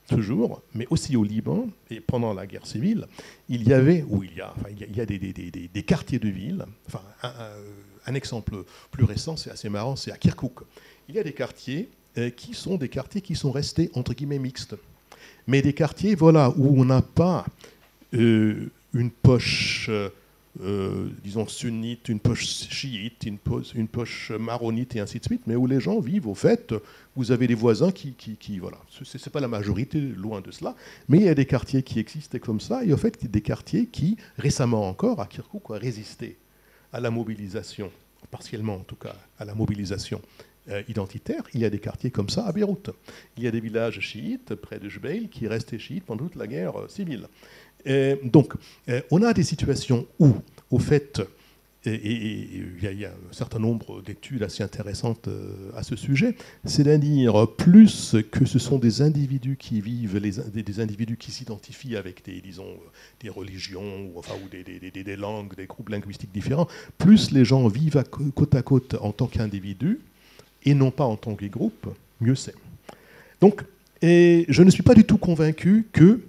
toujours, mais aussi au Liban, et pendant la guerre civile, il y avait, ou il y a, il y a, des, quartiers de ville, enfin, un, un, exemple plus récent, c'est assez marrant, c'est à Kirkuk. Il y a des quartiers qui sont des quartiers qui sont restés, entre guillemets, mixtes mais des quartiers voilà, où on n'a pas euh, une poche, euh, disons, sunnite, une poche chiite, une poche, maronite et ainsi de suite, mais où les gens vivent au fait. Vous avez des voisins qui, voilà, ce n'est pas la majorité, loin de cela, mais il y a des quartiers qui existaient comme ça, et au fait, des quartiers qui, récemment encore, à Kirkuk, ont résisté à la mobilisation, partiellement en tout cas, à la mobilisation euh, identitaire. Il y a des quartiers comme ça à Beyrouth. Il y a des villages chiites près de Jbeil qui restaient chiites pendant toute la guerre euh, civile. donc, euh, on a des situations où, au fait, et, il y, a un certain nombre d'études assez intéressantes à ce sujet, c'est-à-dire plus que ce sont des individus qui vivent, des individus qui s'identifient avec des, disons, des religions ou, enfin, ou des, langues, des groupes linguistiques différents, plus les gens vivent côte à côte en tant qu'individus, et non pas en tant que groupe, mieux c'est. Donc, et je ne suis pas du tout convaincu que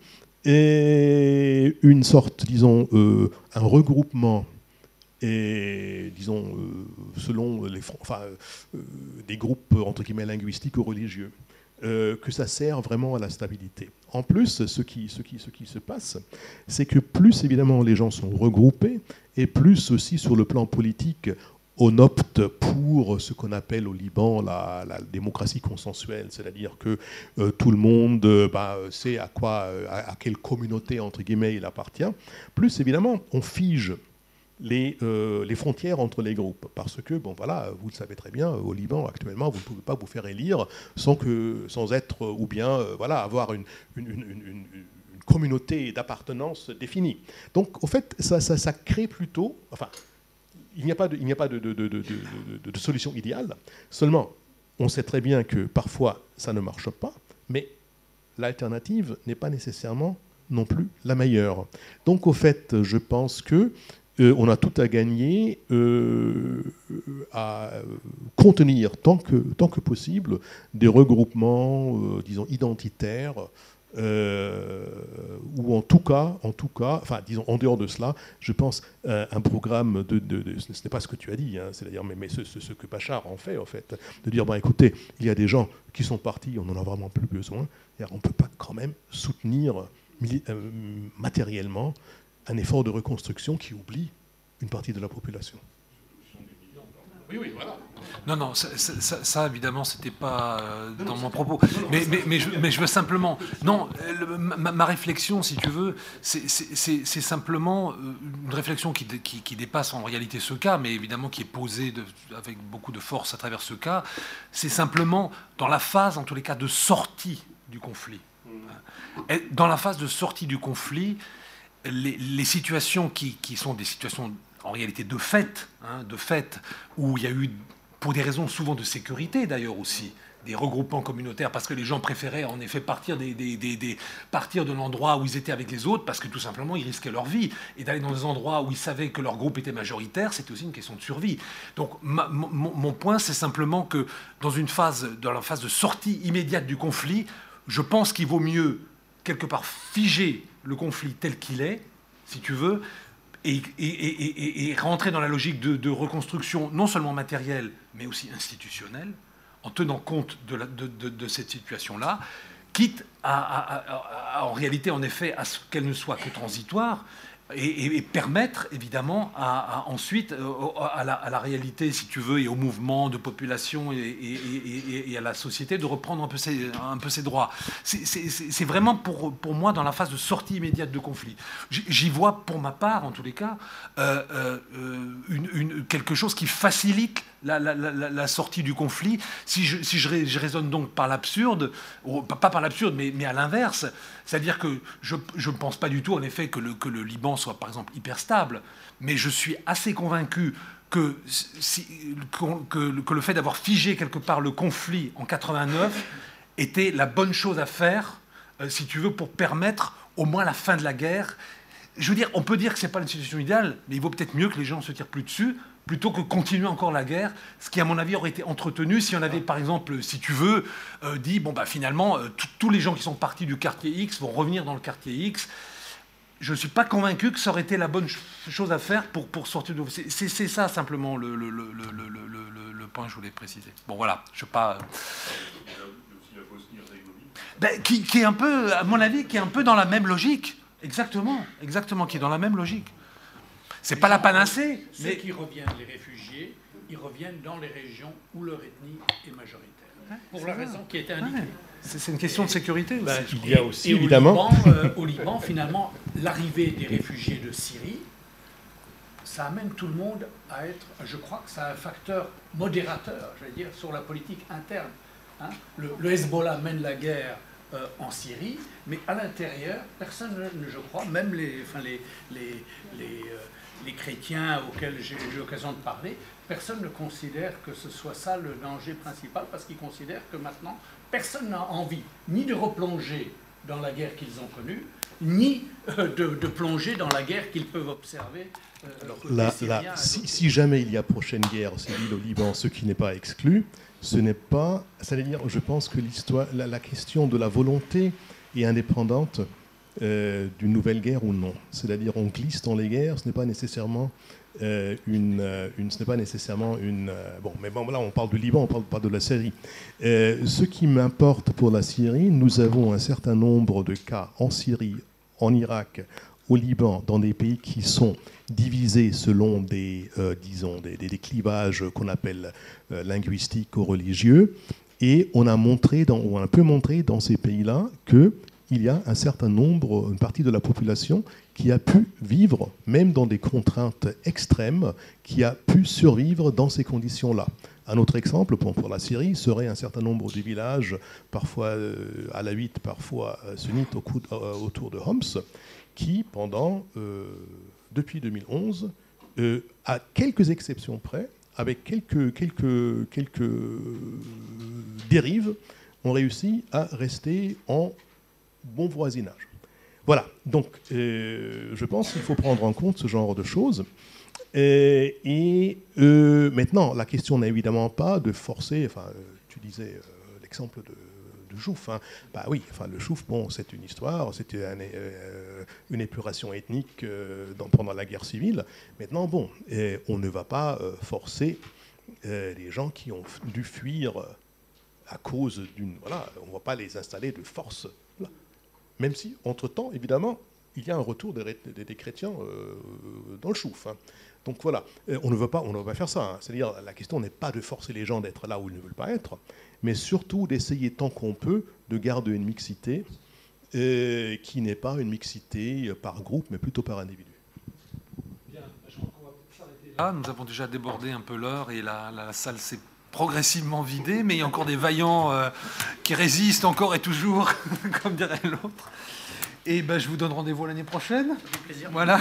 une sorte, disons, euh, un regroupement et disons euh, selon les euh, des groupes entre guillemets linguistiques ou religieux que ça sert vraiment à la stabilité. En plus, ce qui, ce qui se passe, c'est que plus évidemment les gens sont regroupés, et plus aussi sur le plan politique, on opte pour ce qu'on appelle au Liban la, démocratie consensuelle, c'est-à-dire que euh, tout le monde euh, bah, sait à quoi, euh, à, quelle communauté entre guillemets il appartient. Plus évidemment, on fige les, frontières entre les groupes, parce que bon voilà, vous le savez très bien, au Liban actuellement, vous ne pouvez pas vous faire élire sans que, sans être ou bien voilà avoir une, une, communauté d'appartenance définie. Donc, au fait, ça, ça, ça crée plutôt, enfin, il n'y a pas, de, solution idéale. Seulement, on sait très bien que parfois ça ne marche pas, mais l'alternative n'est pas nécessairement non plus la meilleure. Donc au fait, je pense que euh, on a tout à gagner euh, à contenir tant que, tant que possible des regroupements, euh, disons, identitaires euh, ou en tout cas, en tout cas, enfin disons en dehors de cela, je pense euh, un programme de, ce n'est pas ce que tu as dit, hein, c'est-à-dire mais, ce, que Bachar en fait en fait, de dire bon écoutez, il y a des gens qui sont partis, on n'en a vraiment plus besoin, on ne peut pas quand même soutenir euh, matériellement un effort de reconstruction qui oublie une partie de la population. Oui, oui, voilà. Non, non, ça, ça, ça évidemment, c'était pas euh, dans mon propos. Mais, mais, mais, je, mais, je, veux simplement. Non, ma, réflexion, si tu veux, c'est simplement euh, une réflexion qui, qui, qui, dépasse en réalité ce cas, mais évidemment qui est posée de, avec beaucoup de force à travers ce cas. C'est simplement dans la phase, en tous les cas, de sortie du conflit. dans la phase de sortie du conflit, les, les situations qui, qui sont des situations en réalité de fait, hein, de fait, où il y a eu, pour des raisons souvent de sécurité d'ailleurs aussi, des regroupements communautaires parce que les gens préféraient en effet partir, de l'endroit où ils étaient avec les autres parce que tout simplement ils risquaient leur vie et d'aller dans des endroits où ils savaient que leur groupe était majoritaire, c'était aussi une question de survie. Donc mon, point c'est simplement que dans une phase, dans la phase de sortie immédiate du conflit, je pense qu'il vaut mieux quelque part figer le conflit tel qu'il est, si tu veux, et, rentrer dans la logique de, reconstruction non seulement matérielle, mais aussi institutionnelle, en tenant compte de, cette situation-là, quitte à, en réalité, en effet, à ce qu'elle ne soit que transitoire, et, permettre évidemment ensuite euh, à la, réalité, si tu veux, et au mouvement de population et, à la société de reprendre un peu ses, droits. C'est vraiment pour, moi dans la phase de sortie immédiate de conflit. J'y vois pour ma part, en tous les cas, euh, euh, quelque chose qui facilite la, sortie du conflit. Si je, raisonne donc par l'absurde, pas par l'absurde, mais, à l'inverse, c'est-à-dire que je ne pense pas du tout, en effet, que le, Liban soit, par exemple, hyper stable, mais je suis assez convaincu que, le fait d'avoir figé quelque part le conflit en 89 était la bonne chose à faire, euh, si tu veux, pour permettre au moins la fin de la guerre. Je veux dire, on peut dire que ce n'est pas une situation idéale, mais il vaut peut-être mieux que les gens se tirent plus dessus plutôt que continuer encore la guerre, ce qui, à mon avis, aurait été entretenu si on avait, par exemple, si tu veux, euh, dit, bon, bah, finalement, euh, tous les gens qui sont partis du quartier X vont revenir dans le quartier X. Je ne suis pas convaincu que ça aurait été la bonne chose à faire pour, pour sortir de... C'est ça, simplement, le, le, le, le, point que je voulais préciser. Bon, voilà, je ne sais pas... Ben, qui, qui est un peu, à mon avis, qui est un peu dans la même logique. Exactement, exactement, qui est dans la même logique. C'est pas la panacée. Ceux qui reviennent, les réfugiés, ils reviennent dans les régions où leur ethnie est majoritaire. pour la raison qui était indiquée. C'est une question de sécurité bah, il y a aussi, évidemment. Euh, au Liban, finalement, l'arrivée des réfugiés de Syrie, ça amène tout le monde à être, je crois que c'est un facteur modérateur, je veux dire, sur la politique interne. Hein. Le, Hezbollah mène la guerre euh, en Syrie, mais à l'intérieur, personne, je crois, même les, enfin les, les, les euh, les chrétiens auxquels j'ai eu l'occasion de parler, personne ne considère que ce soit ça le danger principal, parce qu'ils considèrent que maintenant, personne n'a envie ni de replonger dans la guerre qu'ils ont connue, ni euh, de, plonger dans la guerre qu'ils peuvent observer. Euh, si, jamais il y a prochaine guerre civile au Liban, ce qui n'est pas exclu, ce n'est pas, c'est-à-dire, je pense que l'histoire, la, question de la volonté est indépendante euh, d'une nouvelle guerre ou non. C'est-à-dire on glisse dans les guerres, ce n'est pas nécessairement euh, euh, une, ce n'est pas nécessairement une. bon, mais bon, là on parle du Liban, on parle pas de la Syrie. ce qui m'importe pour la Syrie, nous avons un certain nombre de cas en Syrie, en Irak, au Liban, dans des pays qui sont divisés selon des, disons, des, clivages qu'on appelle linguistiques ou religieux. Et on a montré, dans, on a un peu montré dans ces pays-là que il y a un certain nombre, une partie de la population qui a pu vivre, même dans des contraintes extrêmes, qui a pu survivre dans ces conditions-là. Un autre exemple pour, la Syrie serait un certain nombre de villages, parfois euh, alawites, parfois euh, sunnites euh, autour de Homs, qui, pendant, depuis 2011, à quelques exceptions près, avec quelques, quelques, quelques dérives, ont réussi à rester en bon voisinage. Voilà, donc euh, je pense qu'il faut prendre en compte ce genre de choses. Et, euh, maintenant, la question n'est évidemment pas de forcer, enfin, tu disais euh, l'exemple de, Chouf. Hein. Bah oui, enfin, le Chouf, bon, c'est une histoire, c'était une épuration ethnique pendant la guerre civile. Maintenant, bon, on ne va pas forcer les gens qui ont dû fuir à cause d'une. Voilà, on ne va pas les installer de force même si, entre-temps, évidemment, il y a un retour des, chrétiens euh, dans le chouf. Hein. Donc voilà, euh, on ne veut pas, on ne pas faire ça. Hein. C'est-à-dire, la question n'est pas de forcer les gens d'être là où ils ne veulent pas être, mais surtout d'essayer tant qu'on peut de garder une mixité euh, qui n'est pas une mixité par groupe, mais plutôt par individu. Bien, je crois qu'on va s'arrêter là. Nous avons déjà débordé un peu l'heure et la salle s'est progressivement vidé, mais il y a encore des vaillants euh, qui résistent encore et toujours, comme dirait l'autre. Et ben, je vous donne rendez-vous l'année prochaine. Voilà.